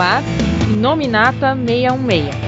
ar Nominata 616.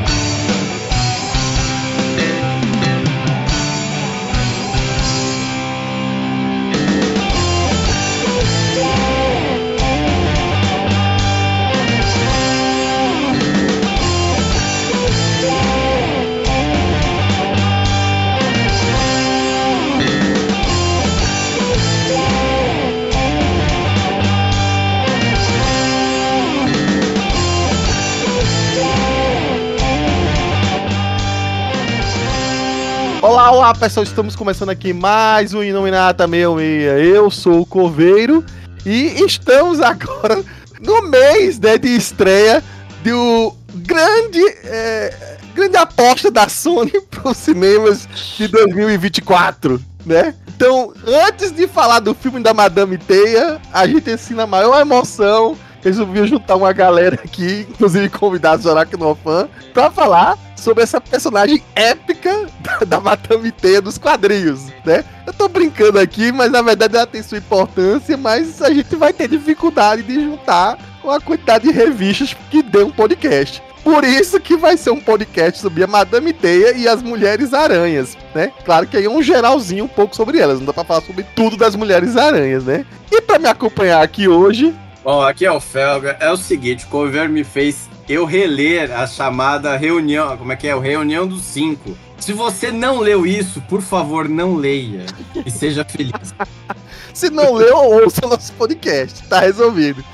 Olá, olá pessoal, estamos começando aqui mais um Inominata 66. Eu sou o Coveiro e estamos agora no mês né, de estreia do grande, é, grande aposta da Sony para os cinemas de 2024, né? Então, antes de falar do filme da Madame Teia, a gente ensina a maior emoção resolvi juntar uma galera aqui, inclusive convidados do Aracnofan, pra falar sobre essa personagem épica da, da Madame Teia dos quadrinhos, né? Eu tô brincando aqui, mas na verdade ela tem sua importância, mas a gente vai ter dificuldade de juntar com a quantidade de revistas que deu um podcast. Por isso que vai ser um podcast sobre a Madame Teia e as Mulheres Aranhas, né? Claro que aí é um geralzinho um pouco sobre elas, não dá pra falar sobre tudo das Mulheres Aranhas, né? E para me acompanhar aqui hoje, Bom, aqui é o Felga. É o seguinte, o Cover me fez eu reler a chamada reunião. Como é que é? O Reunião dos Cinco. Se você não leu isso, por favor, não leia. E seja feliz. Se não leu, ouça nosso podcast. Tá resolvido.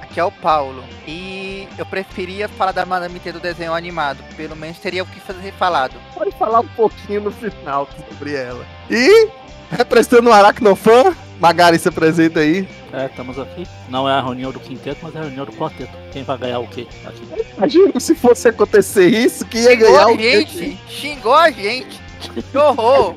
Aqui é o Paulo. E eu preferia falar da Madame T do desenho animado. Pelo menos teria o que fazer falado. Pode falar um pouquinho no final sobre ela. E, representando o Aracnofan, Magari se apresenta aí. É, estamos aqui. Não é a reunião do quinteto, mas é a reunião do quarteto. Quem vai ganhar o quê aqui? Imagina se fosse acontecer isso, que ia ganhar o quê? gente! Xingou a gente! Que horror!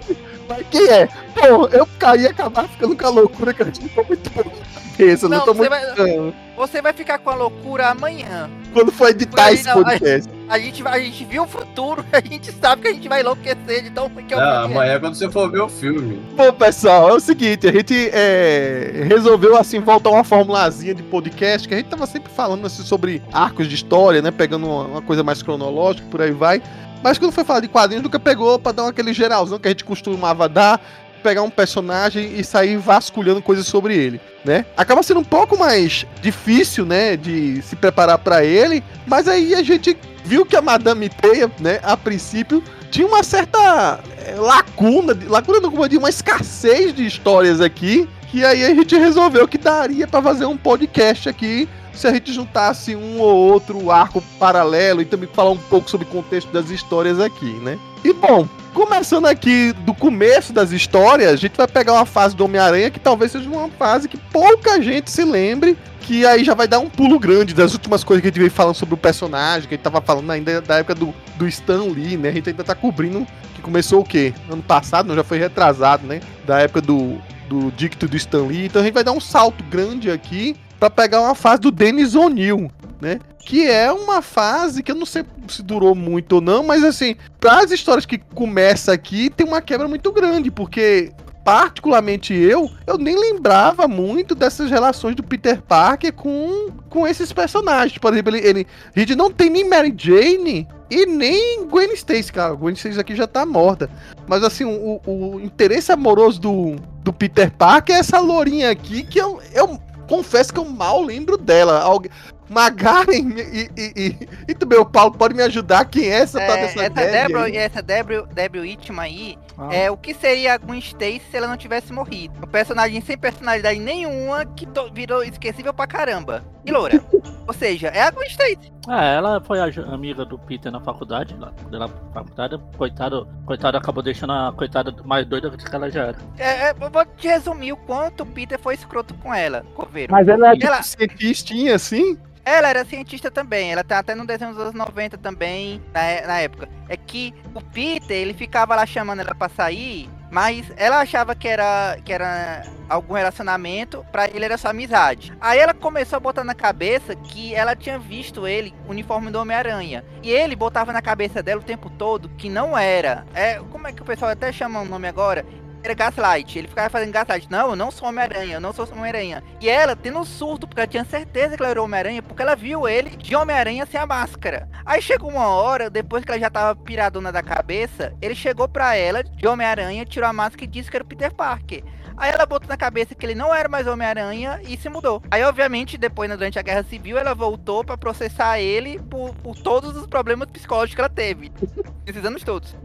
Mas quem é? Pô, eu caí e acabar ficando com a loucura que a gente tô muito bom. Não, Não, tô você muito. vai- não. Você vai ficar com a loucura amanhã. Quando for editar esse podcast. A gente, a gente viu o futuro, a gente sabe que a gente vai enlouquecer de tão que é o Ah, amanhã, quando você for ver o filme. Bom, pessoal, é o seguinte, a gente é, resolveu, assim, voltar uma formulazinha de podcast, que a gente tava sempre falando, assim, sobre arcos de história, né, pegando uma, uma coisa mais cronológica, por aí vai. Mas quando foi falar de quadrinhos, nunca pegou pra dar aquele geralzão que a gente costumava dar, pegar um personagem e sair vasculhando coisas sobre ele, né? Acaba sendo um pouco mais difícil, né, de se preparar pra ele, mas aí a gente viu que a Madame Teia, né, a princípio, tinha uma certa é, lacuna, lacuna não, como uma escassez de histórias aqui, que aí a gente resolveu que daria pra fazer um podcast aqui, se a gente juntasse um ou outro arco paralelo e também falar um pouco sobre o contexto das histórias aqui, né? E bom, começando aqui do começo das histórias, a gente vai pegar uma fase do Homem-Aranha que talvez seja uma fase que pouca gente se lembre, que aí já vai dar um pulo grande das últimas coisas que a gente veio falando sobre o personagem, que a gente tava falando ainda da época do, do Stan Lee, né? A gente ainda tá cobrindo que começou o quê? Ano passado, não, já foi retrasado, né? Da época do, do dicto do Stan Lee. Então a gente vai dar um salto grande aqui pra pegar uma fase do Dennis O'Neill, né? Que é uma fase que eu não sei se durou muito ou não, mas assim, para as histórias que começa aqui, tem uma quebra muito grande, porque particularmente eu, eu nem lembrava muito dessas relações do Peter Parker com, com esses personagens. Por exemplo, ele, ele, a gente não tem nem Mary Jane e nem Gwen Stacy, cara. Gwen Stacy aqui já tá morta. Mas assim, o, o interesse amoroso do, do Peter Parker é essa lourinha aqui que eu, eu confesso que eu mal lembro dela. Algu- Magaren e, e, e, e também o Paulo pode me ajudar. Quem é essa tal É, dessa essa Débora, essa Débora, Whitman aí, Ah, é o que seria a Gwen Stacy se ela não tivesse morrido. Um personagem sem personalidade nenhuma que virou esquecível pra caramba. E loura. Ou seja, é a Gwen Stacy. É, ela foi amiga do Peter na faculdade, lá, quando ela na faculdade, coitado, coitado acabou deixando a coitada mais doida do que ela já era. É, é, eu vou te resumir o quanto o Peter foi escroto com ela, Coveiro. Mas ela é tipo Ela- cientistinha assim? Ela era cientista também, ela tá até no desenho dos anos 90 também, na, é- na época. É que o Peter, ele ficava lá chamando ela pra sair, mas ela achava que era, que era algum relacionamento, pra ele era só amizade. Aí ela começou a botar na cabeça que ela tinha visto ele, uniforme do Homem-Aranha. E ele botava na cabeça dela o tempo todo que não era. É, como é que o pessoal até chama o nome agora? Era gaslight. Ele ficava fazendo gaslight. Não, eu não sou Homem-Aranha, eu não sou Homem-Aranha. E ela tendo um surto, porque ela tinha certeza que ela era Homem-Aranha, porque ela viu ele de Homem-Aranha sem a máscara. Aí chegou uma hora, depois que ela já tava piradona da cabeça, ele chegou pra ela de Homem-Aranha, tirou a máscara e disse que era o Peter Parker. Aí ela botou na cabeça que ele não era mais Homem-Aranha e se mudou. Aí, obviamente, depois, né, durante a Guerra Civil, ela voltou pra processar ele por, por todos os problemas psicológicos que ela teve. Esses anos todos.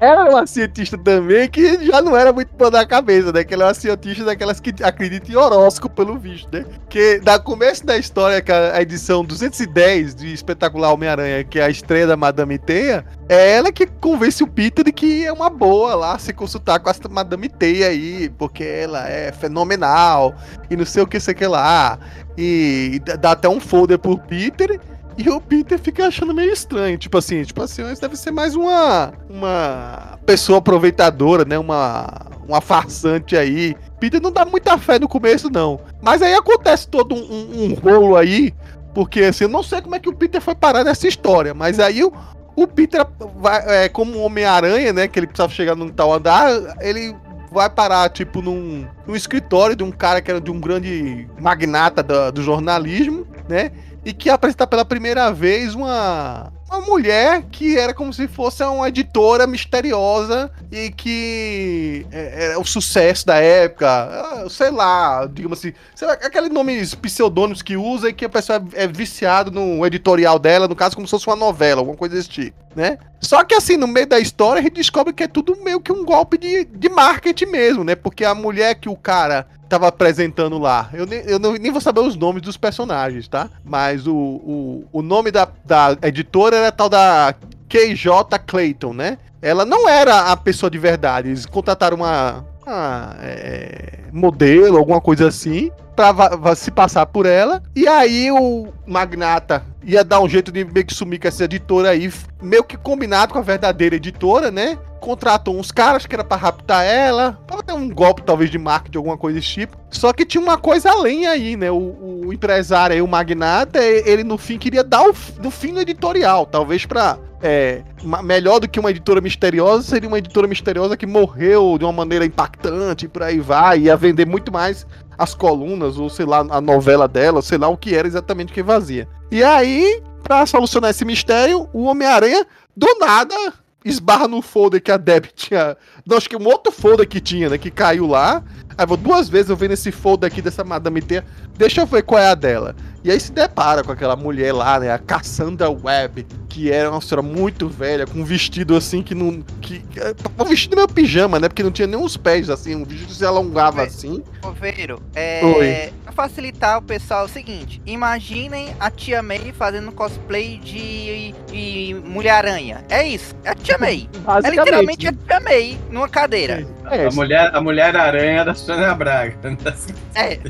Ela é uma cientista também que já não era muito boa da cabeça, né? Que ela é uma cientista daquelas que acreditam em horóscopo, pelo visto, né? Que da começo da história, que a a edição 210 de Espetacular Homem-Aranha, que é a estreia da Madame Teia, é ela que convence o Peter de que é uma boa lá se consultar com essa Madame Teia aí, porque ela é fenomenal e não sei o que, sei que lá. E dá até um folder pro Peter. E o Peter fica achando meio estranho. Tipo assim, tipo assim, deve ser mais uma, uma pessoa aproveitadora, né? Uma, uma farsante aí. Peter não dá muita fé no começo, não. Mas aí acontece todo um, um, um rolo aí. Porque assim, eu não sei como é que o Peter foi parar nessa história. Mas aí o, o Peter, vai, é, como um Homem-Aranha, né? Que ele precisava chegar num tal andar, ele vai parar, tipo, num, num escritório de um cara que era de um grande magnata da- do jornalismo, né? E que apresenta pela primeira vez uma, uma mulher que era como se fosse uma editora misteriosa e que é, era o sucesso da época, ah, sei lá, digamos assim, lá, aqueles nomes pseudônimos que usa e que a pessoa é viciado no editorial dela, no caso como se fosse uma novela, alguma coisa desse tipo, né? Só que assim, no meio da história, a gente descobre que é tudo meio que um golpe de, de marketing mesmo, né? Porque a mulher que o cara tava apresentando lá, eu, nem, eu não- nem vou saber os nomes dos personagens, tá? Mas o, o, o nome da, da editora era tal da KJ Clayton, né? Ela não era a pessoa de verdade. Eles contrataram uma, uma, é, modelo, alguma coisa assim, va- se passar por ela. E aí o magnata ia dar um jeito de meio que sumir com essa editora aí, meio que combinado com a verdadeira editora, né? Contratou uns caras que era pra raptar ela, pra ter um golpe talvez de marketing, alguma coisa desse tipo. Só que tinha uma coisa além aí, né? O, o empresário aí, o magnata, ele no fim queria dar o, no fim no editorial, talvez pra é, melhor do que uma editora misteriosa, seria uma editora misteriosa que morreu de uma maneira impactante, e por aí vai, ia vender muito mais as colunas, ou sei lá, a novela dela, sei lá o que era exatamente que vazia. E aí, pra solucionar esse mistério, o Homem-Aranha, do nada, esbarra no folder que a Deb tinha. Não, acho que um outro folder que tinha, né? Que caiu lá. Aí vou duas vezes eu vendo esse folder aqui dessa Madame T. Deixa eu ver qual é a dela. E aí se depara com aquela mulher lá, né? A Cassandra Webb, que era uma senhora muito velha, com um vestido assim que não. Que, que- um vestido meio pijama, né? Porque não tinha nem os pés, assim. Um vestido se alongava assim. Coveiro, é. Oi. Pra facilitar o pessoal, é o seguinte: imaginem a tia May fazendo cosplay de, de Mulher-Aranha. É isso, é a tia May. É literalmente a tia May numa cadeira. É, A mulher, a mulher aranha da Sônia Braga. É,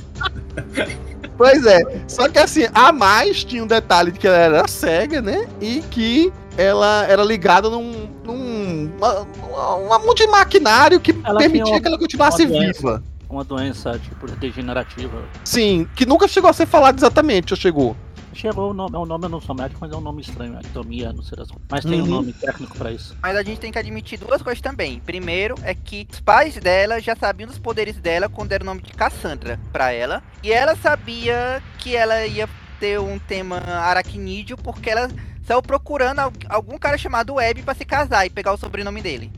Pois é. Só que assim, a mais tinha um detalhe de que ela era cega, né? E que ela era ligada num. num uma, uma, uma mão de maquinário que Ela permitia uma- que ela continuasse uma doença. viva. Uma doença, tipo, degenerativa. Sim, que nunca chegou a ser falado exatamente, ou chegou. Chegou o nome, é um nome, eu não sou médico, mas é um nome estranho, ectomia, não sei das coisas. Mas tem um Uhum. nome técnico pra isso. mas a gente tem que admitir duas coisas também. Primeiro é que os pais dela já sabiam dos poderes dela quando era o nome de Cassandra pra ela. E ela sabia que ela ia ter um tema aracnídeo porque ela saiu procurando al- algum cara chamado Web pra se casar e pegar o sobrenome dele.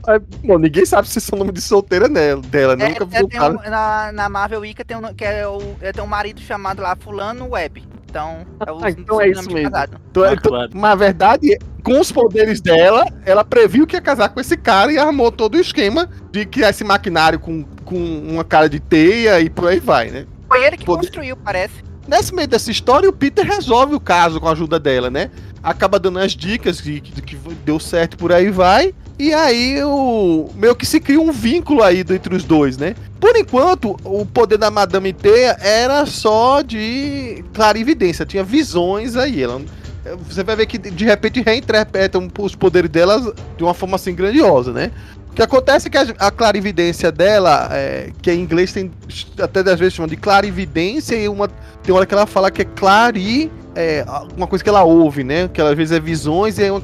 Bom, ninguém sabe se esse é o nome de solteira nela, dela, né? É, Nunca é, viu um- na, na Marvel Wicca tem um, que é o, é, tem um marido chamado lá Fulano Web. Então, é o Ah, então é isso mesmo. casado. Então, Mark então, na verdade, com os poderes dela, ela previu que ia casar com esse cara e armou todo o esquema de criar esse maquinário com, com uma cara de teia e por aí vai, né? Foi ele que Poder- construiu, parece. Nesse meio dessa história, o Peter resolve o caso com a ajuda dela, né? Acaba dando as dicas de que, de que deu certo por aí vai. E aí o meio que se cria um vínculo aí entre os dois, né? Por enquanto, o poder da Madame Teia era só de clarividência, tinha visões aí. Ela, você vai ver que de repente reinterpretam os poderes dela de uma forma assim grandiosa, né? O que acontece é que a, a clarividência dela, é, que em inglês tem até às vezes chama de clarividência e uma tem hora que ela fala que é clari, é, uma coisa que ela ouve, né? Que ela, às vezes é visões e é uma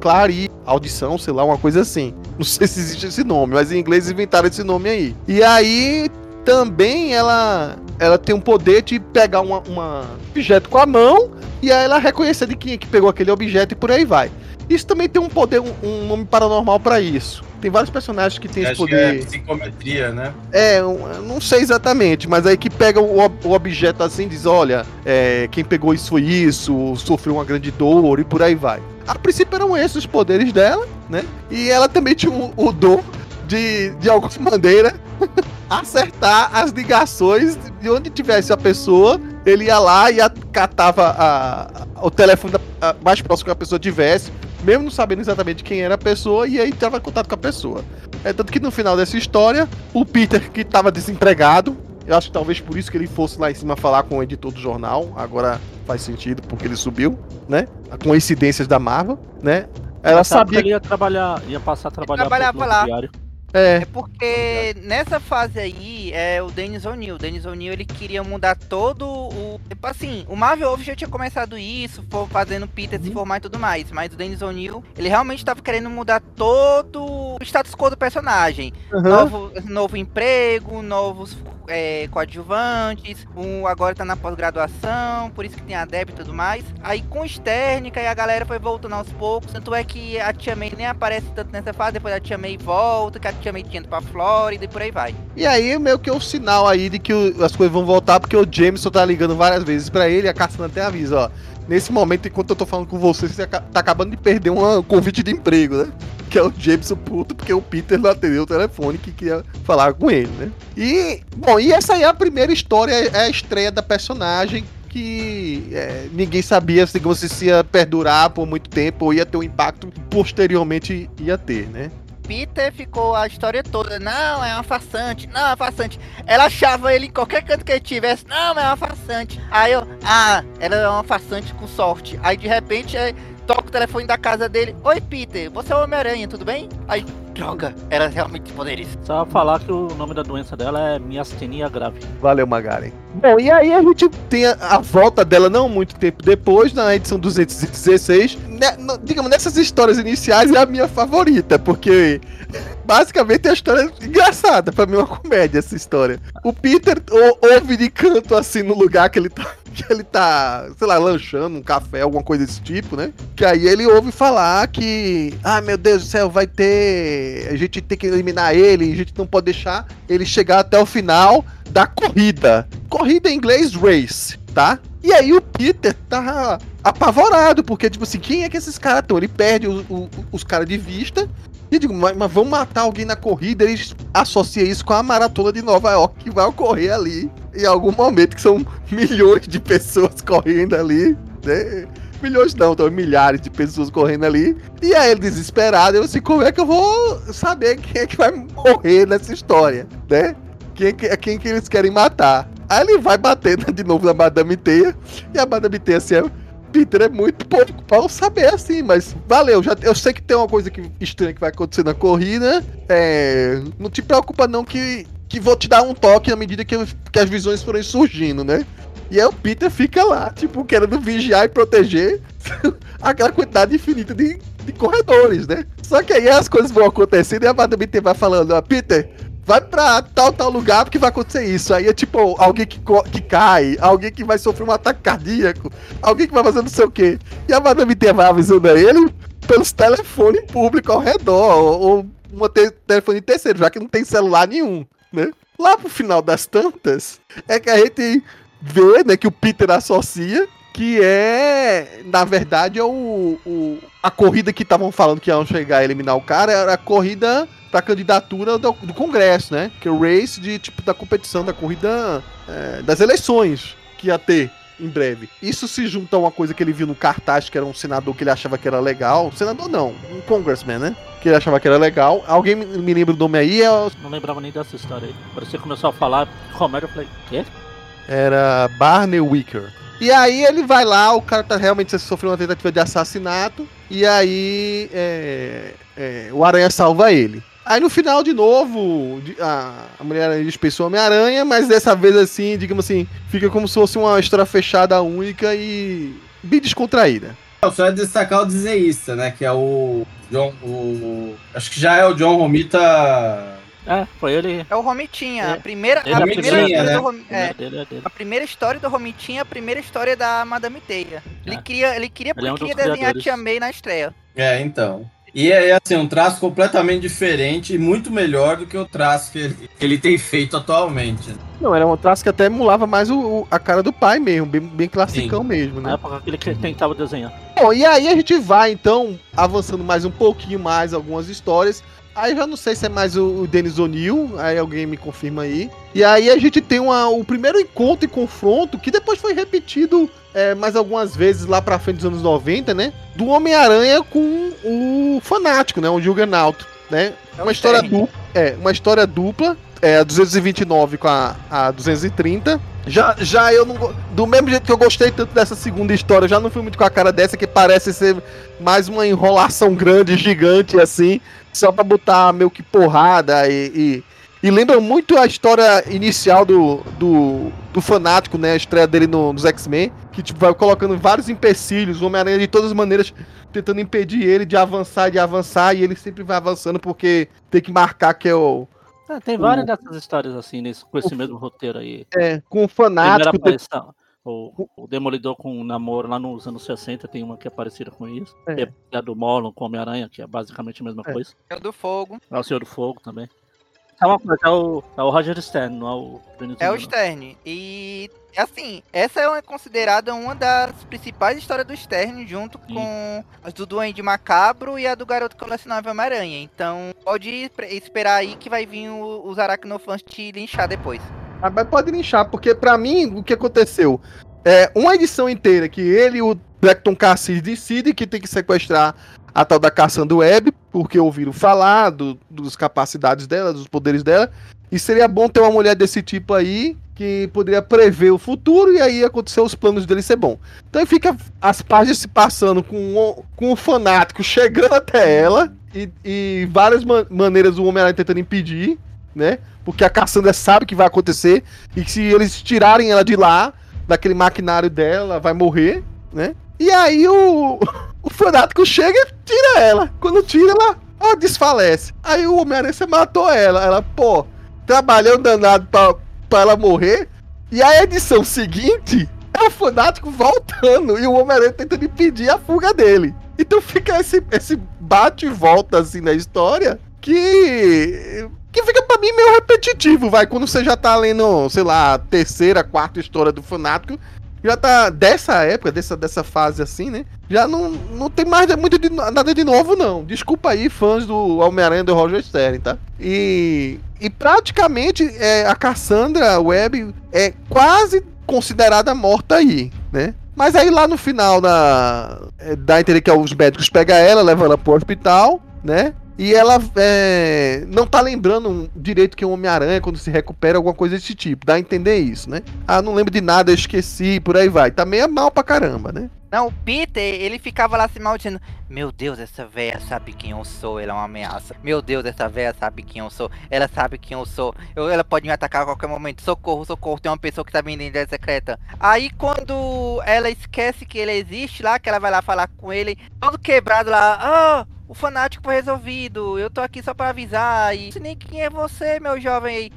clari, audição, sei lá, uma coisa assim. Não sei se existe esse nome, mas em inglês inventaram esse nome aí. E aí também ela ela tem um poder de pegar uma objeto com a mão e aí ela reconhecer de quem é que pegou aquele objeto e por aí vai. Isso também tem um poder, um, um nome paranormal para isso. Tem vários personagens que tem esse que poder. é psicometria, né? É, um- não sei exatamente, mas aí que pega o, o objeto assim e diz: olha, é, quem pegou isso foi isso, sofreu uma grande dor e por aí vai. A princípio eram esses os poderes dela, né? E ela também tinha o, o dom de, de alguma maneira, acertar as ligações de onde tivesse a pessoa. Ele ia lá e catava a- a- o telefone da- a- mais próximo que a pessoa tivesse, mesmo não sabendo exatamente quem era a pessoa, e aí tava em contato com a pessoa. É tanto que no final dessa história, o Peter, que tava desempregado, eu acho que talvez por isso que ele fosse lá em cima falar com o editor do jornal, agora faz sentido, porque ele subiu, né? Coincidências da Marvel, né? Ela sabia Ele ia trabalhar, ia passar a trabalhar trabalhava pro lá. Diário. É, É porque nessa fase aí, é o Dennis O'Neill. O Dennis O'Neill ele queria mudar todo o. Tipo assim, o Marvel Over já tinha começado isso, fazendo Peter se formar e tudo mais. Mas o Dennis O'Neill, ele realmente estava querendo mudar todo o status quo do personagem. Novo, novo emprego, novos é, coadjuvantes, um agora tá na pós-graduação, por isso que tem a Deb e tudo mais. Aí com Stérnica e a galera foi voltando aos poucos, tanto é que a Tia May nem aparece tanto nessa fase, depois a Tia May volta, que a Tia May tinha ido pra Flórida e por aí vai. E aí, meio que é o sinal aí de que o- as coisas vão voltar, porque o Jameson tá ligando várias vezes pra ele a Cassandra até avisa, ó. Nesse momento, enquanto eu tô falando com você, você tá acabando de perder um convite de emprego, né? Que é o Jameson puto, porque o Peter não atendeu o telefone que queria falar com ele, né? E, bom, e essa aí é a primeira história, é a estreia da personagem que é, ninguém sabia digamos, se ia perdurar por muito tempo ou ia ter um impacto posteriormente ia ter, né? Peter ficou a história toda, não, é uma farsante, não, é uma farsante. Ela achava ele em qualquer canto que ele tivesse, não, é uma farsante. Aí eu, ah, ela é uma farsante com sorte. Aí de repente toca o telefone da casa dele, oi Peter, você é o Homem-Aranha, tudo bem? Aí, droga, era realmente poderes. Só falar que o nome da doença dela é miastenia grave. Valeu, Magaren. Bom, e aí a gente tem a, a volta dela não muito tempo depois, na edição 216. Ne- no- digamos, nessas histórias iniciais é a minha favorita, porque basicamente é uma história engraçada. Pra mim é uma comédia essa história. O Peter ou- ouve de canto assim no lugar que ele tá. Que ele tá, sei lá, lanchando um café, alguma coisa desse tipo, né? Que aí ele ouve falar que, ah, meu Deus do céu, vai ter. A gente tem que eliminar ele, a gente não pode deixar ele chegar até o final da corrida. Corrida em inglês, race, tá? E aí o Peter tá apavorado, porque, tipo assim, quem é que esses caras estão? Ele perde o- o- os caras de vista. E digo, mas, mas vamos matar alguém na corrida? Eles associam isso com a maratona de Nova York que vai ocorrer ali em algum momento, que são milhões de pessoas correndo ali, né? Milhões não, então milhares de pessoas correndo ali. E aí ele desesperado, eu assim, como é que eu vou saber quem é que vai morrer nessa história, né? Quem, que- quem que eles querem matar? Aí ele vai batendo de novo na Madame Teia, e a Madame Teia assim, é, Peter é muito pouco pra eu saber assim, mas valeu, já, eu sei que tem uma coisa que, estranha que vai acontecer na corrida, é, não te preocupa não que, que vou te dar um toque à medida que, que as visões forem surgindo, né? E aí o Peter fica lá, tipo, querendo vigiar e proteger aquela quantidade infinita de, de corredores, né? Só que aí as coisas vão acontecendo e a Madame Teia vai falando, ó, Peter, vai pra tal, tal lugar porque vai acontecer isso. Aí é tipo alguém que, que cai, alguém que vai sofrer um ataque cardíaco, alguém que vai fazer não sei o quê. E a Madame Teia vai avisando a ele pelos telefones públicos ao redor, ou, ou um te- telefone terceiro, já que não tem celular nenhum, né? Lá pro final das tantas, é que a gente vê, né, que o Peter associa que é, na verdade, é o, o- a corrida que estavam falando que iam chegar a eliminar o cara, era a corrida pra candidatura do, do Congresso, né? Que é o race de tipo da competição, da corrida é, das eleições que ia ter em breve. Isso se junta a uma coisa que ele viu no cartaz, que era um senador que ele achava que era legal. Senador não, um congressman, né? Que ele achava que era legal. Alguém me, lembra o nome aí? É o- Não lembrava nem dessa história aí. Quando você começou a falar Romero, eu falei, quê? Era Barney Wicker. E aí ele vai lá, o cara tá realmente sofrendo uma tentativa de assassinato. E aí é, é, o Aranha salva ele. Aí no final, de novo, a, a Mulher-Aranha dispensou o Homem-Aranha, mas dessa vez assim, digamos assim, fica como se fosse uma história fechada única e bem descontraída. Não, só é destacar o desenhista, né? Que é o John, o, acho que já é o John Romita. É, foi ele. É o Romitinha. É. A primeira, Ele a é a primeira história né? do Rom- é, Dele, é dele. a primeira história do Romitinha, a primeira história da Madame Teia. Ele É. queria, ele queria Ele é um porque queria desenhar. Tia May na estreia. É, então. E é assim, um traço completamente diferente e muito melhor do que o traço que ele, que ele tem feito atualmente. Não, era um traço que até emulava mais o, o- a cara do pai mesmo, bem, bem classicão mesmo, Na né? época que ele que- tentava desenhar. Bom, e aí a gente vai, então, avançando mais um pouquinho mais algumas histórias. Aí eu já não sei se é mais o, o Denis O'Neill, aí alguém me confirma aí. E aí a gente tem uma- o primeiro encontro e confronto, que depois foi repetido é, mais algumas vezes lá pra frente dos anos 90, né? Do Homem-Aranha com o Fanático, né? O Juggernaut, né? É Uma história dupla. É, uma história dupla. É, a 229 com a, a 230. Já, já eu não. Do mesmo jeito que eu gostei tanto dessa segunda história, já não fui muito com a cara dessa, que parece ser mais uma enrolação grande, gigante, assim, só pra botar meio que porrada e. e, e lembra muito a história inicial do, do, do fanático, né? A estreia dele no- nos X-Men, que tipo, vai colocando vários empecilhos, o Homem-Aranha de todas as maneiras tentando impedir ele de avançar, de avançar, e ele sempre vai avançando porque tem que marcar que é o. É, tem várias dessas histórias assim, nesse, com esse mesmo roteiro aí. É, com o fanático. aparição. O, o Demolidor com o namoro lá nos anos 60 tem uma que é parecida com isso. É. Tem a do Molon com o Homem-Aranha, que é basicamente a mesma É. coisa. É o do fogo. É o Senhor do Fogo também. É uma coisa, é o, é o Roger Stern, não é o Benito É o. Stern. E assim, essa é considerada uma das principais histórias do Stern, junto Sim. com as do Duende Macabro e a do Garoto Colecionável Homem-Aranha. Então pode esp- esperar aí que vai vir o- os aracnofãs te linchar depois. Ah, mas pode linchar, porque pra mim, o que aconteceu? É uma edição inteira que ele e o Blackton Cassis decidem que tem que sequestrar a tal da Cassandra Web, porque ouviram falar do, dos capacidades dela, dos poderes dela, e seria bom ter uma mulher desse tipo aí, que poderia prever o futuro, e aí acontecer os planos dele ser bom. Então fica as páginas se passando com o, com o fanático chegando até ela, e, e várias ma- maneiras o Homem-Aranha tentando impedir, né? Porque a Cassandra sabe que vai acontecer e que se eles tirarem ela de lá, daquele maquinário dela, ela vai morrer, né? E aí o, o fanático chega e tira ela. Quando tira, ela, ela desfalece. Aí o Homem-Aranha matou ela. Ela, pô, trabalhando danado pra, pra ela morrer. E a edição seguinte é o fanático voltando e o Homem-Aranha tentando impedir a fuga dele. Então fica esse, esse bate e volta assim na história que. que fica pra mim meio repetitivo, vai. Quando você já tá lendo, sei lá, a terceira, quarta história do fanático, já tá dessa época, dessa, dessa fase assim, né? Já não, não tem mais muito de, nada de novo, não. Desculpa aí, fãs do Homem-Aranha do Roger Stern, tá? E, e praticamente é, a Cassandra Webb é quase considerada morta aí, né? Mas aí lá no final da, é, dá a entender que os médicos pegam ela, levam ela pro hospital, né? E ela é, não tá lembrando direito que é um Homem-Aranha quando se recupera, alguma coisa desse tipo. Dá a entender isso, né? Ah, não lembro de nada, esqueci, por aí vai. Tá meio mal pra caramba, né? Não, o Peter, ele ficava lá se maldizendo. Meu Deus, essa véia sabe quem eu sou, ela é uma ameaça. Meu Deus, essa véia sabe quem eu sou, ela sabe quem eu sou. Eu- ela pode me atacar a qualquer momento. Socorro, socorro, tem uma pessoa que tá vindo em identidade secreta. Aí quando ela esquece que ele existe lá, que ela vai lá falar com ele, todo quebrado lá, ah, o fanático foi resolvido, eu tô aqui só pra avisar. E não sei nem quem é você, meu jovem aí.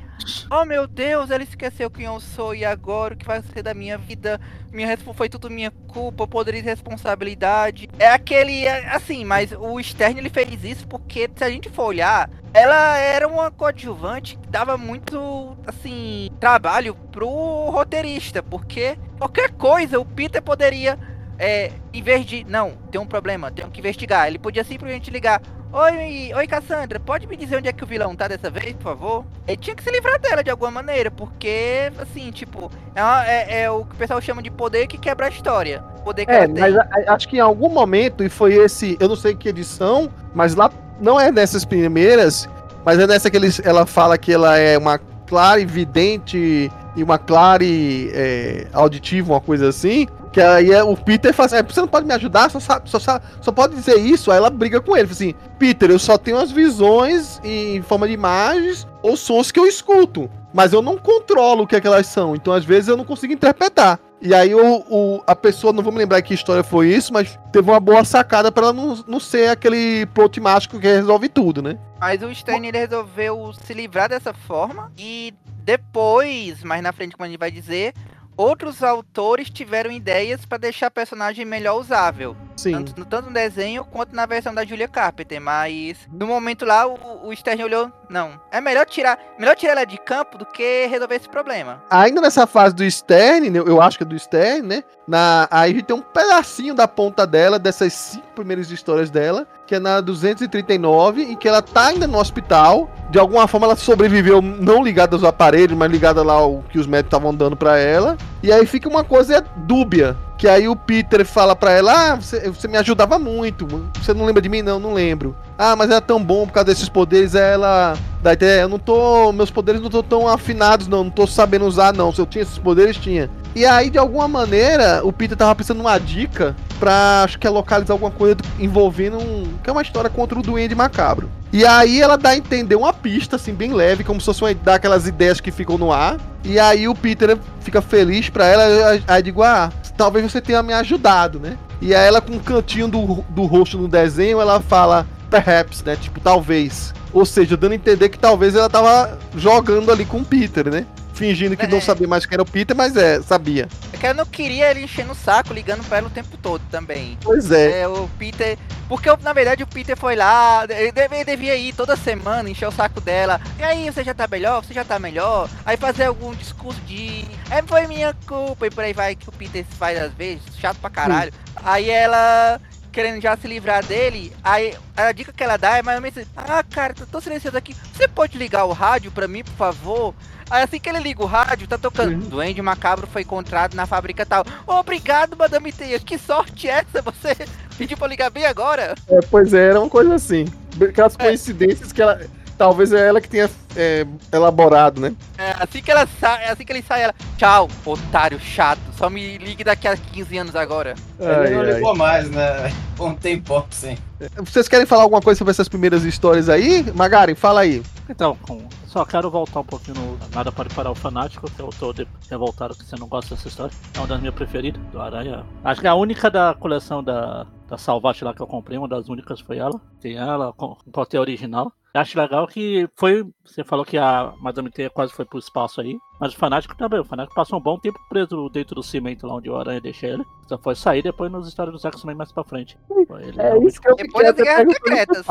Oh meu Deus, ela esqueceu quem eu sou e agora o que vai ser da minha vida? Minha foi tudo minha culpa, poderia de responsabilidade. É aquele, é, assim, mas o Stern ele fez isso porque se a gente for olhar, ela era uma coadjuvante que dava muito, assim, trabalho pro roteirista, porque qualquer coisa o Peter poderia, é, em vez de, não, tem um problema, tenho que investigar, ele podia simplesmente ligar. Oi, oi Cassandra, pode me dizer onde é que o vilão tá dessa vez, por favor? Ele tinha que se livrar dela de alguma maneira, porque, assim, tipo, é, uma- é- é o que o pessoal chama de poder que quebra a história. Poder que É, mas a- acho que em algum momento, e foi esse, eu não sei que edição, mas lá não é nessas primeiras, mas é nessa que eles, ela fala que ela é uma clara vidente e uma clara é, auditiva, uma coisa assim. Que aí é- o Peter fala assim: "É, você não pode me ajudar, só, só, só pode dizer isso. Aí ela briga com ele, assim: Peter, eu só tenho as visões em forma de imagens ou sons que eu escuto. Mas eu não controlo o que, é que elas são. Então, às vezes, eu não consigo interpretar. E aí o, o- a pessoa, não vou me lembrar que história foi isso, mas teve uma boa sacada pra ela não, não ser aquele plot mágico que resolve tudo, né? Mas o Stern ele resolveu se livrar dessa forma e depois, mais na frente, como a gente vai dizer, outros autores tiveram ideias pra deixar a personagem melhor usável. Sim. Tanto, tanto no desenho quanto na versão da Julia Carpenter. Mas no momento lá, o, o Stern olhou. Não, é melhor tirar, melhor tirar ela de campo do que resolver esse problema. Ainda nessa fase do Stern, né, eu acho que é do Stern, né? Na, aí a gente tem um pedacinho da ponta dela, dessas cinco primeiras histórias dela, que é na 239, em que ela tá ainda no hospital. De alguma forma ela sobreviveu, não ligada aos aparelhos, mas ligada lá ao que os médicos estavam dando pra ela. E aí fica uma coisa dúbia. Que aí o Peter fala pra ela: Ah, você, você me ajudava muito. Você não lembra de mim? Não, não lembro. Ah, mas era tão bom por causa desses poderes. Ela. Daí até, eu não tô. Meus poderes não estão tão afinados, não. Não tô sabendo usar, não. Se eu tinha esses poderes, tinha. E aí, de alguma maneira, o Peter tava pensando numa dica pra, acho que é localizar alguma coisa do- envolvendo um. que é uma história contra o Duende Macabro. E aí ela dá a entender uma pista, assim, bem leve, como se fosse uma, daquelas ideias que ficam no ar. E aí o Peter fica feliz pra ela. Aí digo, ah, talvez você tenha me ajudado, né? E aí ela, com um cantinho do, do rosto no desenho, ela fala, perhaps, né? Tipo, talvez. Ou seja, dando a entender que talvez ela tava jogando ali com o Peter, né? Fingindo que não É. sabia mais quem era o Peter, mas é, sabia. É que eu não queria ele enchendo o saco, ligando pra ela o tempo todo também. Pois é. É, o Peter. Porque na verdade o Peter foi lá, ele devia ir toda semana, encher o saco dela. E aí, você já tá melhor? Você já tá melhor? Aí fazer algum discurso de. É, foi minha culpa, e por aí vai que o Peter faz às vezes, chato pra caralho. Aí ela. Querendo já se livrar dele, aí a dica que ela dá é mais ou menos assim, ah cara, tô, tô silencioso aqui, você pode ligar o rádio pra mim, por favor? Aí assim que ele liga o rádio, tá tocando. Uhum. Duende Macabro foi encontrado na fábrica tal. Obrigado, Madame Teia. Que sorte é essa? Você pediu pra ligar bem agora? É, pois é, era uma coisa assim. Aquelas É. coincidências que ela. Talvez é ela que tenha é, elaborado, né? É, assim que ela sai, assim que ele sai, ela. Tchau, otário chato. Só me ligue daqui a 15 anos agora. Ele não Ai, ai. ligou mais, né? Um tempo sim. Vocês querem falar alguma coisa sobre essas primeiras histórias aí? Magaren, fala aí. Então, com- só quero voltar um pouquinho no Nada Pode Parar o Fanático, que eu tô de- revoltado que você não gosta dessa história. É uma das minhas preferidas, do Aranha. Acho que é a única da coleção da, da Salvate lá que eu comprei, uma das únicas foi ela. Tem ela com, corte original. Eu Acho legal que foi. Você falou que a Madame Teia quase foi pro espaço aí. Mas o Fanático também. O Fanático passou um bom tempo preso dentro do cimento lá onde o Aranha deixa ele. Só foi sair depois nos histórias dos X-Men mais pra frente. Ele realmente- que eu Depois das Guerras Secretas.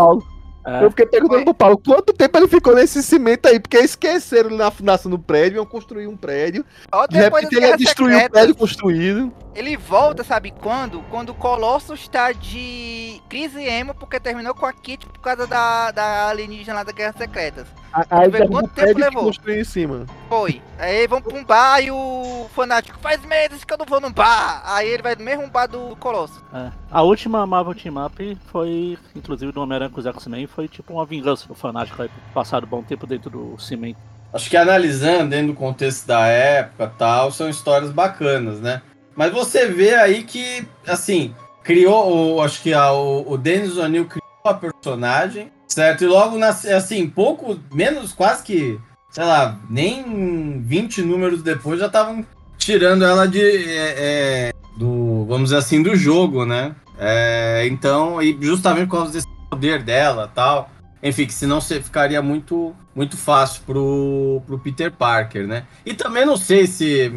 É, Eu fiquei perguntando pro Paulo quanto tempo ele ficou nesse cimento aí, porque esqueceram ele na fundação do prédio, iam construir um prédio. Ó, De repente ele ia destruir o prédio construído. Ele volta, sabe quando? Quando o Colossus tá de crise emo porque terminou com a Kit por causa da, da alienígena lá da Guerras Secretas. Aí ver quanto o prédio tempo levou. em cima. Foi. Aí vão pra um bar e o fanático faz meses que eu não vou num bar. Aí ele vai no mesmo bar do Colossus. É. A última Marvel Team Up foi, inclusive, do Homem-Aranha com os X-Men, foi tipo uma vingança do fanático aí, passado bom tempo dentro do cimento. Acho que analisando dentro do contexto da época tal, são histórias bacanas, né? Mas você vê aí que, assim, criou, acho que a, o, o Dennis O'Neill criou a personagem, certo? E logo, nas, assim, pouco, menos, quase que, sei lá, nem 20 números depois já estavam tirando ela de, é, é, do, vamos dizer assim, do jogo, né? É, então, e justamente por causa desse poder dela tal. Enfim, que senão ficaria muito, muito fácil pro, pro Peter Parker, né? E também não sei se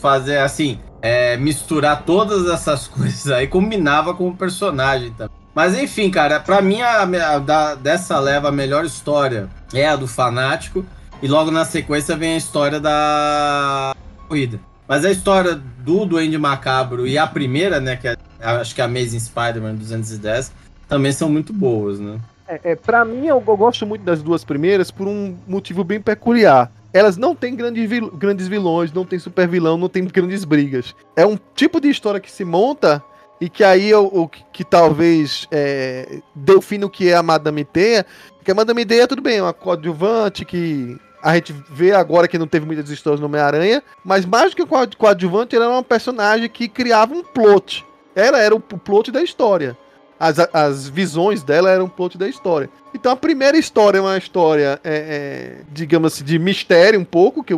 fazer assim, é, misturar todas essas coisas aí combinava com o personagem também. Mas enfim, cara, pra mim a, a da, dessa leva a melhor história é a do fanático e logo na sequência vem a história da corrida. Mas a história do Duende Macabro e a primeira, né, que é, acho que é a Amazing Spider-Man 210, também são muito boas, né? É, é, pra mim, eu, eu gosto muito das duas primeiras por um motivo bem peculiar. Elas não têm grandes, vil- grandes vilões, não tem super vilão, não tem grandes brigas. É um tipo de história que se monta e que aí o, que, que talvez é, define o que é a Madame Teia. Porque a Madame Teia, tudo bem, é uma coadjuvante que a gente vê agora que não teve muitas histórias no Homem-Aranha, mas mais do que coad- coadjuvante, ela era uma personagem que criava um plot. Ela era o plot da história. As, as visões dela eram plot da história. Então a primeira história é uma história, é, é, digamos assim, de mistério um pouco, que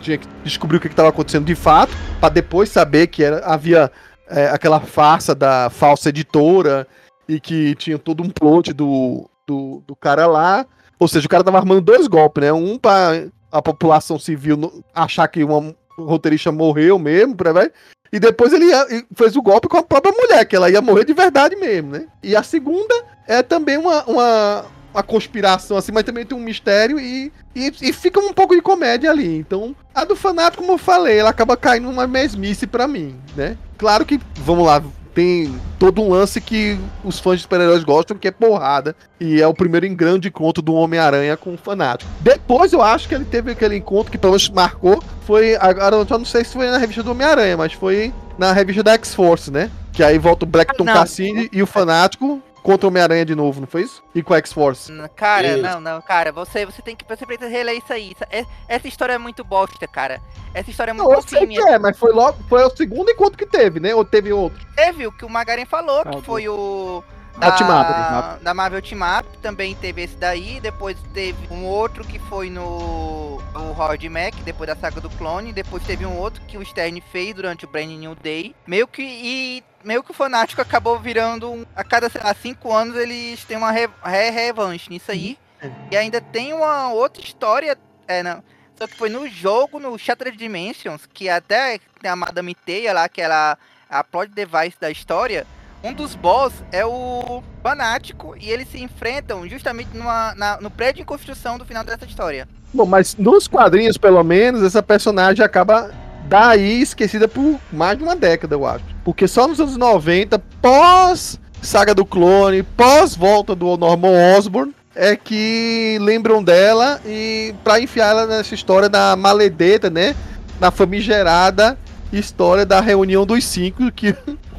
tinha que descobrir o que estava acontecendo de fato. pra depois saber que era, havia é, aquela farsa da falsa editora e que tinha todo um plot do, do, do cara lá. Ou seja, o cara tava armando dois golpes, né? Um pra a população civil achar que uma roteirista morreu mesmo, pra vai. E depois ele ia- fez o golpe com a própria mulher, que ela ia morrer de verdade mesmo, né? E a segunda é também uma, uma, uma conspiração, assim, mas também tem um mistério e, e, e fica um pouco de comédia ali. Então, a do fanático, como eu falei, ela acaba caindo numa mesmice pra mim, né? Claro que, vamos lá, tem todo um lance que os fãs de super-heróis gostam, que é porrada. E é o primeiro em grande encontro do Homem-Aranha com o fanático. Depois eu acho que ele teve aquele encontro que pelo menos marcou. Foi. Agora eu só não sei se foi na revista do Homem-Aranha, mas foi na revista da X-Force, né? Que aí volta o Blackton Não. Cassini e o fanático contra o Homem-Aranha de novo, não foi isso? E com a X-Force. Cara, Isso. não, não, cara, você, você tem que. Você precisa reler isso aí. É- Essa história é muito bosta, cara. Essa história é muito Não, eu sei que é, mas foi logo. Foi o segundo encontro que teve, né? Ou teve outro? Teve o que o Magaren falou, Ah, que foi o. Da Team Up, da, Marvel Team Up, também teve esse daí, depois teve um outro que foi no o Howard Mac, depois da saga do clone, depois teve um outro que o Stern fez durante o Brand New Day, meio que e meio que o fanático acabou virando um, a cada sei lá, cinco anos eles têm uma re, re- revanche nisso aí, e ainda tem uma outra história, é, não, só que foi no jogo, no Shattered Dimensions, que até tem a Madame Teia lá, que ela a plot device da história, um dos boss é o Fanático e eles se enfrentam justamente numa, na- no prédio em construção do final dessa história. Bom, mas nos quadrinhos, pelo menos, essa personagem acaba daí esquecida por mais de uma década, eu acho. Porque só nos anos 90, pós saga do clone, pós volta do Norman Osborn, é que lembram dela e pra enfiar ela nessa história da maledeta, né? Na famigerada história da reunião dos cinco que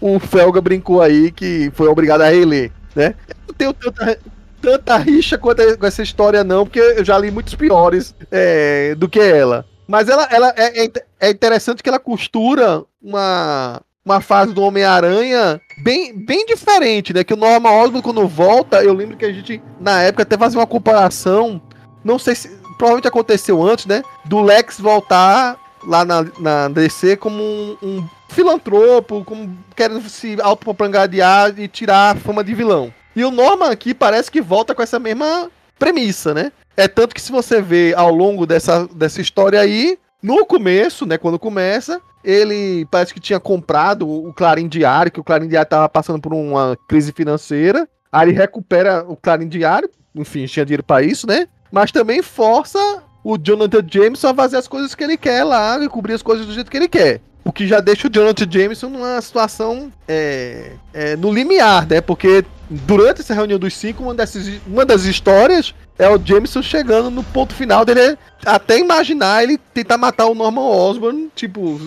o, Felga brincou aí que foi obrigado a reler, né? Eu não tenho tanta, tanta rixa quanto a- com essa história, não, porque eu já li muitos piores é, do que ela. Mas ela, ela é, é é interessante que ela costura uma, uma fase do Homem-Aranha bem, bem diferente, né? Que o Norman Osborn, quando volta, eu lembro que a gente, na época, até fazia uma comparação. Não sei se. Provavelmente aconteceu antes, né? Do Lex voltar lá na, na DC como um, um filantropo, como querendo se autopropagandear e tirar a fama de vilão. E o Norman aqui parece que volta com essa mesma premissa, né? É tanto que se você vê ao longo dessa, dessa história aí, no começo, né, quando começa, ele parece que tinha comprado o Clarim Diário, que o Clarim Diário tava passando por uma crise financeira. Aí ele recupera o Clarim Diário, enfim, tinha dinheiro pra isso, né? Mas também força o Jonathan Jameson a fazer as coisas que ele quer lá e cobrir as coisas do jeito que ele quer. O que já deixa o Jonathan Jameson numa situação é, é, no limiar, né? Porque durante essa reunião dos cinco, uma, dessas, uma das histórias é o Jameson chegando no ponto final dele até imaginar ele tentar matar o Norman Osborn, tipo,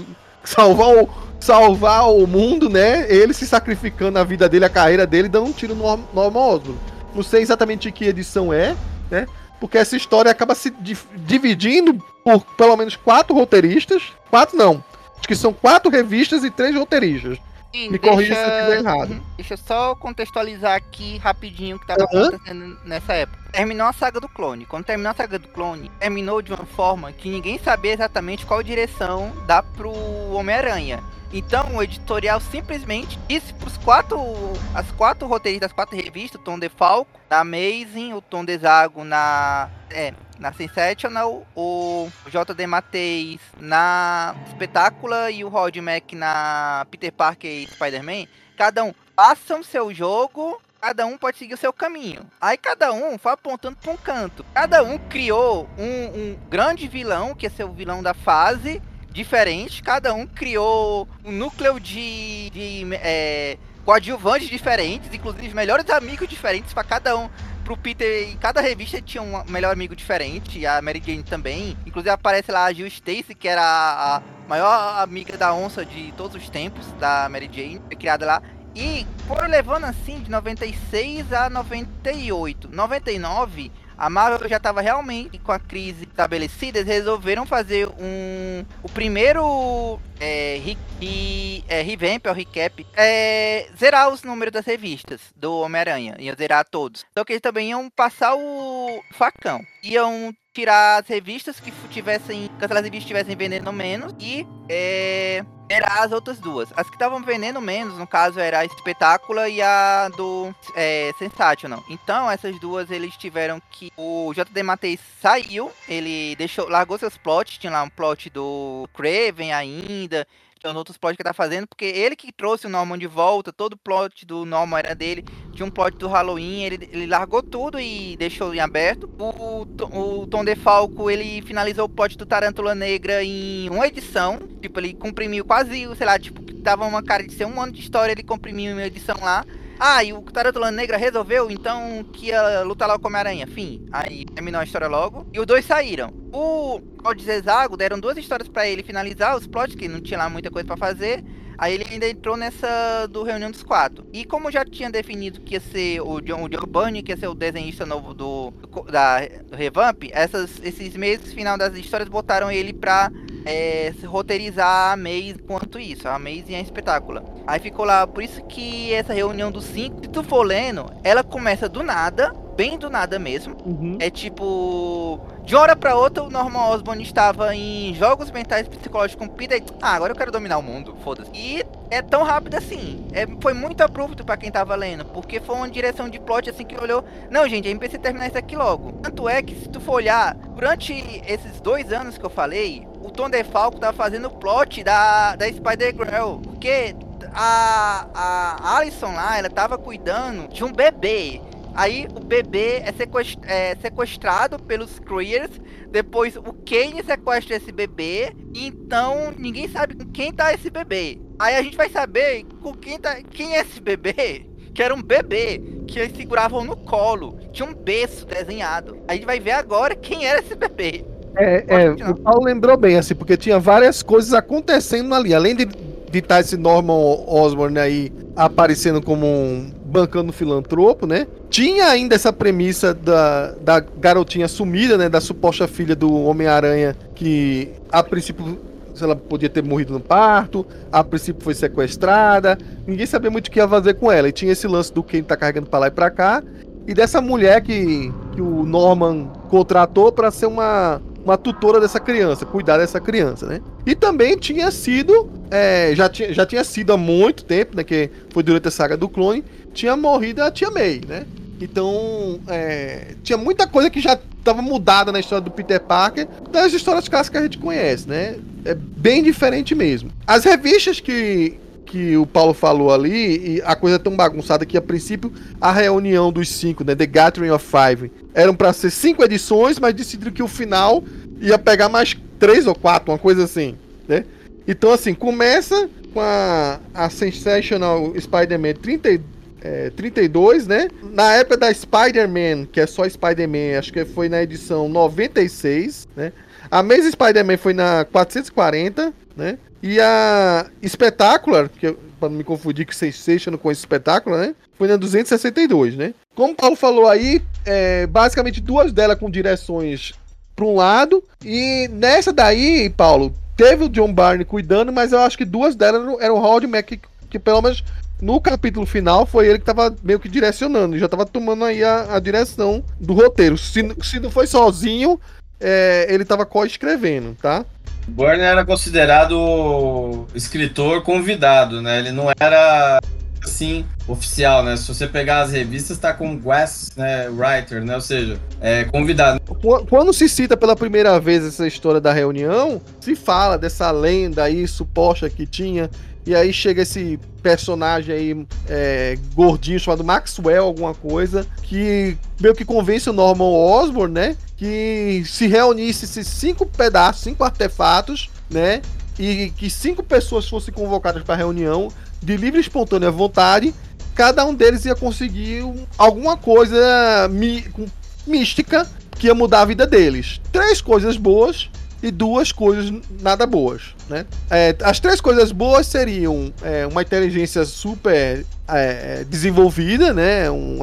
salvar o, salvar o mundo, né? Ele se sacrificando a vida dele, a carreira dele, dando um tiro no Norm- Norman Osborn. Não sei exatamente que edição é, né? Porque essa história acaba se di- dividindo por pelo menos quatro roteiristas. Quatro não. Acho que são quatro revistas e três roteiristas. Sim, Me corrija se eu estiver errado. Uhum. Deixa eu só contextualizar aqui rapidinho o que tava Aham. acontecendo nessa época. Terminou a saga do clone. Quando terminou a saga do clone, terminou de uma forma que ninguém sabia exatamente qual direção dá pro Homem-Aranha. Então o editorial simplesmente disse pros quatro. As quatro roteiristas das quatro revistas, o Tom DeFalco, na Amazing, o Tom DeZago na. É, na Sensational, o J.D. Mateis na Espetácula e o Rod Mack na Peter Parker e Spider-Man, cada um façam seu jogo, cada um pode seguir o seu caminho. Aí cada um foi apontando para um canto. Cada um criou um, um grande vilão, que é seu vilão da fase, diferente. Cada um criou um núcleo de, de é, coadjuvantes diferentes, inclusive melhores amigos diferentes para cada um pro Peter, em cada revista tinha um melhor amigo diferente, a Mary Jane também. Inclusive aparece lá a Jill Stacy, que era a, a maior amiga da onça de todos os tempos, da Mary Jane, criada lá. E foram levando assim de 96 a 98. 99, a Marvel já estava realmente com a crise estabelecida, eles resolveram fazer um o primeiro é, re, é, revamp ou recap é, zerar os números das revistas do Homem-Aranha, iam zerar todos. Só que eles também iam passar o facão, iam tirar as revistas que tivessem, que as revistas estivessem vendendo menos e é, era as outras duas. As que estavam vendendo menos, no caso, era a Espetácula e a do é, Sensational. Então, essas duas eles tiveram que. O JD Matei saiu, ele deixou, largou seus plots, tinha lá um plot do Craven ainda, tinha outros plots que tá fazendo, porque ele que trouxe o Norman de volta, todo o plot do Norman era dele, tinha um plot do Halloween, ele, ele largou tudo e deixou em aberto. O, o, Tom DeFalco, ele finalizou o plot do Tarântula Negra em uma edição, tipo, ele comprimiu quase, sei lá, tipo, tava uma cara de ser um ano de história, ele comprimiu uma edição lá, ah, e o Tarântula Negra resolveu, então, que ia lutar lá com Homem-Aranha. Fim. Aí terminou a história logo. E os dois saíram. O Código deram duas histórias para ele finalizar os plots, que não tinha lá muita coisa para fazer. Aí ele ainda entrou nessa do Reunião dos Quatro. E como já tinha definido que ia ser o John, o John Burney, que ia ser o desenhista novo do, da, do Revamp, essas, esses meses final das histórias botaram ele pra é, roteirizar a Maze enquanto isso, a Maze e a espetácula. Aí ficou lá, por isso que essa reunião dos cinco, se tu for lendo, ela começa do nada, bem do nada mesmo. Uhum. É tipo. De hora pra outra, o Norman Osborn estava em jogos mentais psicológicos com Peter. Ah, agora eu quero dominar o mundo, foda-se. E é tão rápido assim. É, foi muito abrupto para quem tava lendo, porque foi uma direção de plot assim que olhou. Não, gente, a gente precisa terminar isso aqui logo. Tanto é que, se tu for olhar, durante esses dois anos que eu falei, o Tom DeFalco tava fazendo o plot da, da Spider-Girl. Porque a, a Alison lá, ela tava cuidando de um bebê. Aí o bebê é, sequest é sequestrado pelos Creers. Depois o Kane sequestra esse bebê. Então ninguém sabe com quem tá esse bebê. Aí a gente vai saber com quem tá. Quem é esse bebê? Que era um bebê que eles seguravam no colo. Tinha um berço desenhado. A gente vai ver agora quem era esse bebê. É, é, o Paulo lembrou bem, assim, porque tinha várias coisas acontecendo ali. Além de de estar esse Norman Osborn aí aparecendo como um bancando filantropo, né? Tinha ainda essa premissa da, da garotinha sumida, né? Da suposta filha do Homem-Aranha, que a princípio ela podia ter morrido no parto, a princípio foi sequestrada, ninguém sabia muito o que ia fazer com ela. E tinha esse lance do quem tá carregando pra lá e pra cá, e dessa mulher que, que o Norman contratou para ser uma uma tutora dessa criança, cuidar dessa criança, né? E também tinha sido, é, já, tinha, já tinha sido há muito tempo, né? Que foi durante a saga do clone, tinha morrido a tia May, né? Então, é, tinha muita coisa que já estava mudada na história do Peter Parker das histórias clássicas que a gente conhece, né? É bem diferente mesmo. As revistas que, que o Paulo falou ali, e a coisa é tão bagunçada que a princípio a reunião dos cinco, né, The Gathering of Five, eram para ser cinco edições, mas decidiram que o final ia pegar mais três ou quatro, uma coisa assim, né? Então assim, começa com a, a Sensational Spider-Man 30, é, 32, né? Na época da Spider-Man, que é só Spider-Man, acho que foi na edição 96, né? A Amazing Spider-Man foi na 440, né? E a Spectacular, que para não me confundir com Sensation com esse espetáculo, né? Foi na 262, né? Como o Paulo falou aí, é, basicamente duas delas com direções para um lado. E nessa daí, Paulo, teve o John Barney cuidando, mas eu acho que duas delas eram o Howard Mack, que, que pelo menos no capítulo final foi ele que tava meio que direcionando, já tava tomando aí a, a direção do roteiro. Se, se não foi sozinho, é, ele tava co-escrevendo, tá? Burner era considerado escritor convidado, né? Ele não era assim oficial, né? Se você pegar as revistas, tá com guest, né, writer, né? Ou seja, é convidado. Quando se cita pela primeira vez essa história da reunião, se fala dessa lenda aí suposta que tinha e aí chega esse personagem aí é, gordinho chamado Maxwell, alguma coisa, que meio que convence o Norman Osborn, né? Que se reunisse esses cinco pedaços, cinco artefatos, né? E que cinco pessoas fossem convocadas para a reunião de livre e espontânea vontade, cada um deles ia conseguir alguma coisa mí mística que ia mudar a vida deles. Três coisas boas e duas coisas nada boas, né? É, as três coisas boas seriam é, uma inteligência super é, desenvolvida, né? Um,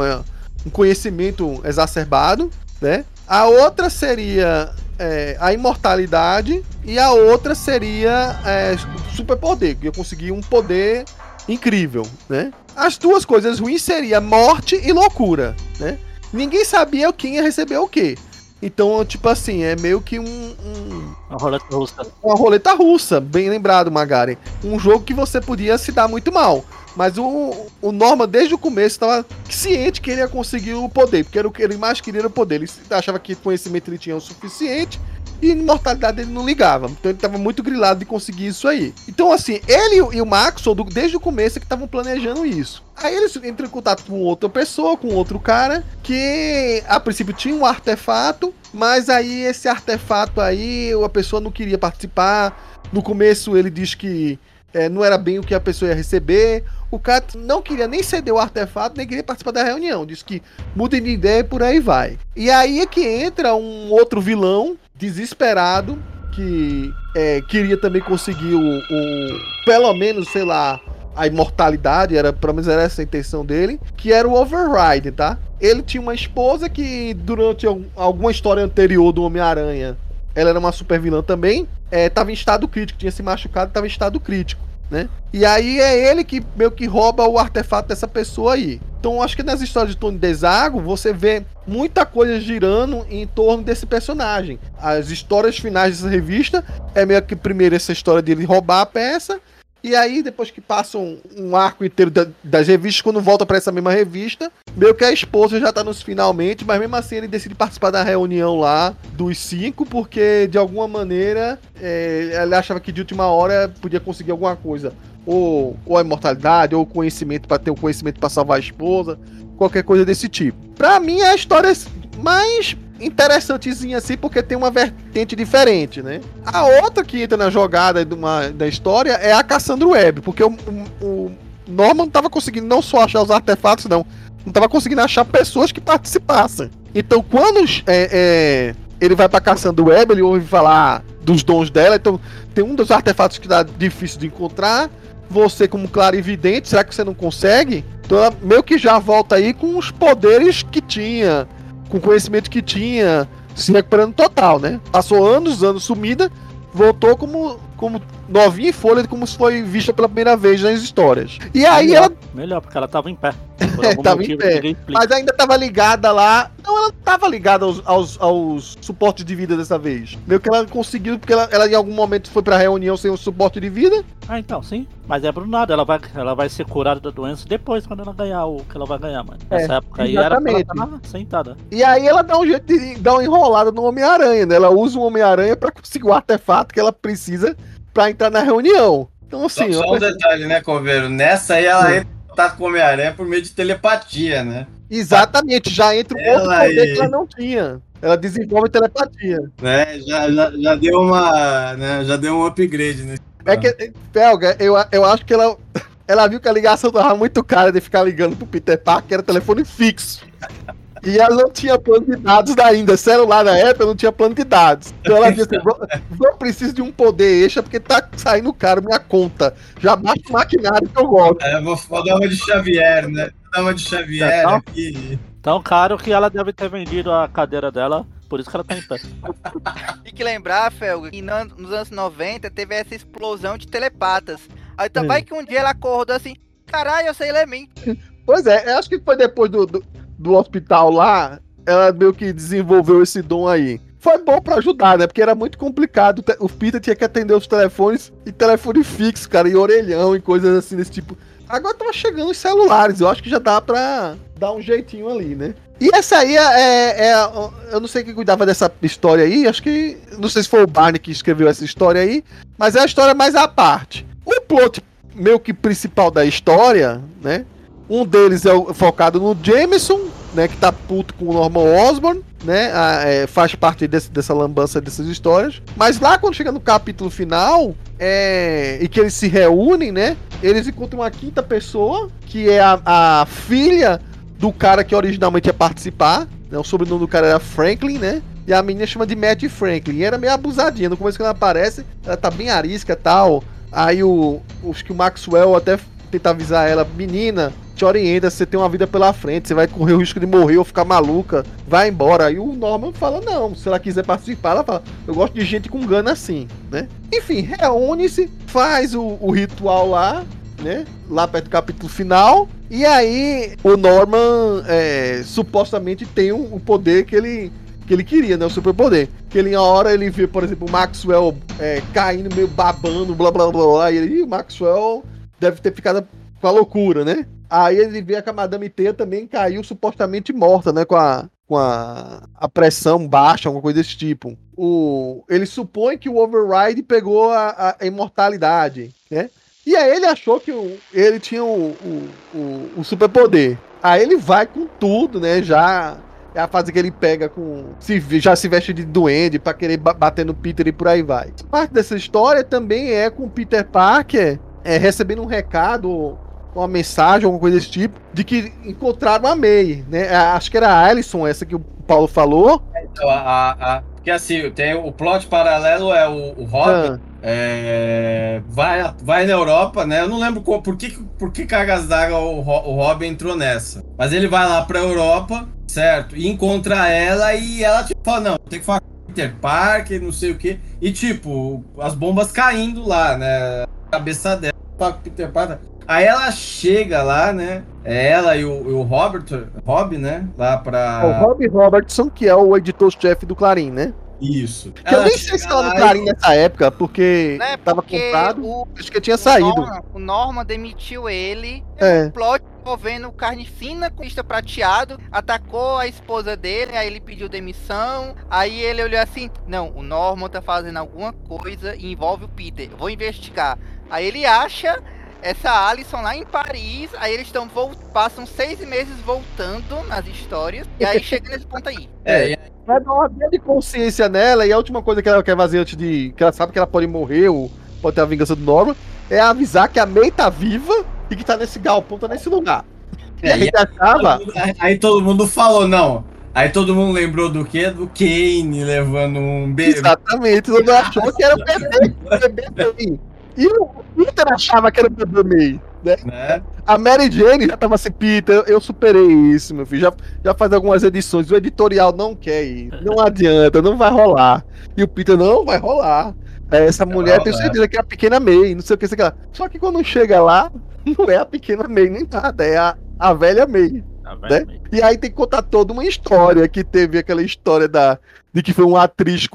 um conhecimento exacerbado. né? A outra seria é, a imortalidade e a outra seria é, superpoder, que eu consegui um poder incrível, né? As duas coisas ruins seria morte e loucura, né? Ninguém sabia quem ia receber o quê. Então, tipo assim, é meio que um, um Uma roleta russa. uma roleta russa, bem lembrado, Magari. Um jogo que você podia se dar muito mal. Mas o, o Norman, desde o começo, estava ciente que ele ia conseguir o poder, porque era o que ele mais queria era o poder. Ele achava que conhecimento ele tinha o suficiente e imortalidade ele não ligava. Então ele estava muito grilado de conseguir isso aí. Então, assim, ele e o Maxwell, desde o começo, é que estavam planejando isso. Aí eles entram em contato com outra pessoa, com outro cara, que a princípio tinha um artefato, mas aí esse artefato aí, a pessoa não queria participar. No começo ele diz que é, não era bem o que a pessoa ia receber. O cara não queria nem ceder o artefato, nem queria participar da reunião. Disse que mudem de ideia e por aí vai. E aí é que entra um outro vilão desesperado que é, queria também conseguir o, o- pelo menos, sei lá, a imortalidade, era, pelo menos era essa a intenção dele, que era o Override, tá? Ele tinha uma esposa que durante algum- alguma história anterior do Homem-Aranha, ela era uma super vilã também, é, tava em estado crítico, tinha se machucado, tava em estado crítico, né? E aí é ele que meio que rouba o artefato dessa pessoa aí. Então acho que nas histórias de Tony Desago você vê muita coisa girando em torno desse personagem. As histórias finais dessa revista é meio que primeiro essa história dele roubar a peça e aí, depois que passa um, um arco inteiro da- das revistas, quando volta pra essa mesma revista, meio que a esposa já tá nos finalmente, mas mesmo assim ele decide participar da reunião lá dos cinco, porque de alguma maneira é, ele achava que de última hora podia conseguir alguma coisa. Ou, ou a imortalidade, ou o conhecimento pra ter o conhecimento pra salvar a esposa, qualquer coisa desse tipo. Pra mim é a história mais interessantezinha assim, porque tem uma vertente diferente, né? A outra que entra na jogada de uma- da história é a Cassandra Webb, porque o, o- Norman não tava conseguindo não só achar os artefatos, não. Não tava conseguindo achar pessoas que participassem. Então, quando é, é, ele vai pra Cassandra Webb, ele ouve falar dos dons dela. Então, tem um dos artefatos que dá difícil de encontrar. Você, como clarividente, será que você não consegue? Então, ela meio que já volta aí com os poderes que tinha, com o conhecimento que tinha, se recuperando total, né? Passou anos, anos sumida, voltou como, como novinha em folha, como se foi vista pela primeira vez nas histórias. E aí melhor, ela melhor, porque ela tava em pé. É, tava em pé. Mas ainda tava ligada lá. Não, ela não tava ligada aos, aos, aos suportes de vida dessa vez. Meio que ela conseguiu, porque ela, ela em algum momento foi pra reunião sem o suporte de vida. Ah, então, sim. Mas é pro nada, ela vai, ela vai ser curada da doença depois, quando ela ganhar o que ela vai ganhar, mano. É, Nessa época aí era lá, sentada. E aí ela dá um jeito de dar uma enrolada no Homem-Aranha, né? Ela usa o Homem-Aranha pra conseguir o artefato que ela precisa pra entrar na reunião. Então, Só, assim, só uma um detalhe, né, Coveiro? Nessa aí ela entra em contato com o Homem-Aranha por meio de telepatia, né? exatamente, já entra um Ela outro poder aí. que ela não tinha. Ela desenvolve telepatia. né? Já, já, já deu uma. Né? Já deu um upgrade nesse. É que, Pelga, eu, eu acho que ela, ela viu que a ligação tava muito cara de ficar ligando pro Peter Parker, era telefone fixo. E ela não tinha plano de dados ainda. Celular na época não tinha plano de dados. Então ela disse: "Vou- Eu preciso de um poder extra porque tá saindo caro minha conta. Já baixa o maquinário que eu gosto. É, vou, vou dar uma de Xavier, né? Vou dar uma de Xavier Tá, tá. aqui. Tão caro que ela deve ter vendido a cadeira dela, por isso que ela tá em pé. Tem que lembrar, Felga, que nos anos 90 teve essa explosão de telepatas. Aí então É. vai que um dia ela acordou assim, caralho, eu sei ler mim. Pois é, eu acho que foi depois do, do, do hospital lá, ela meio que desenvolveu esse dom aí. Foi bom pra ajudar, né? Porque era muito complicado. O Peter tinha que atender os telefones e telefone fixo, cara, e orelhão e coisas assim desse tipo. Agora tava chegando os celulares, eu acho que já dá pra dar um jeitinho ali, né? E essa aí é, é- Eu não sei quem cuidava dessa história aí, acho que. Não sei se foi o Barney que escreveu essa história aí, mas é a história mais à parte. O plot meio que principal da história, né? Um deles é focado no Jameson, né? Que tá puto com o Norman Osborn, né? ah, é, faz parte desse- dessa lambança dessas histórias. Mas lá quando chega no capítulo final, é, e que eles se reúnem, né? Eles encontram uma quinta pessoa, que é a, a filha do cara que originalmente ia participar. Né, o sobrenome do cara era Franklin, né? E a menina chama de Matt Franklin. E era meio abusadinha. No começo, quando ela aparece, ela tá bem arisca e tal. Aí o. Acho que o Maxwell até tenta avisar ela, menina, te orienta, você tem uma vida pela frente, você vai correr o risco de morrer ou ficar maluca, vai embora. Aí o Norman fala, não, se ela quiser participar, ela fala, eu gosto de gente com gana assim, né? Enfim, reúne-se, faz o, o ritual lá, né? Lá perto do capítulo final. E aí o Norman é, supostamente tem o, o poder que ele que ele queria, né? O superpoder. Que ele, em hora, ele vê, por exemplo, o Maxwell é, caindo, meio babando, blá blá blá blá. E ele, o Maxwell deve ter ficado com a loucura, né? Aí ele vê que a Madame T também caiu supostamente morta, né? Com a, com a, a pressão baixa, alguma coisa desse tipo. O, ele supõe que o Override pegou a, a imortalidade, né? E aí ele achou que o, ele tinha o, o, o, o superpoder. Aí ele vai com tudo, né? Já é a fase que ele pega com. Se, já se veste de duende pra querer bater no Peter e por aí vai. Parte dessa história também é com o Peter Parker é, recebendo um recado, uma mensagem, alguma coisa desse tipo, de que encontraram a May, né? Acho que era a Alison, essa que o Paulo falou. Então, a, a, porque assim, tem o plot paralelo é o, o Robin. Ah. É, vai, vai na Europa, né? Eu não lembro qual, por que, por que cargas d'água o, o Robin entrou nessa. Mas ele vai lá pra Europa certo? E encontra ela e ela tipo, fala, não, tem que falar com Peter Parker, não sei o que. E tipo, as bombas caindo lá, né? A cabeça dela, com Peter Parker. Aí ela chega lá, né? É ela e o, e o Robert, Rob, né? Lá pra. O Rob Robertson, que é o editor-chefe do Clarim, né? Isso. Que eu nem sei se estava no Clarim e... nessa época, porque né, tava porque comprado. O, acho que tinha o saído. Norma, o Norma demitiu ele. É. Um plot envolvendo carne fina com lista prateado, atacou a esposa dele, aí ele pediu demissão. Aí ele olhou assim: Não, o Norman tá fazendo alguma coisa e envolve o Peter. Eu vou investigar. Aí ele acha essa Alison lá em Paris, aí eles estão passam seis meses voltando nas histórias, e aí chega nesse ponto aí. É, vai dar uma de consciência nela, e a última coisa que ela quer fazer antes de. que ela sabe que ela pode morrer, ou pode ter a vingança do Norman, é avisar que a May tá viva e que tá nesse galpão, tá nesse lugar. É, e aí, achava... todo mundo, aí todo mundo falou, não. Aí todo mundo lembrou do quê? Do Kane levando um bebê. Exatamente, todo mundo achou que era o bebê. bebê e o Peter achava que era o bebê May. Né? né? A Mary Jane já tava assim, Peter, eu superei isso, meu filho. Já, já faz algumas edições. O editorial não quer ir. Não adianta, não vai rolar. E o Peter, não, vai rolar. É, essa mulher, tem certeza que é a pequena May, não sei o que, sei lá. Só que quando chega lá, não é a pequena May nem nada, é a, a velha May. né? E aí tem que contar toda uma história que teve aquela história da de que foi uma atriz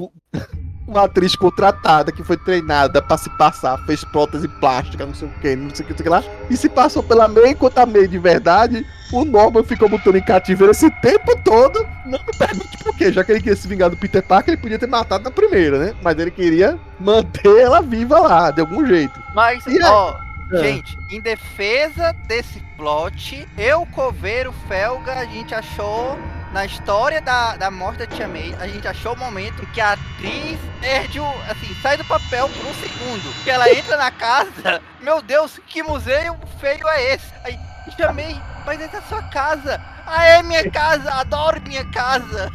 uma atriz contratada que foi treinada pra se passar, fez prótese plástica, não sei o que, não sei o que, não sei o que lá, e se passou pela May, enquanto a May de verdade, o Norman ficou botando em cativeiro esse tempo todo. Não me pergunte por quê, já que ele queria se vingar do Peter Parker, ele podia ter matado na primeira, né? Mas ele queria manter ela viva lá, de algum jeito. Mas, e ó, é. Gente, em defesa desse plot, eu, Coveiro, Felga, a gente achou na história da, da morte da Tia May, a gente achou o momento que a atriz perde o. assim, sai do papel por um segundo. Que ela entra na casa. Meu Deus, que museu feio é esse? Aí, Tia May, mas essa é a sua casa. Ah, é minha casa, adoro minha casa.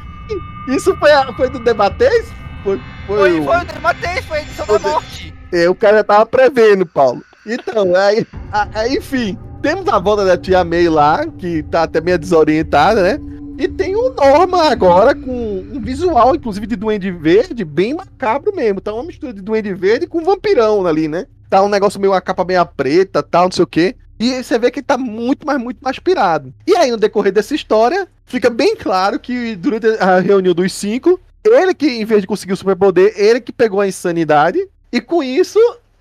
Isso foi, a, foi do Debatês? Foi, foi, foi, o... foi o Debatês, foi a edição da morte. É, o cara já tava prevendo, Paulo. Então, aí, enfim, temos a volta da tia May lá, que tá até meio desorientada, né? E tem o Norma agora com um visual, inclusive, de Duende Verde, bem macabro mesmo. Tá uma mistura de Duende Verde com vampirão ali, né? Tá um negócio meio a capa meio preta, tal, não sei o quê. E você vê que ele tá muito, mas muito mais pirado. E aí, no decorrer dessa história, fica bem claro que durante a reunião dos cinco, ele que, em vez de conseguir o superpoder, ele que pegou a insanidade. E com isso,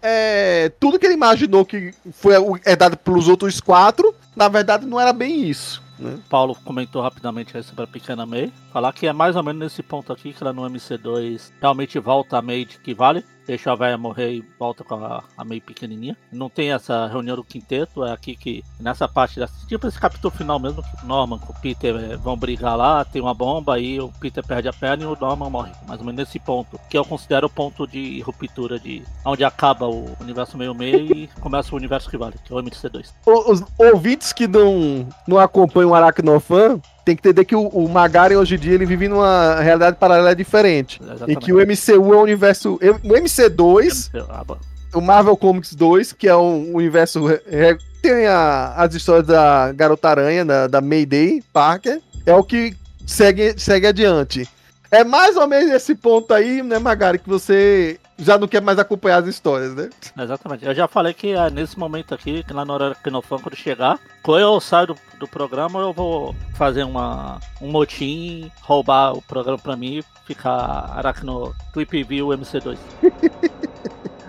é, tudo que ele imaginou que foi é dado pelos outros quatro, na verdade não era bem isso. Né? Paulo comentou rapidamente aí sobre a pequena May. Falar que é mais ou menos nesse ponto aqui que ela no MC2 realmente volta a May de que vale deixa a velha morrer e volta com a, a meio pequenininha. Não tem essa reunião do quinteto, é aqui que, nessa parte, dessa, tipo esse capítulo final mesmo, que Norman com o Peter é, vão brigar lá, tem uma bomba, aí o Peter perde a perna e o Norman morre. Mais ou menos nesse ponto, que eu considero o ponto de ruptura de onde acaba o universo meio-meio e começa o universo rival, que é o MTC2. Os ouvintes que não, não acompanham o Aracnofan tem que entender que o, o Magaren hoje em dia ele vive numa realidade paralela diferente. Exatamente. Em que o MCU é o universo. O MC2. o Marvel Comics 2, que é um universo. tem a- as histórias da Garota Aranha, da, da Mayday Parker. É o que segue, segue adiante. É mais ou menos esse ponto aí, né, Magari, que você já não quer mais acompanhar as histórias, né? Exatamente. Eu já falei que é nesse momento aqui, que lá na hora que no fã, quando chegar, quando eu saio do, do programa, eu vou fazer uma, um motim, roubar o programa pra mim e ficar Aracno Clip View MC2.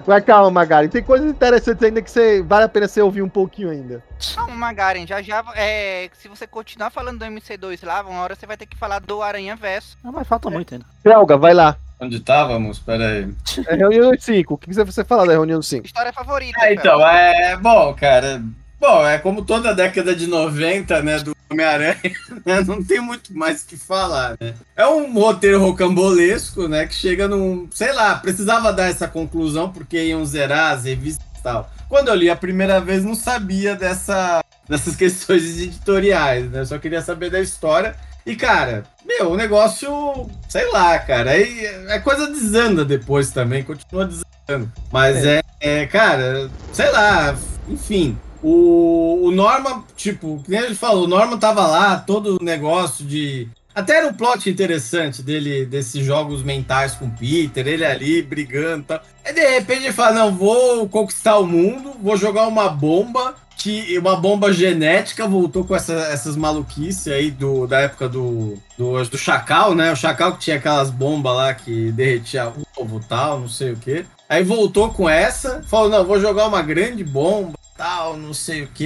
Mas calma, Magari. Tem coisas interessantes ainda que você, vale a pena você ouvir um pouquinho ainda. Calma, Magaren, já já. É, se você continuar falando do MC2 lá, uma hora você vai ter que falar do Aranha Verso. Não, mas falta muito ainda. Helga, vai lá. Onde estávamos? Pera aí. É reunião dos 5. O que você você fala da reunião dos 5? História favorita. É, Fel. então, é. Bom, cara. Bom, é como toda a década de 90, né, do Homem-Aranha, né, não tem muito mais o que falar, né? É um roteiro rocambolesco, né, que chega num. Sei lá, precisava dar essa conclusão porque iam zerar as revistas e tal. Quando eu li a primeira vez, não sabia dessa, dessas questões editoriais, né? Eu só queria saber da história. E, cara, meu, o negócio, sei lá, cara, aí é coisa desanda depois também, continua desandando. Mas é, é, cara, sei lá, enfim. O, o Norman, tipo, nem ele falou, o Norman tava lá, todo o negócio de. Até era um plot interessante dele, desses jogos mentais com o Peter, ele ali brigando e tal. Aí de repente ele fala: Não, vou conquistar o mundo, vou jogar uma bomba, que uma bomba genética, voltou com essa- essas maluquices aí do, da época do, do, do Chacal, né? O Chacal que tinha aquelas bombas lá que derretia ovo tal, não sei o quê. Aí voltou com essa, falou: Não, vou jogar uma grande bomba tal, não sei o que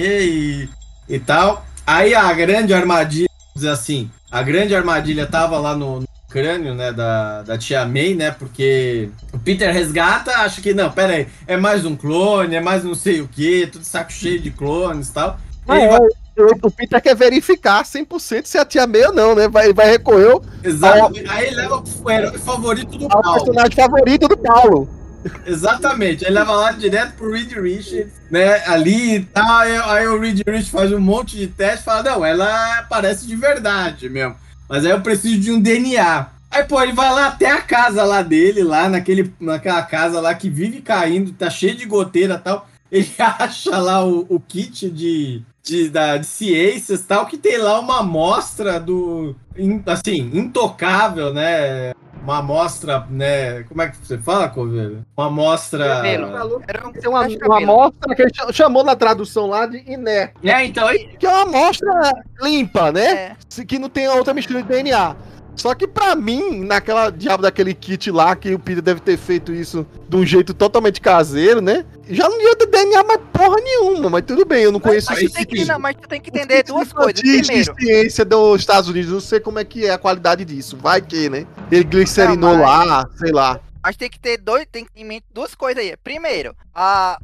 e, e tal. Aí a grande armadilha, dizer assim, a grande armadilha tava lá no, no crânio, né, da, da tia May, né, porque o Peter resgata, acha que, não, pera aí, é mais um clone, é mais não sei o que, tudo saco cheio de clones e tal. Ele vai- O Peter quer verificar 100% se a tia May ou não, né? Vai, vai recorrer ao Exatamente. Aí ele leva o herói favorito do Paulo. personagem favorito do Paulo. Exatamente, ele leva lá direto pro Reed Richards, né? Ali e tal. Aí, aí o Reed Richards faz um monte de teste e fala: Não, ela parece de verdade mesmo. Mas aí eu preciso de um DNA. Aí, pô, ele vai lá até a casa lá dele, lá naquele, naquela casa lá que vive caindo, tá cheio de goteira e tal. Ele acha lá o, o kit de, de, da, de ciências tal, que tem lá uma amostra do. assim, intocável, né? Uma amostra, né? Como é que você fala, Coveiro? Uma amostra. Era um Tem uma, uma amostra que ele cha- chamou na tradução lá de inerte. É, então aí. Que é uma amostra limpa, né? É. Que não tem outra mistura de DNA. Só que pra mim, naquela diabo daquele kit lá, que o Peter deve ter feito isso de um jeito totalmente caseiro, né? Já não ia ter DNA mais porra nenhuma, mas tudo bem, eu não conheço Mas, esse tem que, não, mas tu tem que entender duas coisas. Primeiro, ciência dos Estados Unidos, não sei como é que é a qualidade disso. Vai que, né? Ele glicerinou Não, mas- lá, sei lá. mas tem que ter dois, tem que ter em mente duas coisas aí. Primeiro, a,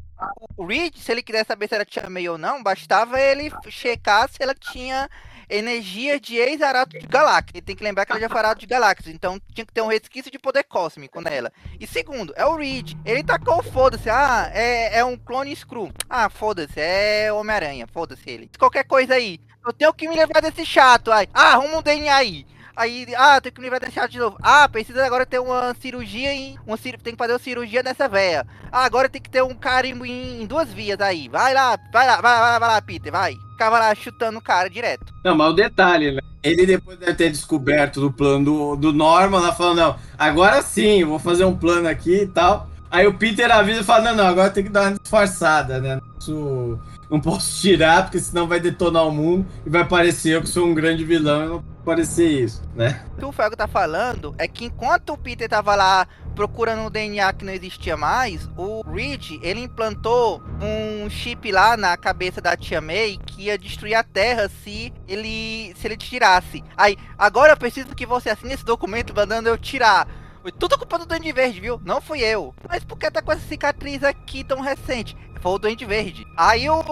o Reed, se ele quiser saber se ela tinha meio ou não, bastava ele checar se ela tinha energia de ex-arato de galáxia. Ele tem que lembrar que ela já foi arato de galáxias, então tinha que ter um resquício de poder cósmico nela. E segundo, é o Reed. Ele tacou foda-se. Ah, é, é um clone Screw. Ah, foda-se, é Homem-Aranha. Foda-se ele. Qualquer coisa aí. Eu tenho que me livrar desse chato. Aí. Ah, arruma um DNA aí. Aí, ah, tem que me livrar desse chato de novo. Ah, precisa agora ter uma cirurgia em. Uma, tem que fazer uma cirurgia nessa véia. Ah, agora tem que ter um carimbo em, em duas vias aí. Vai lá, vai lá, vai lá, vai lá, Peter, vai. Ficava lá chutando o cara direto. Não, mas o detalhe, né? Ele depois deve ter descoberto do plano do, do Norman, lá falando, não, agora sim, vou fazer um plano aqui e tal. Aí o Peter avisa e fala, não, não, agora tem que dar uma disfarçada, né? Posso, não posso tirar, porque senão vai detonar o mundo e vai parecer eu que sou um grande vilão parecer isso, né? O que o Felgo tá falando é que enquanto o Peter tava lá procurando um DNA que não existia mais, o Reed, ele implantou um chip lá na cabeça da tia May que ia destruir a Terra se ele se ele tirasse. Aí, agora eu preciso que você assine esse documento mandando eu tirar. Foi tudo culpa do Duende Verde, viu? Não fui eu. Mas por que tá com essa cicatriz aqui tão recente? Foi o Duende Verde. Aí o,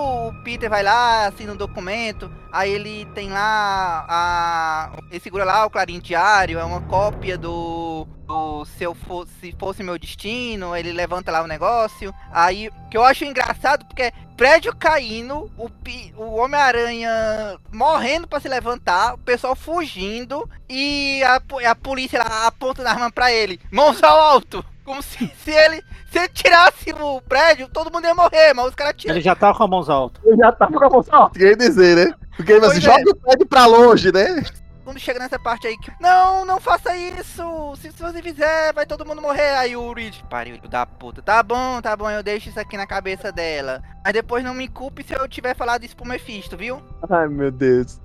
Peter vai lá, assina um documento. Aí ele tem lá a. Ele segura lá o Clarim Diário, é uma cópia do. do Se eu fosse, se fosse meu destino, ele levanta lá o negócio. Aí, que eu acho engraçado, porque prédio caindo, o, o Homem-Aranha morrendo pra se levantar, o pessoal fugindo e a, a polícia lá apontando a arma pra ele, mãos ao alto, como se, se ele Se ele tirasse o prédio, todo mundo ia morrer, mas os caras tiram. Ele já tava com a mãos altas. Eu já tava com a moça, ó, queria dizer, né? Porque ele assim, é. joga o prédio pra longe, né? Quando chega nessa parte aí que. Não, não faça isso! Se, se você fizer, vai todo mundo morrer. Aí o Reed, pariu filho da puta. Tá bom, tá bom, eu deixo isso aqui na cabeça dela. Mas depois não me culpe se eu tiver falado isso pro Mephisto, viu? Ai, meu Deus.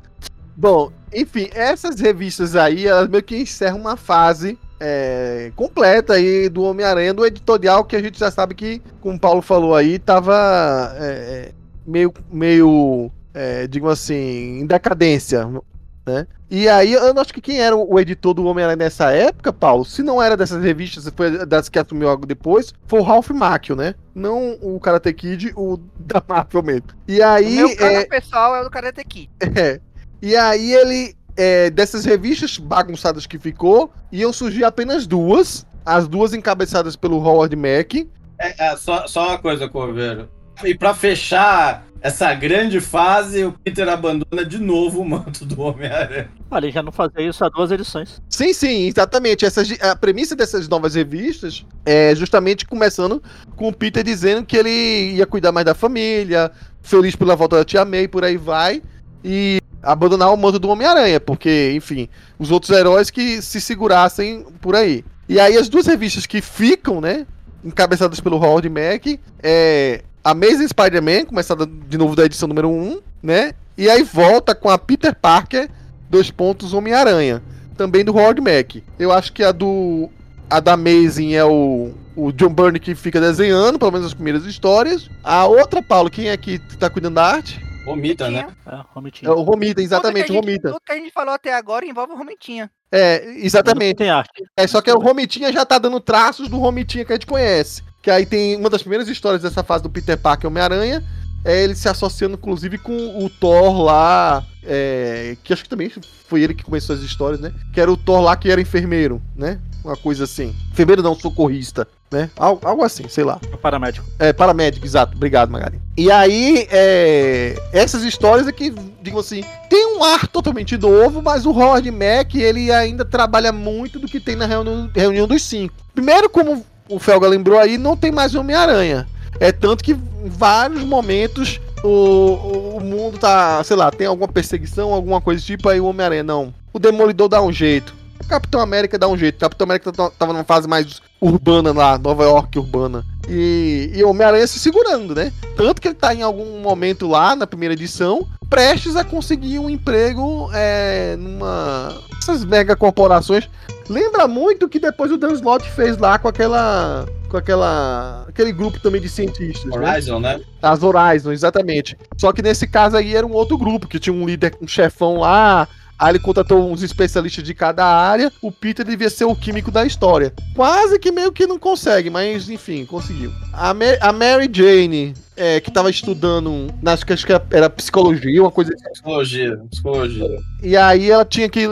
Bom, enfim, essas revistas aí, elas meio que encerram uma fase é, completa aí do Homem-Aranha, do editorial, que a gente já sabe que, como o Paulo falou aí, tava é, meio, meio é, digamos assim, em decadência, né? E aí, eu acho que quem era o editor do Homem-Aranha nessa época, Paulo, se não era dessas revistas, se foi das que assumiu algo depois, foi o Ralph Macchio, né? Não o Karate Kid, o da Marvel mesmo. E o aí, meu cara é, pessoal é o do Karate Kid. é. E aí ele, é, dessas revistas bagunçadas que ficou, iam surgir apenas duas. As duas encabeçadas pelo Howard Mack. É, é, só, só uma coisa, Coveiro. E pra fechar essa grande fase, o Peter abandona de novo o manto do Homem-Aranha. Olha, ele já não fazia isso há duas edições. Sim, sim, exatamente. Essas, a premissa dessas novas revistas é justamente começando com o Peter dizendo que ele ia cuidar mais da família, feliz pela volta da Tia May, por aí vai. E abandonar o manto do Homem-Aranha, porque, enfim, os outros heróis que se segurassem por aí. E aí as duas revistas que ficam, né, encabeçadas pelo Howard Mack, é Amazing Spider-Man, começada de novo da edição número 1, né, e aí volta com a Peter Parker, dois pontos Homem-Aranha, também do Howard Mack. Eu acho que a do a da Amazing é o, o John Byrne que fica desenhando, pelo menos as primeiras histórias. A outra, Paulo, quem é que tá cuidando da arte? Vomita, né? É, É o Romita, exatamente, tudo o que a gente- Romita. Tudo que a gente falou até agora envolve o Romitinha. É, exatamente. É só que o Romitinha já tá dando traços do Romitinha que a gente conhece. Que aí tem uma das primeiras histórias dessa fase do Peter Parker Homem-Aranha. É ele se associando, inclusive, com o Thor lá. é, que acho que também foi ele que começou as histórias, né? Que era o Thor lá que era enfermeiro, né? Uma coisa assim. Enfermeiro não, socorrista, né? Algo, algo assim, sei lá. O paramédico. É, paramédico, exato. Obrigado, Magali. E aí, é, essas histórias aqui, digo assim, tem um ar totalmente novo, mas o Howard Mack, ele ainda trabalha muito do que tem na reunião, reunião dos cinco. Primeiro, como o Felga lembrou aí, não tem mais Homem-Aranha. É tanto que em vários momentos o, o, mundo tá, sei lá, tem alguma perseguição, alguma coisa tipo, aí o Homem-Aranha, não. O Demolidor dá um jeito. O Capitão América dá um jeito. O Capitão América tá- tava numa fase mais urbana lá, Nova York urbana. E, e o Homem-Aranha se segurando, né? Tanto que ele tá em algum momento lá, na primeira edição, prestes a conseguir um emprego é, numa. Essas mega corporações. Lembra muito o que depois o Dan Slott fez lá com aquela. Com aquela. aquele grupo também de cientistas. né? Horizon, né? As Horizon, exatamente. Só que nesse caso aí era um outro grupo, que tinha um líder, um chefão lá. Aí ele contratou uns especialistas de cada área. O Peter devia ser o químico da história. Quase que meio que não consegue, mas enfim, conseguiu. A, Ma- a Mary Jane, é, que tava estudando, acho que, acho que era psicologia, uma coisa assim. Psicologia, psicologia. E aí ela tinha que.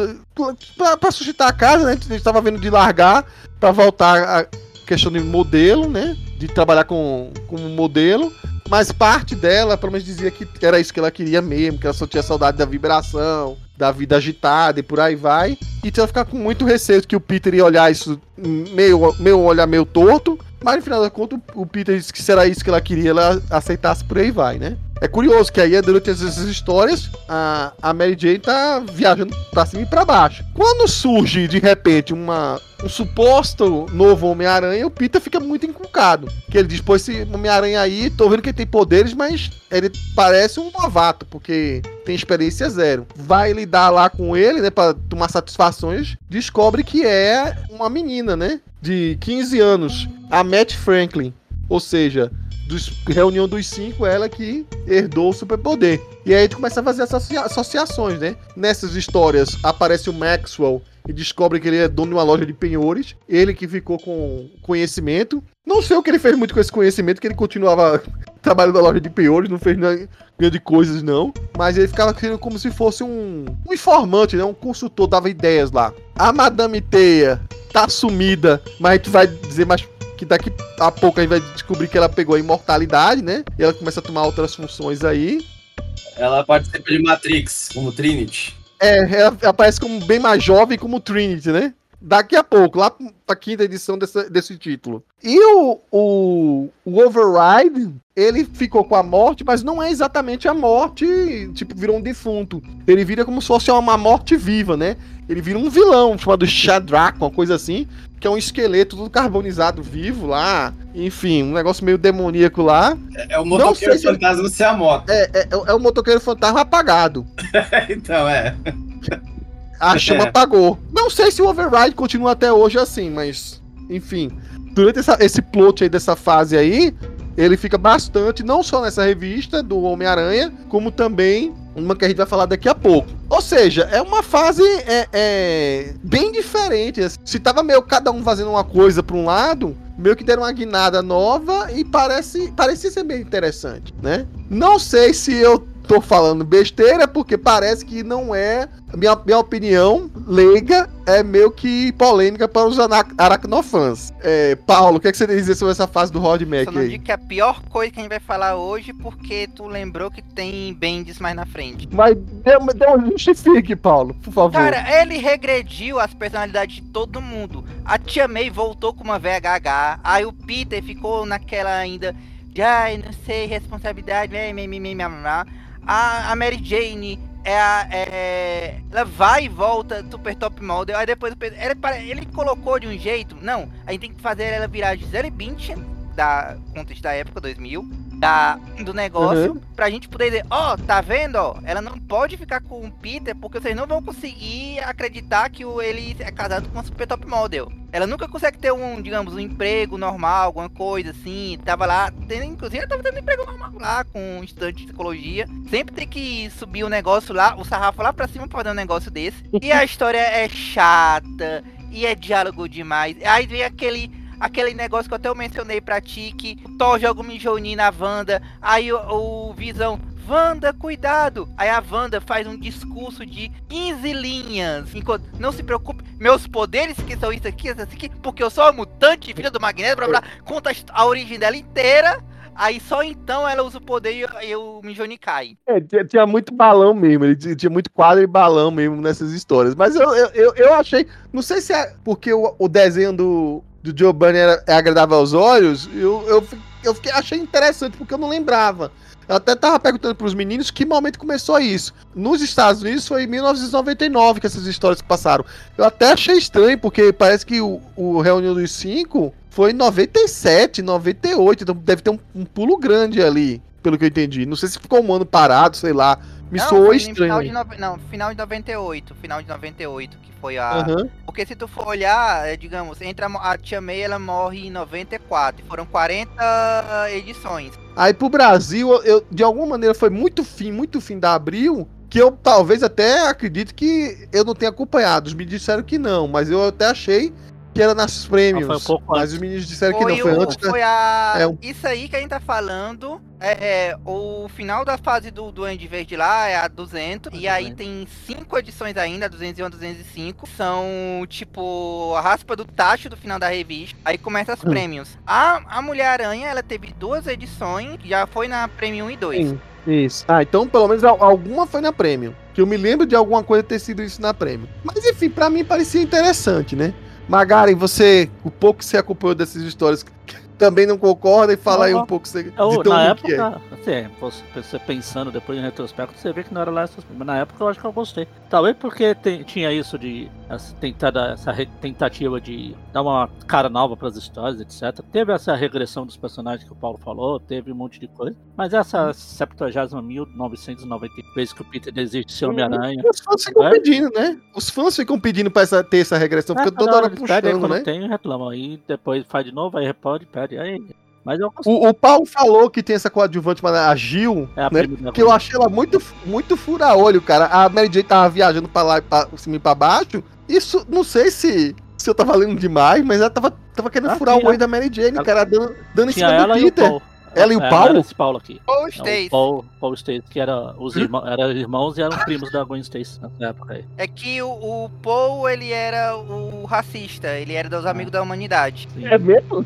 Pra, pra suscitar a casa, né? A gente tava vendo de largar pra voltar a questão de modelo, né? De trabalhar com, como modelo. Mas parte dela, pelo menos, dizia que era isso que ela queria mesmo, que ela só tinha saudade da vibração, da vida agitada e por aí vai. E tinha que ficar com muito receio que o Peter ia olhar isso meio, meio olhar meio torto. Mas no final da conta, o Peter disse que será isso que ela queria, ela aceitasse por aí vai, né? É curioso que aí, durante essas histórias, a, a Mary Jane tá viajando pra cima e pra baixo. Quando surge, de repente, uma, um suposto novo Homem-Aranha, o Peter fica muito encucado. Que ele diz, pô, esse Homem-Aranha aí, tô vendo que ele tem poderes, mas ele parece um novato, porque tem experiência zero. Vai lidar lá com ele, né, pra tomar satisfações, descobre que é uma menina, né, de 15 anos, a Matt Franklin. Ou seja, dos, reunião dos cinco, ela que herdou o superpoder. E aí a gente começa a fazer associa- associações, né? Nessas histórias aparece o Maxwell e descobre que ele é dono de uma loja de penhores. Ele que ficou com conhecimento. Não sei o que ele fez muito com esse conhecimento, que ele continuava trabalhando na loja de penhores, não fez grande coisas não. Mas ele ficava sendo como se fosse um, um informante, né? Um consultor, dava ideias lá. A Madame Teia tá sumida, mas tu vai dizer mais que daqui a pouco a gente vai descobrir que ela pegou a imortalidade, né? E ela começa a tomar outras funções aí. Ela participa de Matrix, como Trinity. É, ela aparece como bem mais jovem como Trinity, né? daqui a pouco, lá pra quinta edição desse, desse título. E o, o, o Override, ele ficou com a morte, mas não é exatamente a morte, tipo, virou um defunto. Ele vira como se fosse uma morte viva, né? Ele vira um vilão chamado Shadrach, uma coisa assim, que é um esqueleto tudo carbonizado vivo lá. Enfim, um negócio meio demoníaco lá. É, é o motoqueiro se- fantasma ser a moto. É, é, é o motoqueiro fantasma apagado. então, é. A chama É. apagou. Não sei se o Override continua até hoje assim, mas. Enfim. Durante essa- esse plot aí dessa fase aí, ele fica bastante, não só nessa revista do Homem-Aranha, como também uma que a gente vai falar daqui a pouco. Ou seja, é uma fase é, é, bem diferente. assim. Se tava meio cada um fazendo uma coisa para um lado, meio que deram uma guinada nova e parece, parece ser bem interessante, né? Não sei se eu tô falando besteira, porque parece que não é. Minha, minha opinião leiga é meio que polêmica para os aracnofãs. É, Paulo, o que, é que você tem a dizer sobre essa fase do Rod Mac Só não aí? digo que é a pior coisa que a gente vai falar hoje, porque tu lembrou que tem Bendis mais na frente. Mas dê, um justifique, Paulo, por favor. Cara, ele regrediu as personalidades de todo mundo. A Tia May voltou com uma VHH. Aí o Peter ficou naquela ainda de ai, não sei, responsabilidade, né. A, a Mary Jane é a, é, ela vai e volta super top model. Aí depois ele, colocou de um jeito. Não, a gente tem que fazer ela virar Gisele Bündchen da contexto da época 2000, da do negócio, pra gente poder dizer, ó, tá vendo, ó, ela não pode ficar com o Peter porque vocês não vão conseguir acreditar que o, ele é casado com uma super top model. Ela nunca consegue ter um, digamos, um emprego normal, alguma coisa assim. Tava lá, tendo, inclusive ela tava tendo emprego normal lá com um estudante de psicologia. Sempre tem que subir o negócio lá, o sarrafo lá pra cima pra fazer um negócio desse. E a história é chata, e é diálogo demais. Aí vem aquele aquele negócio que eu até mencionei pra ti, que Thor joga o Mijoni na Wanda, aí o, o Visão, Wanda, cuidado! Aí a Wanda faz um discurso de 15 linhas, enquanto, não se preocupe, meus poderes que são isso aqui, isso aqui, porque eu sou uma mutante, filha do Magneto, blá blá, conta a origem dela inteira, aí só então ela usa o poder e, e o Mijoni cai. É, tinha, tinha muito balão mesmo, ele tinha, tinha muito quadro e balão mesmo nessas histórias. Mas eu, eu, eu, eu achei. Não sei se é porque o, o desenho do, do Giovanni era, é agradável aos olhos, eu, eu, eu fiquei, achei interessante, porque eu não lembrava. Eu até tava perguntando pros meninos que momento começou isso. Nos Estados Unidos foi em 1999 que essas histórias passaram. Eu até achei estranho, porque parece que o, o Reunião dos Cinco foi em 97, 98, então deve ter um, um pulo grande ali, pelo que eu entendi. Não sei se ficou um ano parado, sei lá. Me não, soou no estranho. Final de nove- não, final de 98, final de 98, que foi a... Aham. Porque se tu for olhar, é, digamos, entre a, a Tia May, ela morre em 94. e Foram 40 edições. Aí pro Brasil, eu, de alguma maneira foi muito fim, muito fim da Abril, que eu talvez até acredito que eu não tenha acompanhado. Meninos disseram que não, mas eu até achei que era nas prêmios. foi um pouco mas antes. os meninos disseram que não, foi o- antes da... foi a. é, um- Isso aí que a gente tá falando. É, é, o final da fase do Duende Verde lá é a 200. E aí 200. tem cinco edições ainda, a 201 a 205. São tipo a raspa do tacho do final da revista. Aí começa as Hum. prêmios. A, a Mulher-Aranha, ela teve duas edições. Já foi na Prêmio 1 e 2. Sim, isso. Ah, então pelo menos al- alguma foi na Premium. Que eu me lembro de alguma coisa ter sido isso na Premium. Mas enfim, pra mim parecia interessante, né? Magaren, você, o pouco que você acompanhou dessas histórias, também não concorda e fala aí um pouco você, de Eu, tão na ruim que é. época, assim, você- você pensando depois em retrospecto, você vê que não era lá essas mas na época eu acho que eu gostei. Talvez porque tem- tinha isso de tentar dar essa re- tentativa de dar uma cara nova para as histórias, etc. Teve essa regressão dos personagens que o Paulo falou, teve um monte de coisa. Mas essa 70.990 vezes que o Peter desiste de ser Homem-Aranha. Os fãs ficam É? pedindo, né? Os fãs ficam pedindo pra essa- ter essa regressão, É, cada toda hora aí puxando, quando né? tem, reclamam. Aí depois faz de novo, aí pode, pede. Aí. Mas eu. O, o Paulo falou que tem essa coadjuvante, mas a Gil, É a né? Que eu achei ela muito, muito fura-olho, cara. A Mary Jane tava viajando pra lá e pra cima e pra baixo. Isso, não sei se, se eu tava lendo demais, mas ela tava, tava querendo Ah, furar tinha. o olho da Mary Jane, Ela- cara, dando, dando em cima do ela e o Peter. Paul. Ela e o É, Paulo? Era esse Paulo aqui. É, o Stacy. Paul, Paul Stacy, que era os irmãos, eram irmãos e eram primos da Gwen Stacy nessa época aí. É que o, o Paul, ele era o racista. Ele era dos amigos da humanidade. Sim. É mesmo?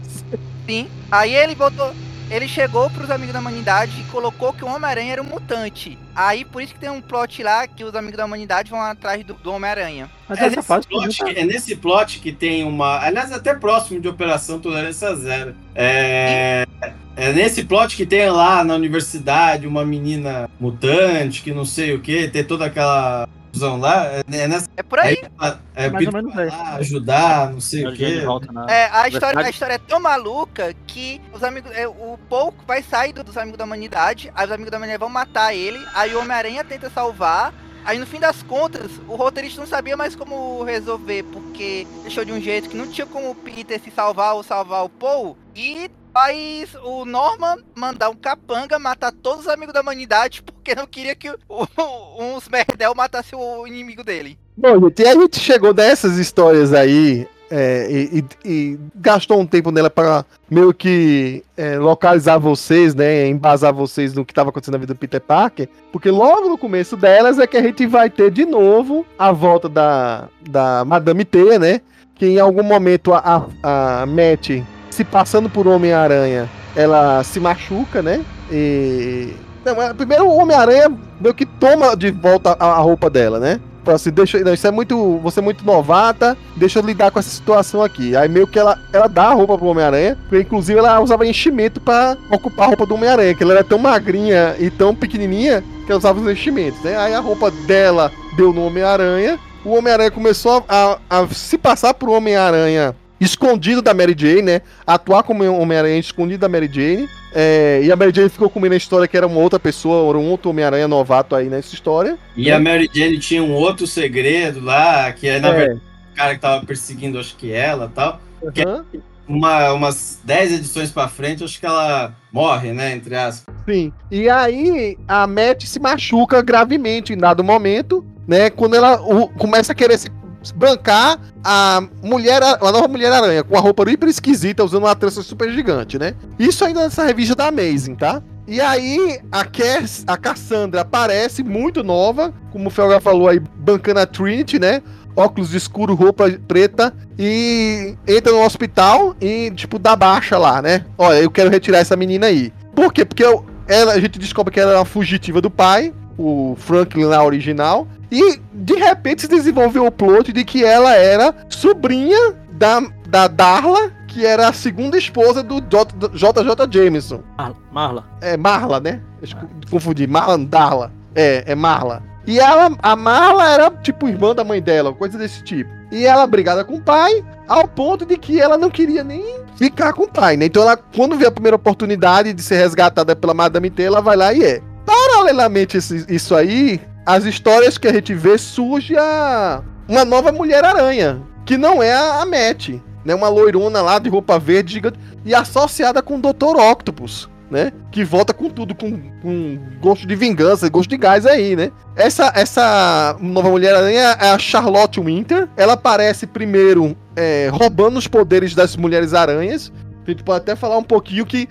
Sim. Aí ele botou. ele chegou pros amigos da humanidade e colocou que o Homem-Aranha era um mutante. Aí por isso que tem um plot lá que os amigos da humanidade vão atrás do, do Homem-Aranha. Mas É nesse, plot, é nesse plot que tem uma. Aliás, até próximo de Operação Tolerância Zero. É. É nesse plot que tem lá na universidade uma menina mutante que não sei o que, ter toda aquela fusão lá. É, é nessa. É por aí. Aí, é, Mais ou menos lá ajudar, não sei o volta na. É, a história, a história é tão maluca que os amigos. é, o Paul vai sair do- dos amigos da humanidade, aí os amigos da humanidade vão matar ele, aí o Homem-Aranha tenta salvar. Aí no fim das contas, o roteirista não sabia mais como resolver, porque deixou de um jeito que não tinha como o Peter se salvar ou salvar o Paul. E faz o Norman mandar um capanga matar todos os amigos da humanidade, porque não queria que o- uns merdel matasse o inimigo dele. Bom, gente, e a gente chegou nessas histórias aí é, e, e- e gastou um tempo nela para meio que é, localizar vocês, né? Embasar vocês no que estava acontecendo na vida do Peter Parker. Porque logo no começo delas é que a gente vai ter de novo a volta da, da Madame T, né? Que em algum momento a, a, a Matt, se passando por Homem-Aranha, ela se machuca, né? E. Não, primeiro o Homem-Aranha meio que toma de volta a, a roupa dela, né? Fala assim, deixa, não, isso é muito. Você é muito novata, deixa eu lidar com essa situação aqui. Aí meio que ela, ela dá a roupa pro Homem-Aranha, inclusive ela usava enchimento pra ocupar a roupa do Homem-Aranha, que ela era tão magrinha e tão pequenininha que ela usava os enchimentos, né? Aí a roupa dela deu no Homem-Aranha, o Homem-Aranha começou a, a se passar por Homem-Aranha escondido da Mary Jane, né? Atuar como Homem-Aranha escondido da Mary Jane. É, e a Mary Jane ficou comendo a história que era uma outra pessoa, era um outro Homem-Aranha novato aí nessa história. E a Mary Jane tinha um outro segredo lá, que é na É. verdade o cara que tava perseguindo, acho que ela e tal. Aham. Uma, umas 10 edições pra frente, acho que ela morre, né? Entre aspas. Sim. E aí a Matt se machuca gravemente em dado momento, né? Quando ela o- começa a querer se bancar a mulher, a nova Mulher Aranha, com a roupa hiper esquisita, usando uma trança super gigante, né? Isso ainda nessa revista da Amazing, tá? E aí a, Cass, a Cassandra aparece muito nova, como o Felga falou aí, bancando a Trinity, né? Óculos escuro, roupa preta e entra no hospital e, tipo, dá baixa lá, né? Olha, eu quero retirar essa menina aí. Por quê? Porque eu- ela, a gente descobre que ela era uma fugitiva do pai, o Franklin lá original, e de repente se desenvolveu o plot de que ela era sobrinha da, da Darla, que era a segunda esposa do J- JJ Jameson. Marla. Marla. É Marla, né? Deixa eu confundir. Marla, Darla. É, é Marla. E ela, a Marla era tipo irmã da mãe dela, coisa desse tipo. E ela brigada com o pai, ao ponto de que ela não queria nem ficar com o pai, né? Então ela, quando vê a primeira oportunidade de ser resgatada pela Madame T, ela vai lá e é. Paralelamente isso aí, as histórias que a gente vê surge a uma nova Mulher-Aranha, que não é a, Matt, né? Uma loirona lá de roupa verde gigante e associada com o Dr. Octopus, né? Que volta com tudo, com, com gosto de vingança, gosto de gás aí, né? Essa, essa nova Mulher-Aranha é a Charlotte Winter. Ela aparece primeiro é, roubando os poderes das Mulheres-Aranhas. A gente pode até falar um pouquinho que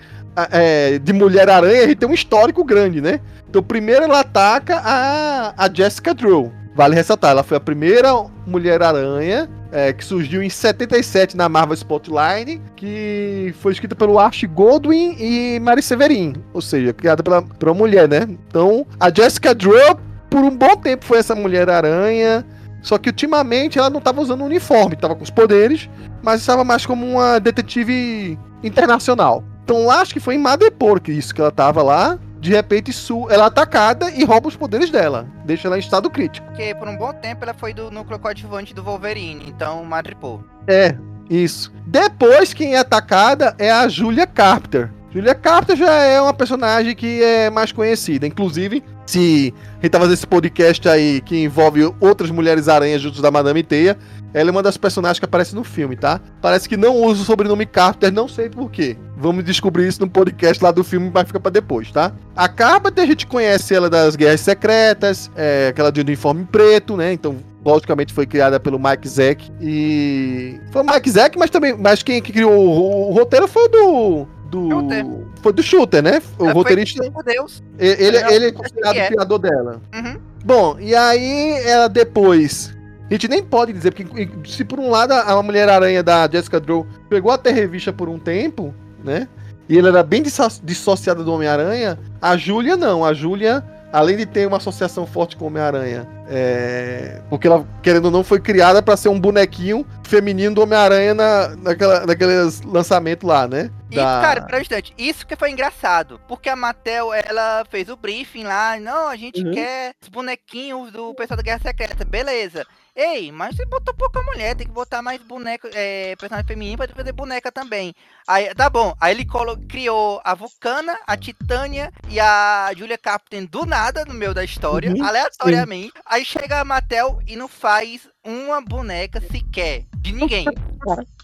é, de Mulher-Aranha a gente tem um histórico grande, né? Então, primeiro ela ataca a, a Jessica Drew. Vale ressaltar, ela foi a primeira Mulher-Aranha é, que surgiu em 77 na Marvel Spotlight, que foi escrita pelo Ash Goldwyn e Mary Severin, ou seja, criada pela, uma mulher, né? Então, a Jessica Drew, por um bom tempo, foi essa Mulher-Aranha, só que ultimamente ela não estava usando uniforme, estava com os poderes, mas estava mais como uma detetive internacional. Então, lá acho que foi em Madripoor que isso que ela estava lá. De repente, su- ela é atacada e rouba os poderes dela. Deixa ela em estado crítico. Porque por um bom tempo ela foi do núcleo coadjuvante do Wolverine, então Madripoor. É, isso. Depois, quem é atacada é a Julia Carpenter. Julia Carpenter já é uma personagem que é mais conhecida. Inclusive, se a gente tá fazendo esse podcast aí que envolve outras mulheres aranhas juntos da Madame Teia, ela é uma das personagens que aparece no filme, tá? Parece que não usa o sobrenome Carpenter, não sei porquê. Vamos descobrir isso no podcast lá do filme, mas fica pra depois, tá? A Carpenter, a gente conhece ela das Guerras Secretas, é, aquela de uniforme preto, né? Então, logicamente foi criada pelo Mike Zack e foi o Mike Zack, mas também, mas quem que criou o, o roteiro foi do do Shooter. foi do Shooter, né? O Ela foi roteirista, por Deus. ele, ele, É, ele é que considerado é. o criador dela. Uhum. Bom, e aí ela depois. A gente nem pode dizer, porque se por um lado a Mulher-Aranha da Jessica Drew pegou até revista por um tempo, né? e ele era bem disso- dissociado do Homem-Aranha, a Júlia não. A Júlia, além de ter uma associação forte com o Homem-Aranha, é, porque ela, querendo ou não, foi criada pra ser um bonequinho feminino do Homem-Aranha na, naquela, naqueles lançamentos lá, né? E, cara, pra um instante, isso que foi engraçado. Porque a Mattel, ela fez o briefing lá. Não, a gente Uhum. quer os bonequinhos do pessoal da Guerra Secreta. Beleza. Ei, mas você botou pouca mulher, tem que botar mais boneco, é, personagem feminino pra fazer boneca também. Aí, tá bom. Aí ele colo- criou a Vulcana, a Titânia e a Julia Captain do nada no meio da história, Uhum, aleatoriamente. Aí chega a Mattel e não faz uma boneca sequer. De ninguém.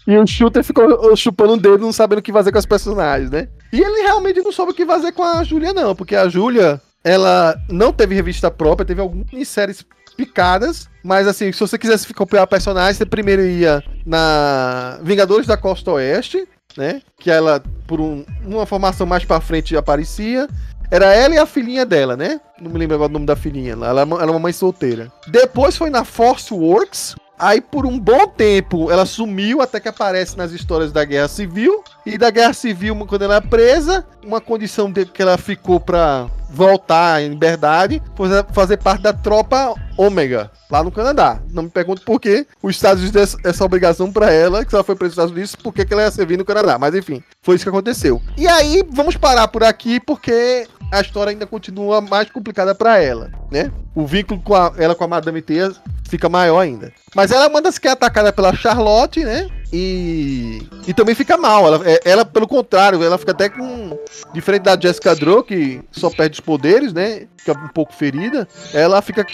E o Shooter ficou chupando o dedo, não sabendo o que fazer com as personagens, né? E ele realmente não soube o que fazer com a Júlia, não, porque a Júlia, ela não teve revista própria, teve algumas minisséries picadas, mas assim, se você quisesse copiar a personagem, você primeiro ia na Vingadores da Costa Oeste, né? Que ela, por um- uma formação mais pra frente, aparecia. Era ela e a filhinha dela, né? Não me lembro agora o nome da filhinha. Ela ela era uma mãe solteira. Depois foi na Force Works. Aí, por um bom tempo, ela sumiu até que aparece nas histórias da Guerra Civil. E da Guerra Civil, quando ela é presa, uma condição de que ela ficou pra voltar em liberdade foi fazer parte da tropa Ômega, lá no Canadá. Não me pergunte por quê. Os Estados Unidos deu essa obrigação pra ela, que ela foi para os Estados Unidos, por que que ela ia servir no Canadá. Mas enfim, foi isso que aconteceu. E aí, vamos parar por aqui, porque a história ainda continua mais complicada pra ela, né? O vínculo com a- ela com a Madame Teia fica maior ainda. Mas ela manda se que é atacada pela Charlotte, né? E, e também fica mal. Ela, é- ela, pelo contrário, ela fica até com. Diferente da Jessica Drew, que só perde os poderes, né? Fica um pouco ferida. Ela fica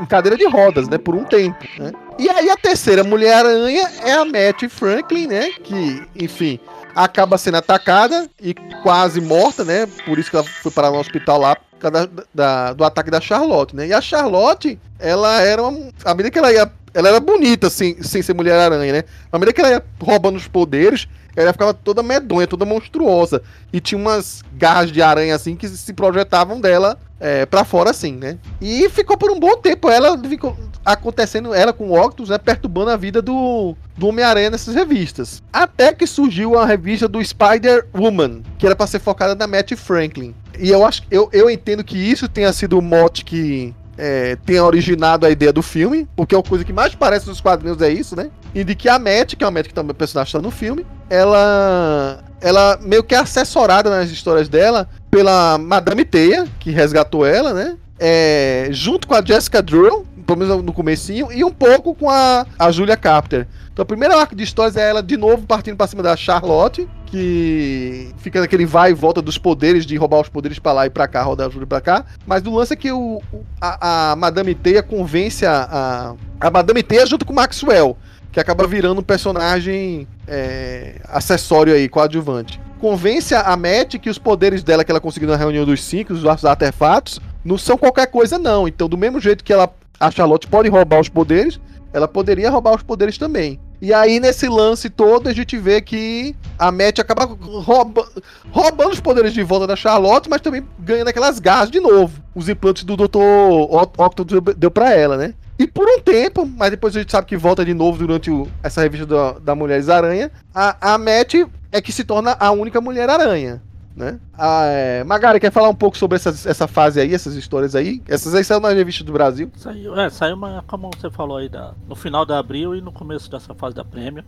em cadeira de rodas, né? Por um tempo, né? E aí a terceira Mulher-Aranha é a Matt Franklin, né? Que, enfim, acaba sendo atacada e quase morta, né? Por isso que ela foi parar no hospital lá da, da- do ataque da Charlotte, né? E a Charlotte, ela era uma. À medida que ela ia. Ela era bonita, assim, sem ser Mulher-Aranha, né? À medida que ela ia roubando os poderes, ela ficava toda medonha, toda monstruosa. E tinha umas garras de aranha, assim, que se projetavam dela é, pra fora, assim, né? E ficou por um bom tempo ela ficou acontecendo, ela com o Octus, né? Perturbando a vida do, do Homem-Aranha nessas revistas. Até que surgiu a revista do Spider-Woman, que era pra ser focada na Matt Franklin. E eu acho eu, eu entendo que isso tenha sido o mote que é, tenha originado a ideia do filme, porque a coisa que mais parece nos quadrinhos é isso, né? E de que a Matt, que é uma Matt que também é personagem que tá no filme, ela ela meio que é assessorada nas histórias dela pela Madame Teia, que resgatou ela, né? É, junto com a Jessica Drew, pelo menos no comecinho, e um pouco com a, a Julia Carpenter. Então, o primeiro arco de histórias é ela de novo partindo pra cima da Charlotte, que fica naquele vai e volta dos poderes, de roubar os poderes pra lá e pra cá, rodar a Júlia pra cá. Mas o lance é que o- a, a Madame Teia convence a, a, a Madame Teia junto com o Maxwell, que acaba virando um personagem é, acessório aí, coadjuvante. Convence a Matt que os poderes dela que ela conseguiu na reunião dos cinco, os artefatos, não são qualquer coisa, não. Então, do mesmo jeito que ela, a Charlotte pode roubar os poderes, ela poderia roubar os poderes também. E aí, nesse lance todo, a gente vê que a Matt acaba rouba, roubando os poderes de volta da Charlotte, mas também ganhando aquelas garras de novo. Os implantes do Dr. Deu, deu pra ela, né? E por um tempo, mas depois a gente sabe que volta de novo durante o- essa revista da, da Mulheres Aranha, a, a Matt é que se torna a única Mulher Aranha. Né? Ah, é, Magari, quer falar um pouco sobre essas- essa fase aí, essas histórias aí? Essas aí saíram na revista do Brasil. Saiu, é, saiu uma, como você falou aí, da, no final da abril e no começo dessa fase da prêmio.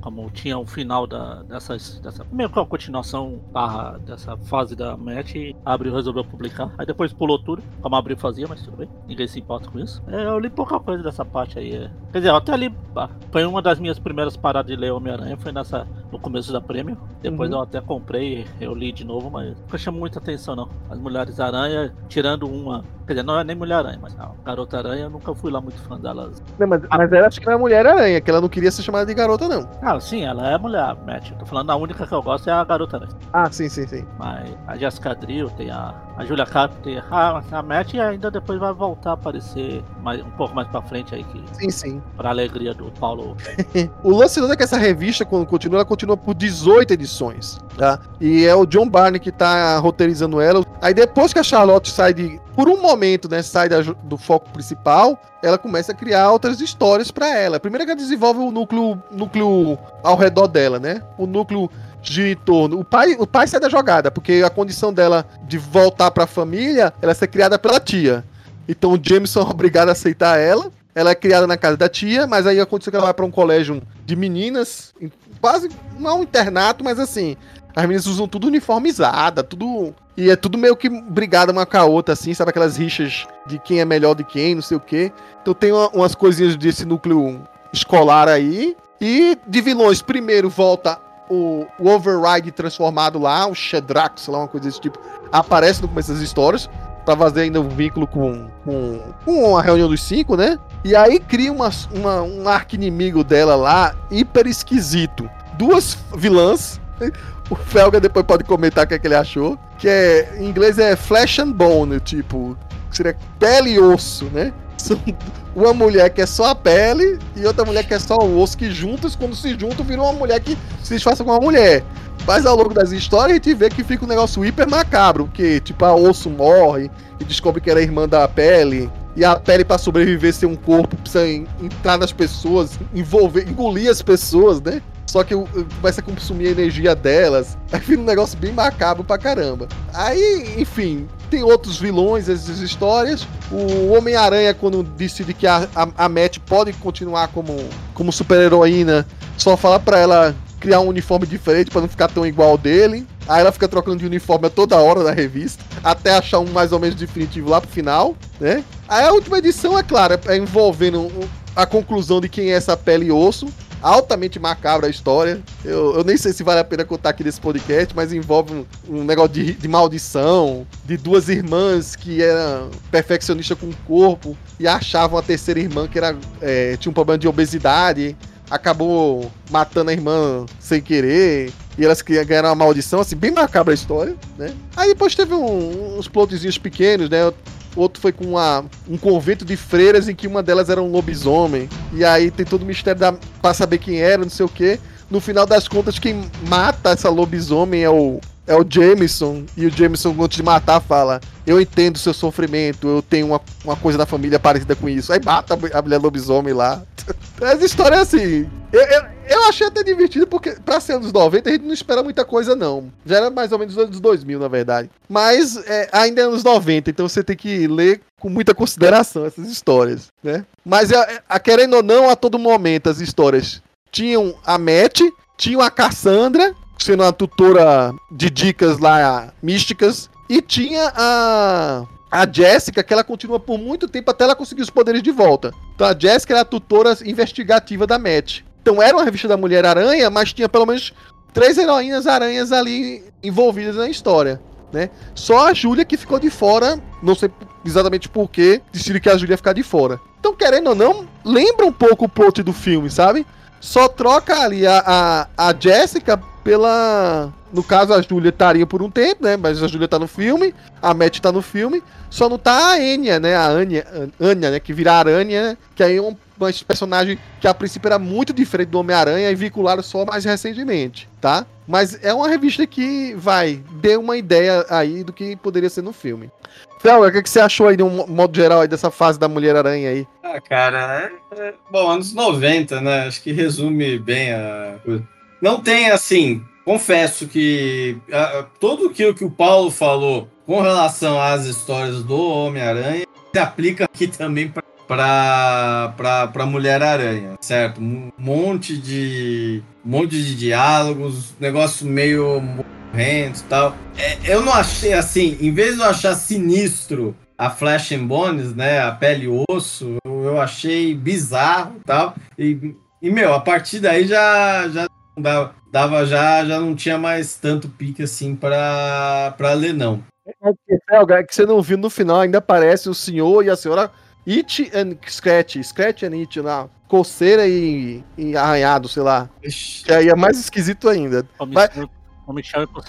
Como tinha o final da, dessas, dessa. Meio que a continuação barra dessa fase da match, a Abril resolveu publicar. Aí depois pulou tudo, como a Abril fazia, mas tudo bem. Ninguém se importa com isso. É, eu li pouca coisa dessa parte aí. é. Quer dizer, eu até li. ah, Foi uma das minhas primeiras paradas de ler Homem-Aranha, foi nessa. no começo da prêmio. Depois Uhum. eu até comprei, eu li de novo, mas chamou muita atenção não. As Mulheres Aranha, tirando uma. Quer dizer, não é nem Mulher Aranha, mas a Garota Aranha, eu nunca fui lá muito fã delas. Não, mas, mas ela acho que era a Mulher Aranha, que ela não queria ser chamada de garota, não. Ah, sim, ela é mulher, Matt. Eu tô falando, a única que eu gosto é a Garota Aranha. Ah, sim, sim, sim. Mas a Jessica Drill, tem a, a Julia Carpenter, tem a, a Matt e ainda depois vai voltar a aparecer mais, um pouco mais pra frente aí, que, Sim, sim. pra alegria do Paulo. O lance é que essa revista, quando continua, ela continua por 18 edições, tá? E é o John Barney que tá roteirizando ela. Aí depois que a Charlotte sai de... Por um momento, né, sai da do foco principal, ela começa a criar outras histórias pra ela. Primeiro que ela desenvolve o núcleo, núcleo ao redor dela, né? O núcleo em torno. O pai, o pai sai da jogada, porque a condição dela de voltar pra família, ela é ser criada pela tia. Então o Jameson é obrigado a aceitar ela. Ela é criada na casa da tia, mas aí aconteceu que ela vai pra um colégio de meninas, quase não um internato, mas assim, as meninas usam tudo uniformizada, tudo. E é tudo meio que brigada uma com a outra, assim, sabe? Aquelas rixas de quem é melhor de quem, não sei o quê. Então tem uma- umas coisinhas desse núcleo escolar aí. E de vilões, primeiro volta o, o Override transformado lá, o Shedrax, sei lá, uma coisa desse tipo. Aparece no começo das histórias. Pra fazer ainda um vínculo com, com, com a reunião dos cinco, né? E aí cria uma, uma, um arqui-inimigo dela lá, hiper esquisito. Duas vilãs. O Felga depois pode comentar o que, é que ele achou. Que é, em inglês é flesh and bone, tipo, seria pele e osso, né? Uma mulher que é só a pele e outra mulher que é só o osso, que juntas, quando se juntam, viram uma mulher que se disfarça com uma mulher. Mas ao longo das histórias a gente vê que fica um negócio hiper macabro, porque tipo, a osso morre e descobre que era irmã da pele. E a pele, pra sobreviver, ser um corpo, precisa en- entrar nas pessoas, envolver, engolir as pessoas, né? Só que começa a consumir a energia delas. Aí fica um negócio bem macabro pra caramba. Aí, enfim, tem outros vilões, essas histórias. O Homem-Aranha, quando decide que a, a, a Matt pode continuar como, como super-heroína, só fala pra ela criar um uniforme diferente pra não ficar tão igual dele. Aí ela fica trocando de uniforme a toda hora na revista, até achar um mais ou menos definitivo lá pro final, né? Aí a última edição, é claro, é envolvendo a conclusão de quem é essa pele e osso. Altamente macabra a história. Eu, eu nem sei se vale a pena contar aqui nesse podcast, mas envolve um, um negócio de, de maldição, de duas irmãs que eram perfeccionistas com o corpo e achavam a terceira irmã que era, é, tinha um problema de obesidade acabou matando a irmã sem querer. E elas ganharam uma maldição, assim, bem macabra a história, né? Aí depois teve um- uns plotzinhos pequenos, né? Outro foi com uma, um convento de freiras em que uma delas era um lobisomem. E aí tem todo o mistério da, pra saber quem era, não sei o quê. No final das contas, quem mata essa lobisomem é o, é o Jameson. E o Jameson, antes de matar, fala: Eu entendo seu sofrimento, eu tenho uma, uma coisa da família parecida com isso. Aí mata a mulher lobisomem lá. Essa história é assim. Eu, eu, eu achei até divertido, porque pra ser anos 90 a gente não espera muita coisa, não. Já era mais ou menos dos anos 2000, na verdade. Mas é, ainda é anos 90, então você tem que ler com muita consideração essas histórias, né? Mas a, a- querendo ou não, a todo momento as histórias tinham a Matt, tinham a Cassandra, sendo uma tutora de dicas lá místicas, e tinha a a Jéssica, que ela continua por muito tempo até ela conseguir os poderes de volta. Então a Jéssica era a tutora investigativa da Matt. Então era uma revista da Mulher-Aranha, mas tinha pelo menos três heroínas aranhas ali envolvidas na história. Né? Só a Júlia que ficou de fora, não sei exatamente por que decidiram que a Júlia ia ficar de fora. Então, querendo ou não, lembra um pouco o plot do filme, sabe? Só troca ali a, a, a Jéssica pela. No caso, a Júlia estaria por um tempo, né? Mas a Júlia tá no filme, a Matt tá no filme, só não tá a Enya, né? A Anya, Anya né? Que vira Aranha, que aí é um uma personagem que a princípio era muito diferente do Homem-Aranha e vincularam só mais recentemente, tá? Mas é uma revista que vai, dê uma ideia aí do que poderia ser no filme. Felga, o que, que você achou aí de um modo geral aí dessa fase da Mulher-Aranha aí? Ah, cara, é, é- bom, anos 90, né? Acho que resume bem a. Não tem assim, confesso que ah, tudo aquilo que o Paulo falou com relação às histórias do Homem-Aranha se aplica aqui também para Mulher-Aranha, certo? Um monte de monte de diálogos, negócio meio morrendo e tal. É, eu não achei assim, em vez de eu achar sinistro a Flash and Bones, né, a pele e osso, eu, eu achei bizarro e tal. E, meu, a partir daí já, já dava, dava já, já não tinha mais tanto pique assim pra, pra ler, não. Felga, é que você não viu no final, ainda aparece o senhor e a senhora It and Scratch, Scratch and It, lá, coceira e, e arranhado, sei lá. Ixi. Que aí é mais esquisito ainda. O e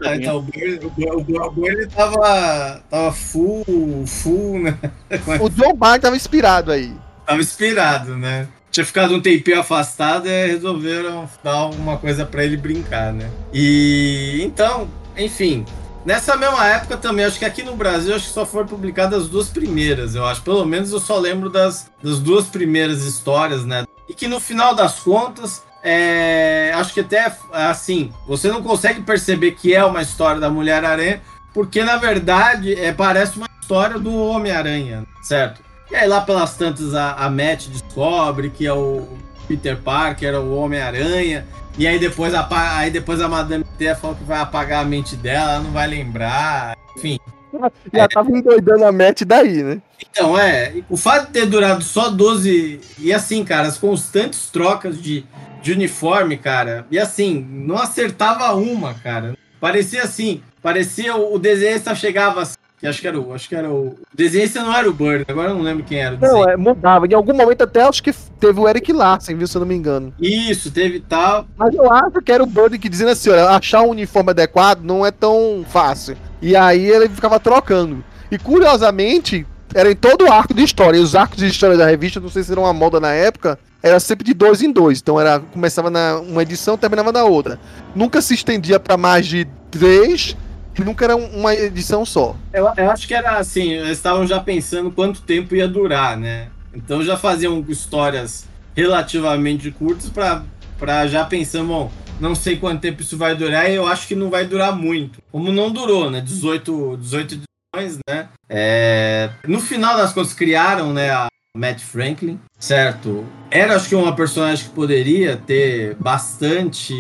Ah, então, o o o o Burn tava, tava full, full, né? O John Byrne tava inspirado aí. Tava inspirado, né? Tinha ficado um tempinho afastado e resolveram dar alguma coisa pra ele brincar, né? E então, enfim, nessa mesma época também, acho que aqui no Brasil acho que só foram publicadas as duas primeiras, eu acho. Pelo menos eu só lembro das, das duas primeiras histórias, né? E que no final das contas é, acho que até assim, você não consegue perceber que é uma história da Mulher-Aranha, porque na verdade é, parece uma história do Homem-Aranha, certo? E aí lá pelas tantas a, a Matt descobre que é o Peter Parker, o Homem-Aranha, e aí depois, a, aí depois a Madame T fala que vai apagar a mente dela, ela não vai lembrar, enfim. Já é. tava endoidando a Matt daí, né? Então, é. O fato de ter durado só 12. E assim, cara, as constantes trocas de, de uniforme, cara. E assim, não acertava uma, cara. Parecia assim. Parecia o, o desenhista chegava assim, acho que era o. Acho que era o. Desenhista não era o Bird, agora eu não lembro quem era o Não, é, mudava. Em algum momento até acho que teve o Eric Larsen, viu? Se eu não me engano. Isso, teve tal. Mas eu acho que era o Bird que dizendo assim, olha, achar um uniforme adequado não é tão fácil. E aí ele ficava trocando. E curiosamente, era em todo o arco de história. E os arcos de história da revista, não sei se era uma moda na época, era sempre de dois em dois. Então era começava na uma edição, terminava na outra. Nunca se estendia para mais de três. Nunca era uma edição só. Eu, eu acho que era assim, eles estavam já pensando quanto tempo ia durar, né? Então já faziam histórias relativamente curtas para já pensando, bom, não sei quanto tempo isso vai durar e eu acho que não vai durar muito. Como não durou, né? 18, 18 edições, né? É... No final das contas, criaram né, a Matt Franklin, certo? Era, acho que, uma personagem que poderia ter bastante,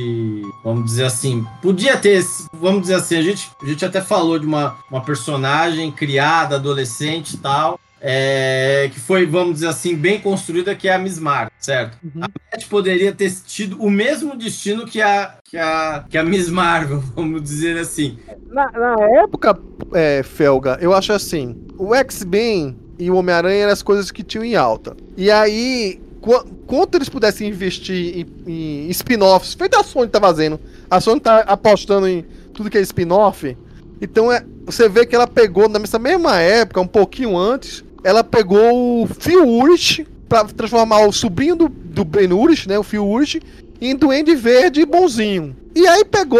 vamos dizer assim, podia ter, vamos dizer assim, a gente, a gente até falou de uma, uma personagem criada, adolescente e tal, é, que foi, vamos dizer assim, bem construída, que é a Miss Marvel, certo? Uhum. A Matt poderia ter tido o mesmo destino que a, que a, que a Miss Marvel, vamos dizer assim. Na, na época, é, Felga, eu acho assim, o X-Men e o Homem-Aranha eram as coisas que tinham em alta. E aí, qu quanto eles pudessem investir em, em spin-offs, feito a Sony tá fazendo, a Sony tá apostando em tudo que é spin-off, então é, você vê que ela pegou nessa mesma época, um pouquinho antes, ela pegou o Phil Urich pra transformar o sobrinho do, do Ben Urich, né, o Phil Urich, em Duende Verde bonzinho. E aí pegou,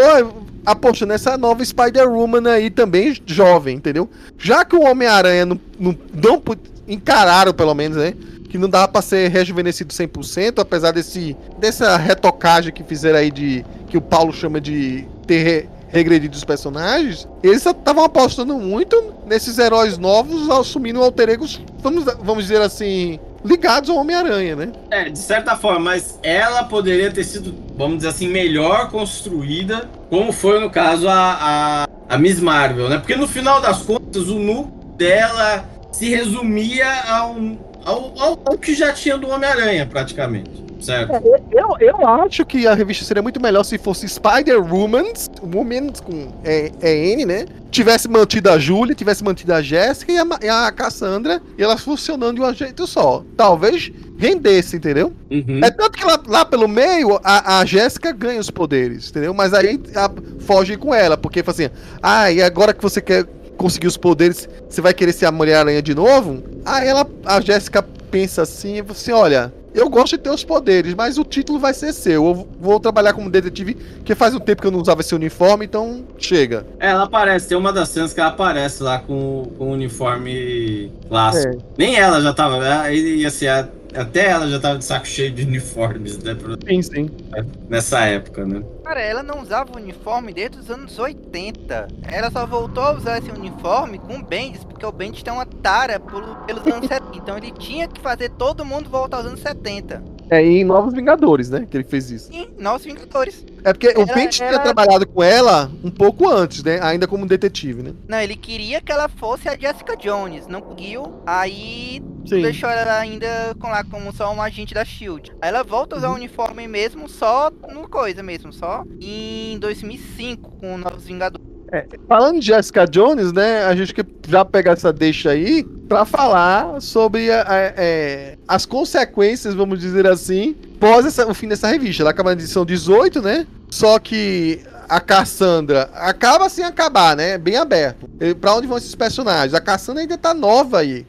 apostou nessa nova Spider-Woman aí também jovem, entendeu? Já que o Homem-Aranha não, não, não encararam, pelo menos, né? Que não dava pra ser rejuvenescido 100%, apesar desse, dessa retocagem que fizeram aí de... Que o Paulo chama de ter regredido os personagens, eles estavam apostando muito nesses heróis novos assumindo alter egos, vamos, vamos dizer assim, ligados ao Homem-Aranha, né? É, de certa forma, mas ela poderia ter sido, vamos dizer assim, melhor construída, como foi no caso a, a, a Miss Marvel, né? Porque no final das contas, o núcleo dela se resumia ao, ao, ao, ao que já tinha do Homem-Aranha, praticamente. Certo. É, eu, eu acho que a revista seria muito melhor se fosse Spider-Woman, Woman com é, é, N, né? Tivesse mantido a Julie, tivesse mantido a Jéssica a, e a Cassandra, e elas funcionando de um jeito só. Talvez rendesse, entendeu? Uhum. É tanto que lá, lá pelo meio, a, a Jéssica ganha os poderes, entendeu? Mas aí a, foge com ela, porque fala assim, ah, e agora que você quer conseguir os poderes, você vai querer ser a Mulher-Aranha de novo? Aí ela, a Jéssica pensa assim, e fala assim, olha, eu gosto de ter os poderes, mas o título vai ser seu. Eu vou trabalhar como detetive, que faz um tempo que eu não usava esse uniforme, então chega. É, ela aparece, tem uma das cenas que ela aparece lá com, com o uniforme clássico. É. Nem ela já tava, né? e assim, a, até ela já tava de saco cheio de uniformes, né? Sim, sim. Nessa época, né? Cara, ela não usava uniforme desde os anos 80. Ela só voltou a usar esse uniforme com o Bendis, porque o Bendis tem uma tara pelos anos 70. Então ele tinha que fazer todo mundo voltar aos anos 70. É em Novos Vingadores, né? Que ele fez isso. Sim, Novos Vingadores. É porque o Pente tinha trabalhado com ela um pouco antes, né? Ainda como detetive, né? Não, ele queria que ela fosse a Jessica Jones, não conseguiu. Aí Sim. deixou ela ainda com lá como só um agente da Shield. Aí ela volta a usar uhum. o uniforme mesmo, só no coisa mesmo, só em 2005 com Novos Vingadores. É, falando de Jessica Jones, né? A gente quer já pegar essa deixa aí para falar sobre a, a, é, as consequências, vamos dizer assim, pós essa, o fim dessa revista. Ela acaba na edição 18, né? Só que a Cassandra acaba sem acabar, né? Bem aberto. Para onde vão esses personagens? A Cassandra ainda tá nova aí.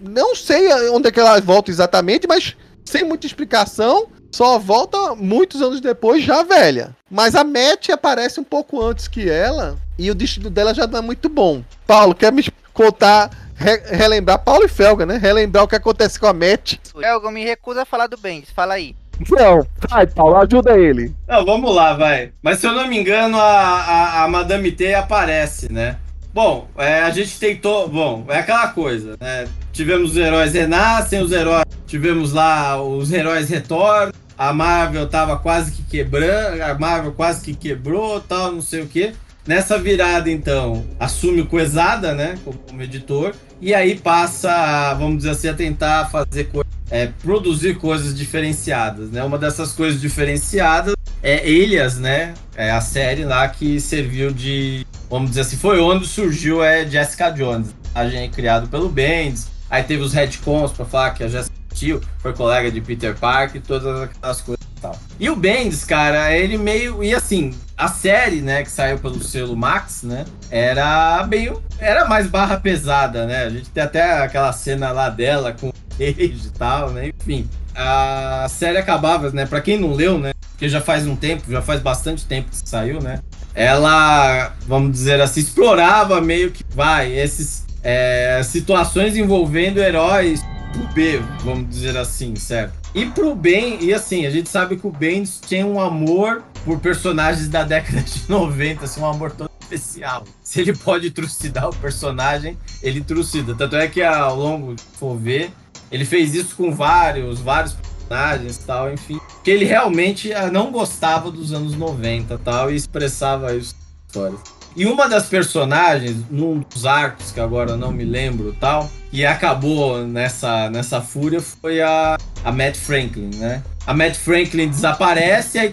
Não sei onde é que ela volta exatamente, mas sem muita explicação. Só volta muitos anos depois, já velha. Mas a Matt aparece um pouco antes que ela. E o destino dela já não é muito bom. Paulo, quer me contar, re- relembrar Paulo e Felga, né? Relembrar o que acontece com a Matt. Elgo, me recusa a falar do Bendis, fala aí. Não, vai, Paulo, ajuda ele. Não, vamos lá, vai. Mas se eu não me engano, a, a, a Madame T aparece, né? Bom, é, a gente tentou. Bom, é aquela coisa, né? Tivemos os heróis renascem, os heróis. Tivemos lá os heróis retornam. A Marvel tava quase que quebrando. A Marvel quase que quebrou, tal, não sei o quê. Nessa virada, então, assume o Coesada, né? Como editor. E aí passa, a, vamos dizer assim, a tentar fazer coisas. É, produzir coisas diferenciadas, né? Uma dessas coisas diferenciadas é Elias, né? É a série lá que serviu de, vamos dizer assim, foi onde surgiu é Jessica Jones, a gente criado pelo Bendis. Aí teve os retcons para falar que a Jessica Tio foi colega de Peter Parker, todas aquelas coisas e tal. E o Bendis, cara, ele meio e assim, a série, né, que saiu pelo selo Max, né, era meio era mais barra pesada, né? A gente tem até aquela cena lá dela com Cage e tal, né? Enfim, a série acabava, né? Pra quem não leu, né? Porque já faz um tempo, já faz bastante tempo que saiu, né? Ela, vamos dizer assim, explorava meio que, vai, esses é, situações envolvendo heróis pro B, vamos dizer assim, certo? E pro bem, e assim, a gente sabe que o Bendis tinha um amor por personagens da década de 90, assim, um amor todo especial. Se ele pode trucidar o personagem, ele trucida. Tanto é que ao longo, for ver, ele fez isso com vários, vários personagens tal, enfim. Que ele realmente ah, não gostava dos anos 90 tal, e expressava isso histórias. E uma das personagens, num dos arcos, que agora não me lembro tal, e acabou nessa, nessa fúria, foi a, a Matt Franklin, né? A Matt Franklin desaparece, e aí,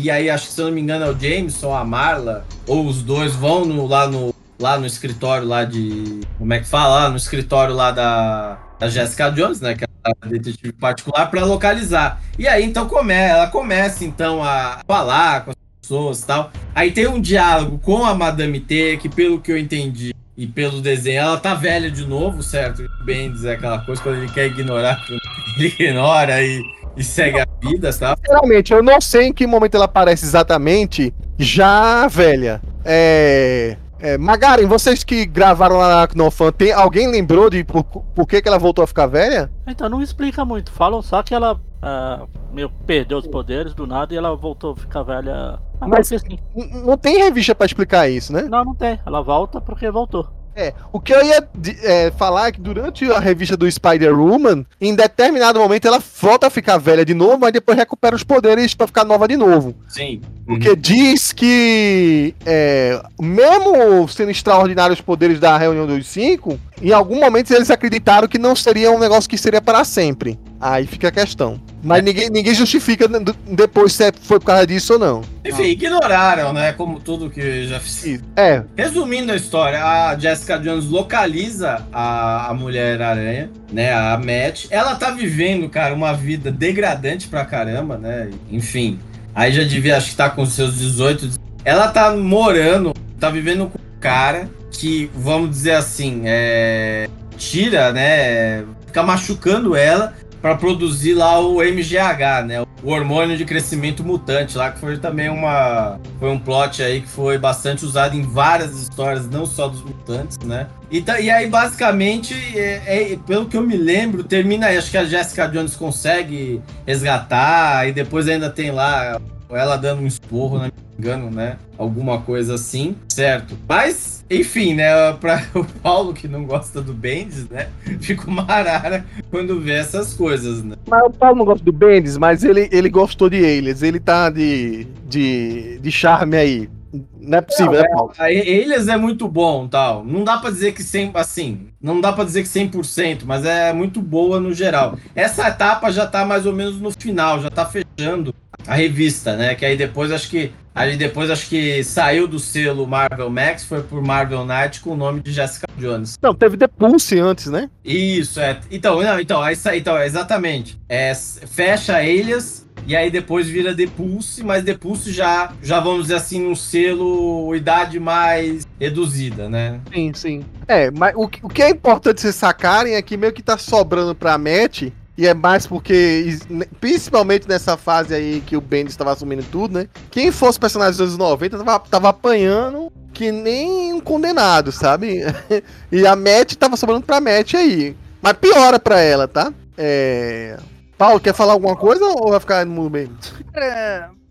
e aí acho que se eu não me engano é o Jameson, a Marla, ou os dois vão no- lá, no, lá no escritório lá de. Como é que fala? Lá no escritório lá da, da Jessica Jones, né? Que é a detetive particular, para localizar. E aí então come, ela começa então a falar com pessoas e tal. Aí tem um diálogo com a Madame T, que pelo que eu entendi e pelo desenho, ela tá velha de novo, certo? O Bendis é aquela coisa, quando ele quer ignorar, ele ignora e, e segue a vida, tá? Sinceramente, eu não sei em que momento ela aparece exatamente, já velha. É. é Magaren, vocês que gravaram lá na Knofan, tem alguém lembrou de por, por que, que ela voltou a ficar velha? Então não explica muito. Falam só que ela ah, meio perdeu os poderes do nada e ela voltou a ficar velha. Ah, Mas- porque sim. N- Não tem revista pra explicar isso, né? Não, não tem. Ela volta porque voltou. É, o que eu ia é, falar é que durante a revista do Spider-Woman, em determinado momento ela volta a ficar velha de novo, mas depois recupera os poderes pra ficar nova de novo. Sim. Porque diz que, é, mesmo sendo extraordinários os poderes da reunião dos cinco, em algum momento eles acreditaram que não seria um negócio que seria para sempre. Aí fica a questão. Mas ninguém, ninguém justifica depois se é- foi por causa disso ou não. Enfim, ignoraram, né? Como tudo que já fiz. É, Resumindo a história, a Jessica Jones localiza a, a Mulher-Aranha, né? A Matt. Ela tá vivendo, cara, uma vida degradante pra caramba, né? Enfim. Aí já devia, acho que tá com seus 18. Ela tá morando, tá vivendo com um cara que, vamos dizer assim, é. Tira, né? Fica machucando ela pra produzir lá o MGH, né? O hormônio de crescimento mutante lá, que foi também uma. Foi um plot aí que foi bastante usado em várias histórias, não só dos mutantes, né? E, tá- e aí, basicamente, é- é- pelo que eu me lembro, termina aí. Acho que a Jessica Jones consegue resgatar, e depois ainda tem lá ela dando um esporro, não me engano, né? Alguma coisa assim, certo? Mas, enfim, né? Pra o Paulo que não gosta do Bendis, né? Fica uma arara quando vê essas coisas, né? Mas o Paulo não gosta do Bendis, mas ele, ele gostou de Alias. Ele tá de, de, de charme aí. Não é possível, né, Paulo? A Elias é muito bom, tal. Não dá pra dizer que 100, assim, não dá pra dizer que 100%, mas é muito boa no geral. Essa etapa já tá mais ou menos no final, já tá fechando a revista, né? Que aí depois acho que aí depois acho que saiu do selo Marvel Max, foi por Marvel Knight com o nome de Jessica Jones. Não, teve The Pulse antes, né? Isso, é. Então, não, então, isso aí, então, exatamente. É, fecha Elias e aí depois vira The Pulse, mas The Pulse já, já vamos dizer assim, num selo idade mais reduzida, né? Sim, sim. É, mas o, que- o que é importante vocês sacarem é que meio que tá sobrando pra Matt. E é mais porque, principalmente nessa fase aí que o Bendis estava assumindo tudo, né? Quem fosse personagem dos anos 90 tava, tava apanhando que nem um condenado, sabe? e a Matt tava sobrando pra Matt aí. Mas piora pra ela, tá? É. Paulo, quer falar alguma coisa ou vai ficar no mundo mesmo?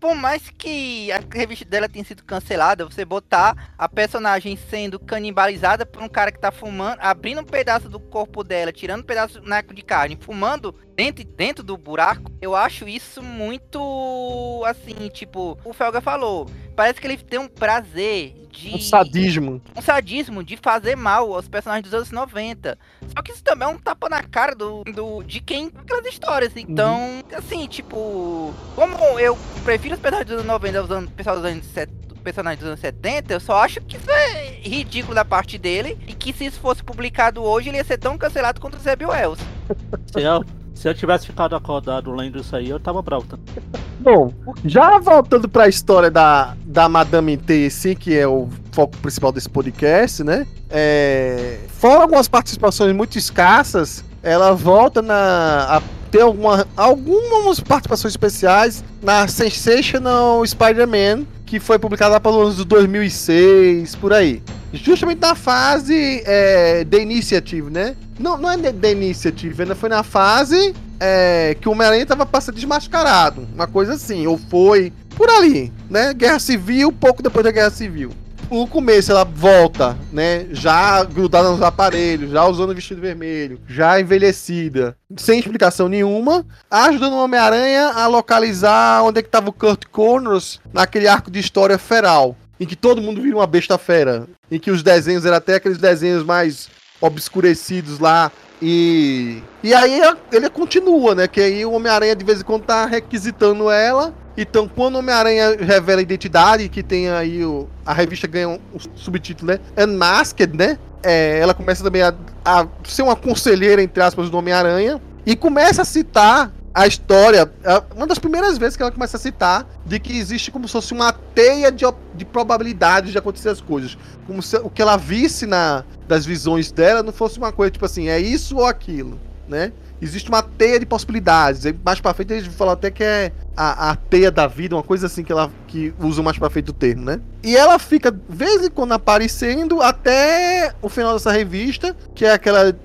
Por mais que a revista dela tenha sido cancelada, você botar a personagem sendo canibalizada por um cara que tá fumando, abrindo um pedaço do corpo dela, tirando um pedaço de carne, fumando dentro, dentro do buraco, eu acho isso muito assim, tipo, o Felga falou. Parece que ele tem um prazer de. Um sadismo. Um sadismo de fazer mal aos personagens dos anos 90. Só que isso também é um tapa na cara do, do de quem aquelas histórias. Então, uhum. assim, tipo. Como eu prefiro os personagens dos anos 90 aos pessoal dos anos 70 personagem dos anos 70, eu só acho que isso é ridículo da parte dele e que se isso fosse publicado hoje, ele ia ser tão cancelado quanto o Zeb Wells. Se eu tivesse ficado acordado lendo isso aí, eu tava bravo também. Bom, já voltando para a história da, da Madame T, que é o foco principal desse podcast, né? É, fora algumas participações muito escassas, ela volta na, a ter alguma, algumas participações especiais na Sensational Spider-Man, que foi publicada lá anos 2006, por aí. Justamente na fase é, The Initiative, né? Não, não é The Initiative, ainda foi na fase é, que o Homem-Aranha tava ser desmascarado. Uma coisa assim, ou foi por ali, né? Guerra Civil, pouco depois da Guerra Civil. No começo ela volta, né? Já grudada nos aparelhos, já usando vestido vermelho, já envelhecida, sem explicação nenhuma, ajudando o Homem-Aranha a localizar onde é que tava o Kurt Connors naquele arco de história feral, em que todo mundo vira uma besta fera, em que os desenhos eram até aqueles desenhos mais obscurecidos lá. E, e aí ele continua, né? Que aí o Homem-Aranha de vez em quando tá requisitando ela. Então, quando o Homem-Aranha revela a identidade, que tem aí o, a revista ganha um, um subtítulo, né? Unmasked, né? É, ela começa também a, a ser uma conselheira, entre aspas, do Homem-Aranha. E começa a citar a história, uma das primeiras vezes que ela começa a citar de que existe como se fosse uma teia de, de probabilidades de acontecer as coisas. Como se o que ela visse na, das visões dela não fosse uma coisa tipo assim, é isso ou aquilo, né? Existe uma teia de possibilidades. Mais pra frente eles falam até que é a, a teia da vida, uma coisa assim que ela que usa mais pra frente do termo, né? E ela fica, de vez em quando, aparecendo até o final dessa revista, que é aquela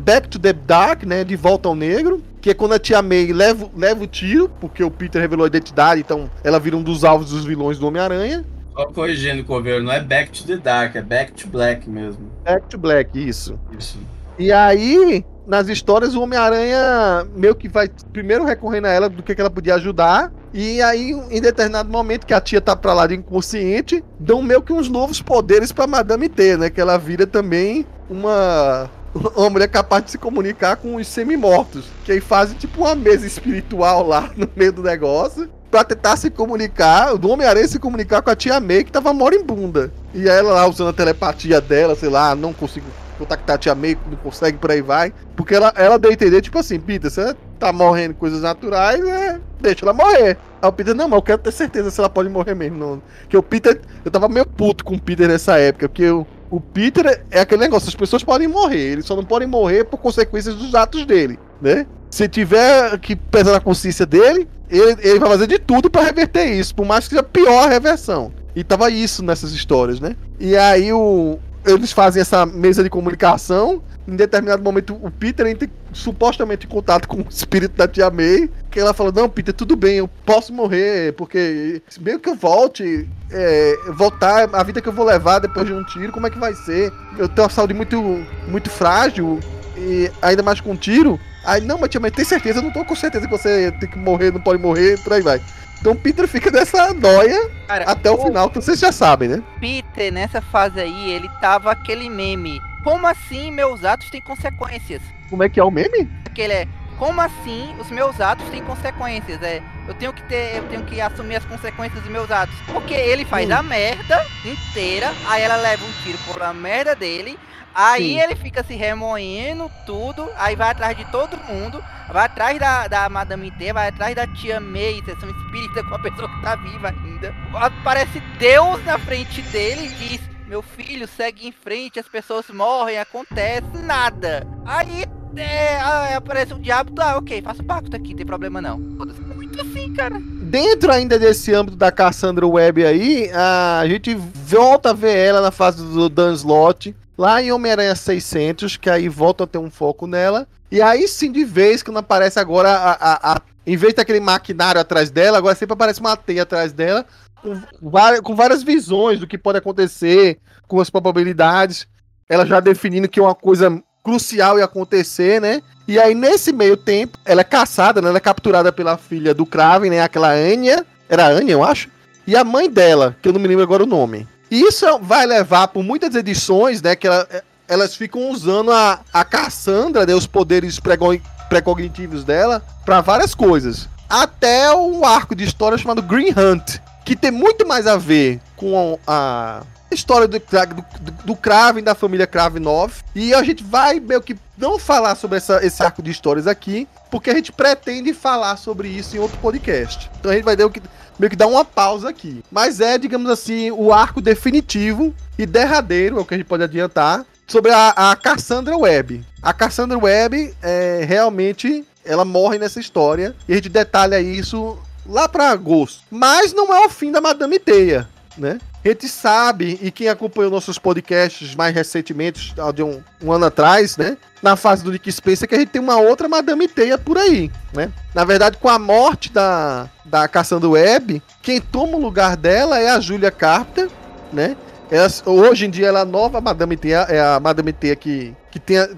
Back to the Dark, né? De Volta ao Negro que é quando a tia May leva, leva o tiro, porque o Peter revelou a identidade, então ela vira um dos alvos dos vilões do Homem-Aranha. Só corrigindo, Coveiro, não é Back to the Dark, é Back to Black mesmo. Back to Black, isso. Isso. E aí, nas histórias, o Homem-Aranha meio que vai primeiro recorrendo a ela do que, que ela podia ajudar. E aí, em determinado momento que a tia tá pra lá de inconsciente, dão meio que uns novos poderes pra Madame T, né? Que ela vira também uma uma mulher capaz de se comunicar com os semi-mortos. Que aí fazem tipo uma mesa espiritual lá no meio do negócio. Pra tentar se comunicar, do Homem-Aranha se comunicar com a tia May que tava moribunda. E ela lá usando a telepatia dela, sei lá, não consigo contactar a tia May, não consegue, por aí vai. Porque ela, ela deu a entender, tipo assim, Peter, você tá morrendo coisas naturais, é, deixa ela morrer. Aí o Peter, não, mas eu quero ter certeza se ela pode morrer mesmo. Porque o Peter, eu tava meio puto com o Peter nessa época, porque eu, o Peter é aquele negócio, as pessoas podem morrer, eles só não podem morrer por consequências dos atos dele, né? Se tiver que pesar na consciência dele, ele, ele vai fazer de tudo para reverter isso, por mais que seja pior a reversão. E tava isso nessas histórias, né? E aí o, eles fazem essa mesa de comunicação. Em determinado momento, o Peter entra supostamente em contato com o espírito da tia May. Que ela fala: Não, Peter, tudo bem, eu posso morrer, porque mesmo que eu volte, é, voltar, a vida que eu vou levar depois de um tiro, como é que vai ser? Eu tenho uma saúde muito, muito frágil, e ainda mais com um tiro. Aí, não, mas tia May, tem certeza? Eu não tô com certeza que você tem que morrer, não pode morrer, por aí vai. Então Peter fica nessa noia Cara, até o, o final, que vocês já sabem, né? Peter, nessa fase aí, ele tava aquele meme. Como assim meus atos têm consequências? Como é que é o meme? Aquele é. Como assim os meus atos têm consequências? É, eu tenho que ter, eu tenho que assumir as consequências dos meus atos. Porque ele faz hum. a merda inteira, aí ela leva um tiro por a merda dele, Aí Sim. ele fica se remoendo tudo, aí vai atrás de todo mundo, vai atrás da, da Madame T, vai atrás da tia May, sessão espírita com a pessoa que tá viva ainda. Aparece Deus na frente dele e diz: Meu filho, segue em frente, as pessoas morrem, acontece nada. Aí é, aparece um diabo, tá, ok, faço pacto aqui, tem problema não. Muito assim, cara. dentro ainda desse âmbito da Cassandra Webb aí, a gente volta a ver ela na fase do Dan Slott, lá em Homem-Aranha 600, que aí volta a ter um foco nela. E aí sim, de vez, quando aparece agora, a, a, a em vez daquele maquinário atrás dela, agora sempre aparece uma teia atrás dela, com, várias, com várias visões do que pode acontecer, com as probabilidades. Ela já definindo que uma coisa crucial ia acontecer, né? E aí, nesse meio tempo, ela é caçada, né? Ela é capturada pela filha do Kraven, né? Aquela Anya. Era Anya, eu acho. E a mãe dela, que eu não me lembro agora o nome. E isso vai levar por muitas edições, né? Que ela, elas ficam usando a, a Cassandra, né? Os poderes pré-cognitivos dela, para várias coisas. Até um arco de história chamado Green Hunt, que tem muito mais a ver com a, história do, do, do Kraven, da família Kravenov. E a gente vai meio que não falar sobre essa, esse arco de histórias aqui, porque a gente pretende falar sobre isso em outro podcast. Então a gente vai ter que, meio que dar uma pausa aqui. Mas é, digamos assim, o arco definitivo e derradeiro, é o que a gente pode adiantar, sobre a, a Cassandra Webb. A Cassandra Webb é realmente ela morre nessa história e a gente detalha isso lá para agosto. Mas não é o fim da Madame Teia, né? A gente sabe, e quem acompanhou nossos podcasts mais recentemente, de um, um ano atrás, né? Na fase do Nick Spencer, que a gente tem uma outra Madame Teia por aí, né? Na verdade, com a morte da, da Cassandra Webb, quem toma o lugar dela é a Julia Carpenter, né? Ela, hoje em dia ela é a nova Madame Teia, é a Madame Teia que, que tem a,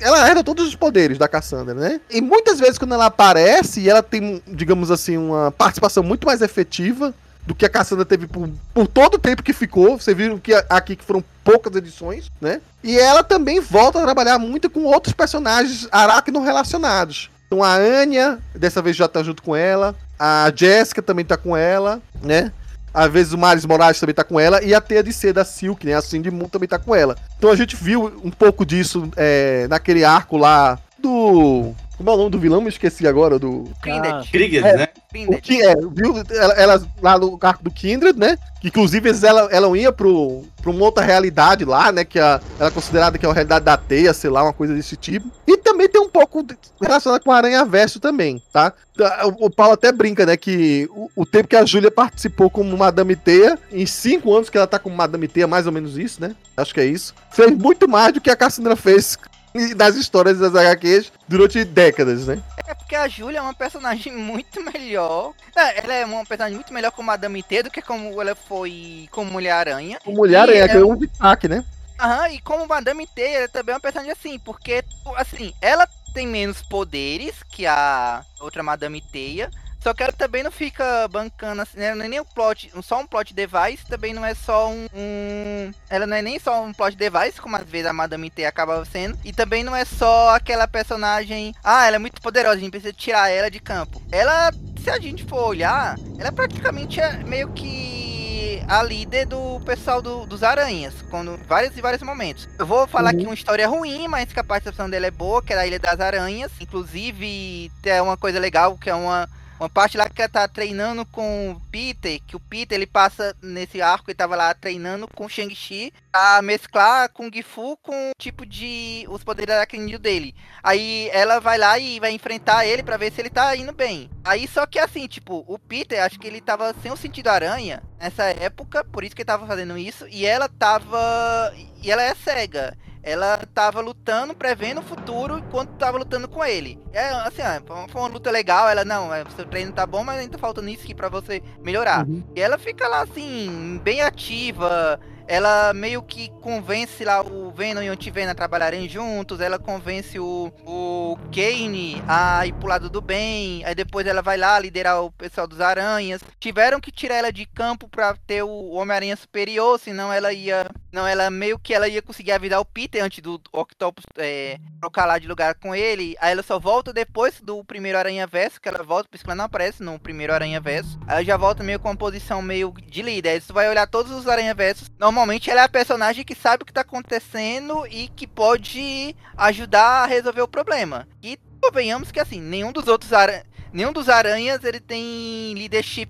ela herda todos os poderes da Cassandra, né? E muitas vezes quando ela aparece, ela tem, digamos assim, uma participação muito mais efetiva do que a Cassandra teve por, por todo o tempo que ficou. Vocês viram que aqui que foram poucas edições, né? E ela também volta a trabalhar muito com outros personagens aracno relacionados. Então a Anya, dessa vez já tá junto com ela. A Jéssica também tá com ela, né? Às vezes o Maris Moraes também tá com ela. E a Teia de C da Silk, né? A Cindy Moon também tá com ela. Então a gente viu um pouco disso é, naquele arco lá do como é o nome do vilão? Me esqueci agora do. Kindred. Ah, Kindred, é, né? O que é, viu? Ela, lá no arco do Kindred, né? Que inclusive ela, ela ia pro, pra uma outra realidade lá, né? Que a, ela é considerada que é a realidade da teia, sei lá, uma coisa desse tipo. E também tem um pouco relacionado com a Aranha Verso também, tá? O, o Paulo até brinca, né? Que o, o tempo que a Júlia participou como Madame Teia, em cinco anos que ela tá como Madame Teia, mais ou menos isso, né? Acho que é isso. Fez muito mais do que a Cassandra fez das histórias das HQs durante décadas, né? É porque a Júlia é uma personagem muito melhor. É, ela é uma personagem muito melhor como Madame T do que como ela foi como Mulher-Aranha. Como Mulher-Aranha, que é um destaque, né? Aham, e como Madame T, ela também é uma personagem assim, porque, assim, ela tem menos poderes que a outra Madame Teia, só que ela também não fica bancando assim, né? Não é nem um plot, só um plot device, também não é só um, um, Ela não é nem só um plot device, como às vezes a Madame T acaba sendo. E também não é só aquela personagem. Ah, ela é muito poderosa, a gente precisa tirar ela de campo. Ela, se a gente for olhar, ela praticamente é meio que a líder do pessoal do, dos aranhas, quando vários e vários momentos. Eu vou falar uhum. aqui uma história ruim, mas que a participação dela é boa, que é a Ilha das Aranhas. Inclusive, é uma coisa legal, que é uma uma parte lá que ela tá treinando com o Peter, que o Peter ele passa nesse arco, ele tava lá treinando com o Shang-Chi a mesclar com o Gifu com tipo de. os poderes aracnídeos dele. Aí ela vai lá e vai enfrentar ele para ver se ele tá indo bem. Aí só que assim, tipo, o Peter, acho que ele tava sem o sentido aranha nessa época, por isso que ele tava fazendo isso, e ela tava. E ela é cega ela tava lutando, prevendo o futuro enquanto tava lutando com ele. É assim, foi uma luta legal. Ela, não, é, seu treino tá bom, mas ainda tá faltando isso aqui pra você melhorar. Uhum. E ela fica lá assim, bem ativa ela meio que convence lá o Venom e o Anti-Venom a trabalharem juntos, ela convence o, o Kane a ir pro lado do bem, aí depois ela vai lá liderar o pessoal dos Aranhas. Tiveram que tirar ela de campo pra ter o Homem-Aranha superior, senão ela ia. Não, ela meio que ela ia conseguir avisar o Peter antes do Octopus é, trocar lá de lugar com ele. Aí ela só volta depois do primeiro Aranha Verso, que ela volta, por isso que ela não aparece no primeiro Aranha Verso. Aí ela já volta meio com uma posição meio de líder. Aí você vai olhar todos os Aranha Versos. Normalmente normalmente ela é a personagem que sabe o que tá acontecendo e que pode ajudar a resolver o problema. E convenhamos que assim, nenhum dos outros aranhas. Nenhum dos aranhas ele tem leadership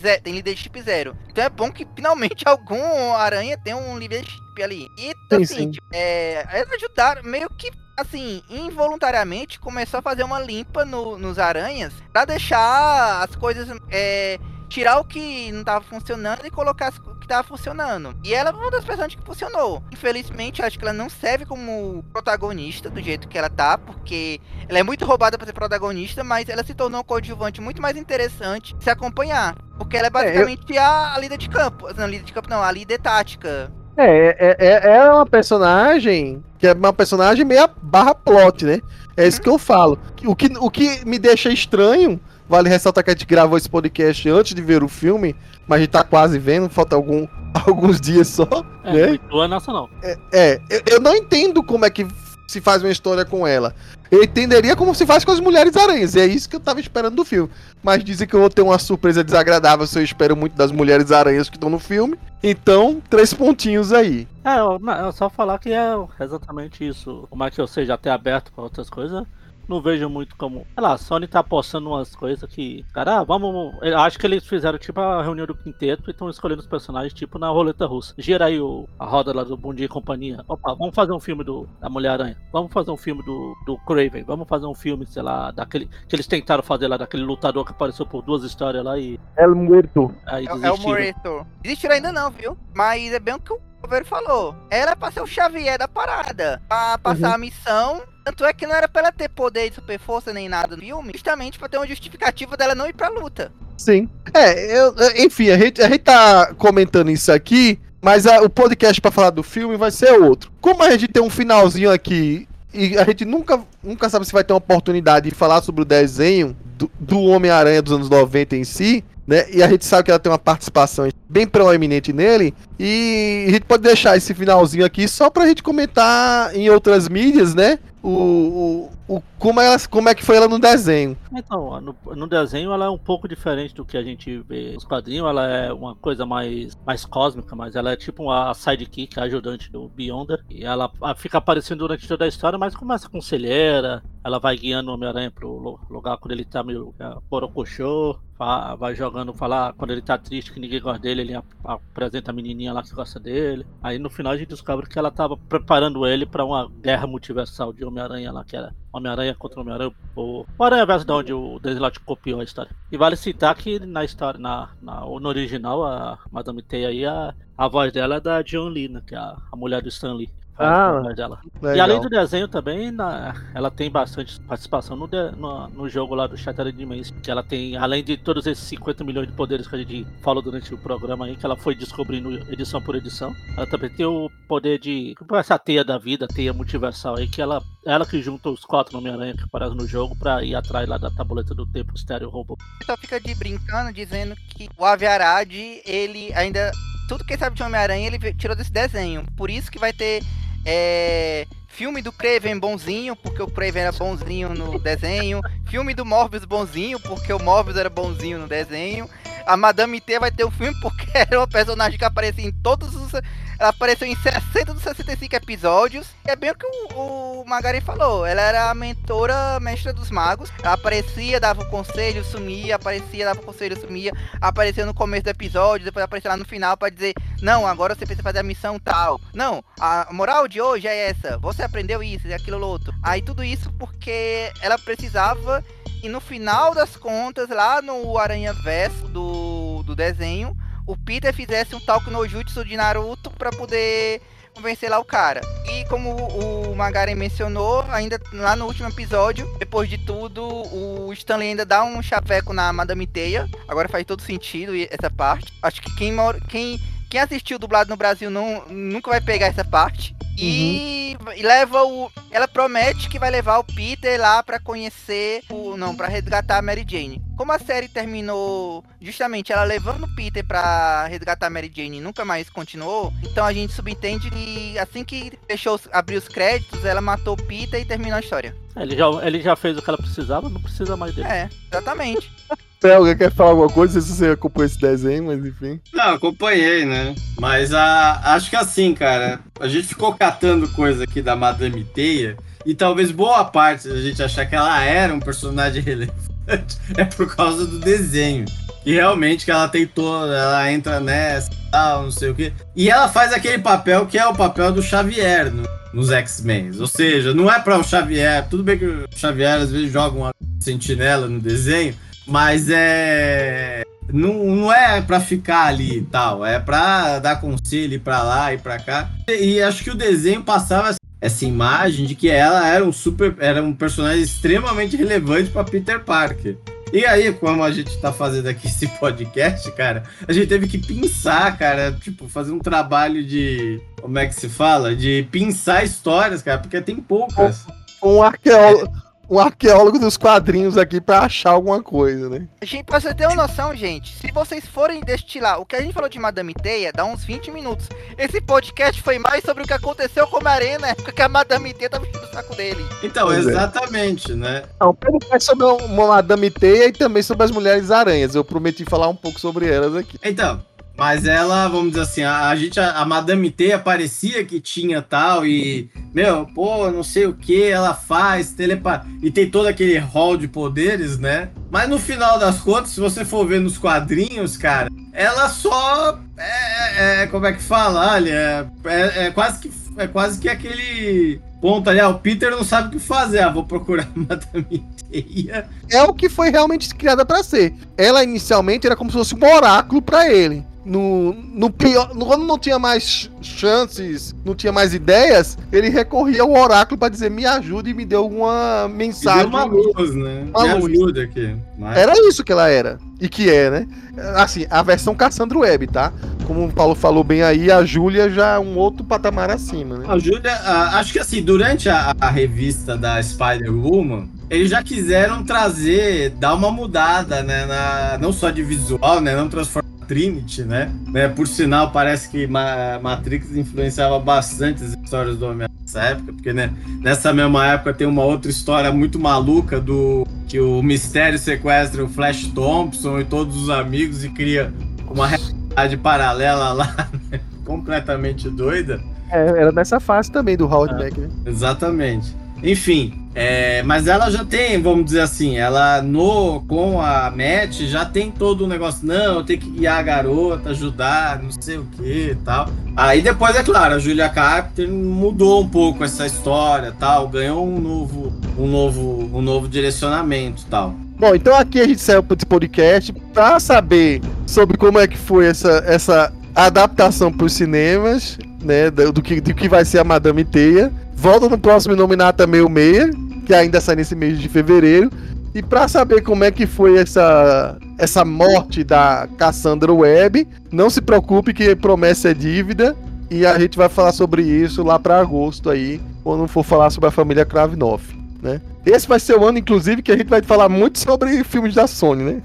zero, tem leadership zero. Então é bom que finalmente algum aranha tem um leadership ali. E assim, sim, sim. Tipo, é, eles ajudaram meio que assim, involuntariamente começou a fazer uma limpa no- nos aranhas pra deixar as coisas. é, tirar o que não tava funcionando e colocar as- tava funcionando. E ela é uma das personagens que funcionou. Infelizmente, eu acho que ela não serve como protagonista do jeito que ela tá, porque ela é muito roubada pra ser protagonista, mas ela se tornou um coadjuvante muito mais interessante se acompanhar. Porque ela é basicamente a, a líder de campo. Não, líder de campo não, a líder tática. É, é, é, é uma personagem que é uma personagem meia barra plot, né? É isso que eu falo. O que, o que me deixa estranho, vale ressaltar que a gente gravou esse podcast antes de ver o filme, mas a gente tá quase vendo, falta algum, alguns dias só. É, né? é nossa não. É, eu, eu não entendo como é que se faz uma história com ela. Eu entenderia como se faz com as Mulheres Aranhas, e é isso que eu tava esperando do filme. Mas dizem que eu vou ter uma surpresa desagradável se eu espero muito das Mulheres Aranhas que estão no filme. Então, três pontinhos aí. É, eu- é só falar que é exatamente isso. Como é que eu seja até aberto pra outras coisas, não vejo muito como. Sei lá, a Sony tá postando umas coisas que. Cara, ah, vamos. Eu acho que eles fizeram tipo a reunião do quinteto e estão escolhendo os personagens, tipo na roleta russa. Gira aí o, a roda lá do Bom Dia e Companhia. Opa, vamos fazer um filme do, da Mulher-Aranha. Vamos fazer um filme do, do Craven. Vamos fazer um filme, sei lá, daquele. Que eles tentaram fazer lá, daquele lutador que apareceu por duas histórias lá e El Muerto. aí É, é o. Moreto. Desistiram ainda não, viu? Mas é bem o que o Coveiro falou. Era pra ser o Xavier da parada. Pra passar a missão. Tanto é que não era pra ela ter poder de super força nem nada no filme. Justamente pra ter uma justificativa dela não ir pra luta. Sim. É, eu, enfim, a gente, a gente tá comentando isso aqui, mas a- o podcast pra falar do filme vai ser outro. Como a gente tem um finalzinho aqui e a gente nunca, nunca sabe se vai ter uma oportunidade de falar sobre o desenho do, do Homem-Aranha dos anos 90 em si, né? E a gente sabe que ela tem uma participação bem proeminente nele. E a gente pode deixar esse finalzinho aqui só pra gente comentar em outras mídias, né? O, o, o- como, ela, como é que foi ela no desenho. Então, no, no desenho ela é um pouco diferente do que a gente vê nos quadrinhos, ela é uma coisa mais, mais cósmica, mas ela é tipo a sidekick, a ajudante do Beyonder, e ela fica aparecendo durante toda a história, mas começa conselheira, ela vai guiando o Homem-Aranha pro lu- lugar quando ele tá meio é, borocochô, fa- vai jogando, falar quando ele tá triste que ninguém gosta dele, ele ap- apresenta a menininha lá que gosta dele, aí no final a gente descobre que ela tava preparando ele pra uma guerra multiversal de Homem-Aranha lá, que era Homem-Aranha contra Homem-Aranha, o Aranha Verso de onde o Deslot copiou a história. E vale citar que na história, na, na, no original, a Madame Teia aí, a, a voz dela é da John Lee, né, que é a, a mulher do Stan Lee. Ah, dela. E Legal. além do desenho também, na- ela tem bastante participação no, de- no, no jogo lá do Shattered Dimension. Que ela tem, além de todos esses 50 milhões de poderes que a gente falou durante o programa aí, que ela foi descobrindo edição por edição. Ela também tem o poder de. Essa teia da vida, teia multiversal aí, que ela, ela que junta os quatro Homem-Aranha que aparecem no jogo pra ir atrás lá da tabuleta do tempo estéreo robô. Só fica de brincando dizendo que o Ave Arad, ele ainda. Tudo que ele sabe de Homem-Aranha, ele tirou desse desenho. Por isso que vai ter é, filme do Craven bonzinho, porque o Craven era bonzinho no desenho. Filme do Morbius bonzinho, porque o Morbius era bonzinho no desenho. A Madame T vai ter um filme porque era uma personagem que aparecia em todos os. Ela apareceu em 60 dos 65 episódios. E é bem o que o, o Magari falou. Ela era a mentora mestra dos magos. Ela aparecia, dava o conselho, sumia, aparecia, dava o conselho, sumia. Aparecia no começo do episódio, depois aparecia lá no final pra dizer: Não, agora você precisa fazer a missão tal. Não, a moral de hoje é essa. Você aprendeu isso e aquilo outro. Aí tudo isso porque ela precisava. E no final das contas, lá no Aranha Verso do, do desenho, o Peter fizesse um talk no Jutsu de Naruto pra poder convencer lá o cara. E como o Magaren mencionou, ainda lá no último episódio, depois de tudo, o Stanley ainda dá um chaveco na Madame Teia. Agora faz todo sentido essa parte. Acho que quem, mora- quem, quem assistiu dublado no Brasil não, nunca vai pegar essa parte. E, e leva o. Ela promete que vai levar o Peter lá pra conhecer o. Não, pra resgatar a Mary Jane. Como a série terminou justamente ela levando o Peter pra resgatar a Mary Jane e nunca mais continuou, então a gente subentende que assim que deixou os- abrir os créditos, ela matou o Peter e terminou a história. Ele já, ele já fez o que ela precisava, não precisa mais dele. É, exatamente. Pelga quer falar alguma coisa? Não sei se você acompanhou esse desenho, mas enfim. Não, acompanhei, né? Mas a, acho que assim, cara, a gente ficou catando coisa aqui da Madame Teia e talvez boa parte da gente achar que ela era um personagem relevante é por causa do desenho. E realmente que ela tentou, ela entra nessa tal, não sei o quê. E ela faz aquele papel que é o papel do Xavier, no, nos X-Men. Ou seja, não é para o Xavier. Tudo bem que o Xavier às vezes joga uma sentinela no desenho, mas é. Não, não é para ficar ali e tal, é para dar conselho para lá e para cá. E, e acho que o desenho passava essa imagem de que ela era um super, era um personagem extremamente relevante para Peter Parker. E aí, como a gente tá fazendo aqui esse podcast, cara, a gente teve que pensar, cara, tipo, fazer um trabalho de. Como é que se fala? De pensar histórias, cara, porque tem poucas. Um arqueólogo um arqueólogo dos quadrinhos aqui para achar alguma coisa, né? Gente, pra você ter uma noção, gente, se vocês forem destilar o que a gente falou de Madame Teia, dá uns 20 minutos. Esse podcast foi mais sobre o que aconteceu com a Arena, na época que a Madame Teia tava enchendo o saco dele. Então, pois é. exatamente, é. né? Não, é sobre uma Madame Teia e também sobre as Mulheres Aranhas. Eu prometi falar um pouco sobre elas aqui. Então, mas ela, vamos dizer assim, a, a gente, a, a, Madame T aparecia que tinha tal, e, meu, pô, não sei o que ela faz, telepa e tem todo aquele hall de poderes, né? Mas no final das contas, se você for ver nos quadrinhos, cara, ela só. É, é, é como é que fala? Olha, é, é, quase que, é quase que aquele ponto ali, ah, o Peter não sabe o que fazer, ah, vou procurar Madame Teia. É o que foi realmente criada para ser. Ela inicialmente era como se fosse um oráculo para ele no, no pior, quando não tinha mais chances, não tinha mais ideias, ele recorria ao oráculo para dizer me ajude e me dê alguma mensagem. Me deu uma luz, né? Uma me luz. ajuda aqui. Mas... Era isso que ela era. E que é, né? Assim, a versão Cassandra Web, tá? Como o Paulo falou bem aí, a Júlia já é um outro patamar acima, né? A Júlia, acho que assim, durante a, a revista da Spider-Woman, eles já quiseram trazer, dar uma mudada, né? Na, não só de visual, né? Não transformar Trinity, né? né? Por sinal, parece que Ma Matrix influenciava bastante as histórias do Homem nessa época, porque né, nessa mesma época tem uma outra história muito maluca do que o mistério sequestra o Flash Thompson e todos os amigos e cria uma realidade paralela lá, né? completamente doida. É, era nessa fase também do Howard é. Beck, né? Exatamente. Enfim, é, mas ela já tem, vamos dizer assim, ela no com a Matt já tem todo o negócio, não, eu tenho que guiar a garota, ajudar, não sei o que e tal. Aí depois, é claro, a Julia Carpenter mudou um pouco essa história tal, ganhou um novo, um novo, um novo direcionamento tal. Bom, então aqui a gente saiu para esse podcast para saber sobre como é que foi essa, essa adaptação para os cinemas, né, do que, do que vai ser a Madame Teia. Volta no próximo Nominata Meio Meia, que ainda sai nesse mês de fevereiro. E para saber como é que foi essa, essa morte da Cassandra Webb, não se preocupe que promessa é dívida. E a gente vai falar sobre isso lá para agosto aí, quando for falar sobre a família Kravinoff, né? Esse vai ser o ano, inclusive, que a gente vai falar muito sobre filmes da Sony, né?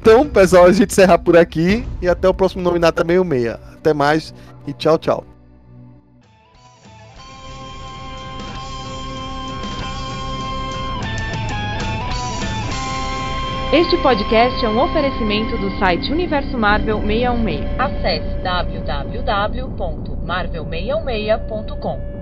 Então, pessoal, a gente encerra por aqui e até o próximo Nominata Meio Meia. Até mais e tchau, tchau. Este podcast é um oferecimento do site Universo Marvel 616. Acesse www.marvel616.com.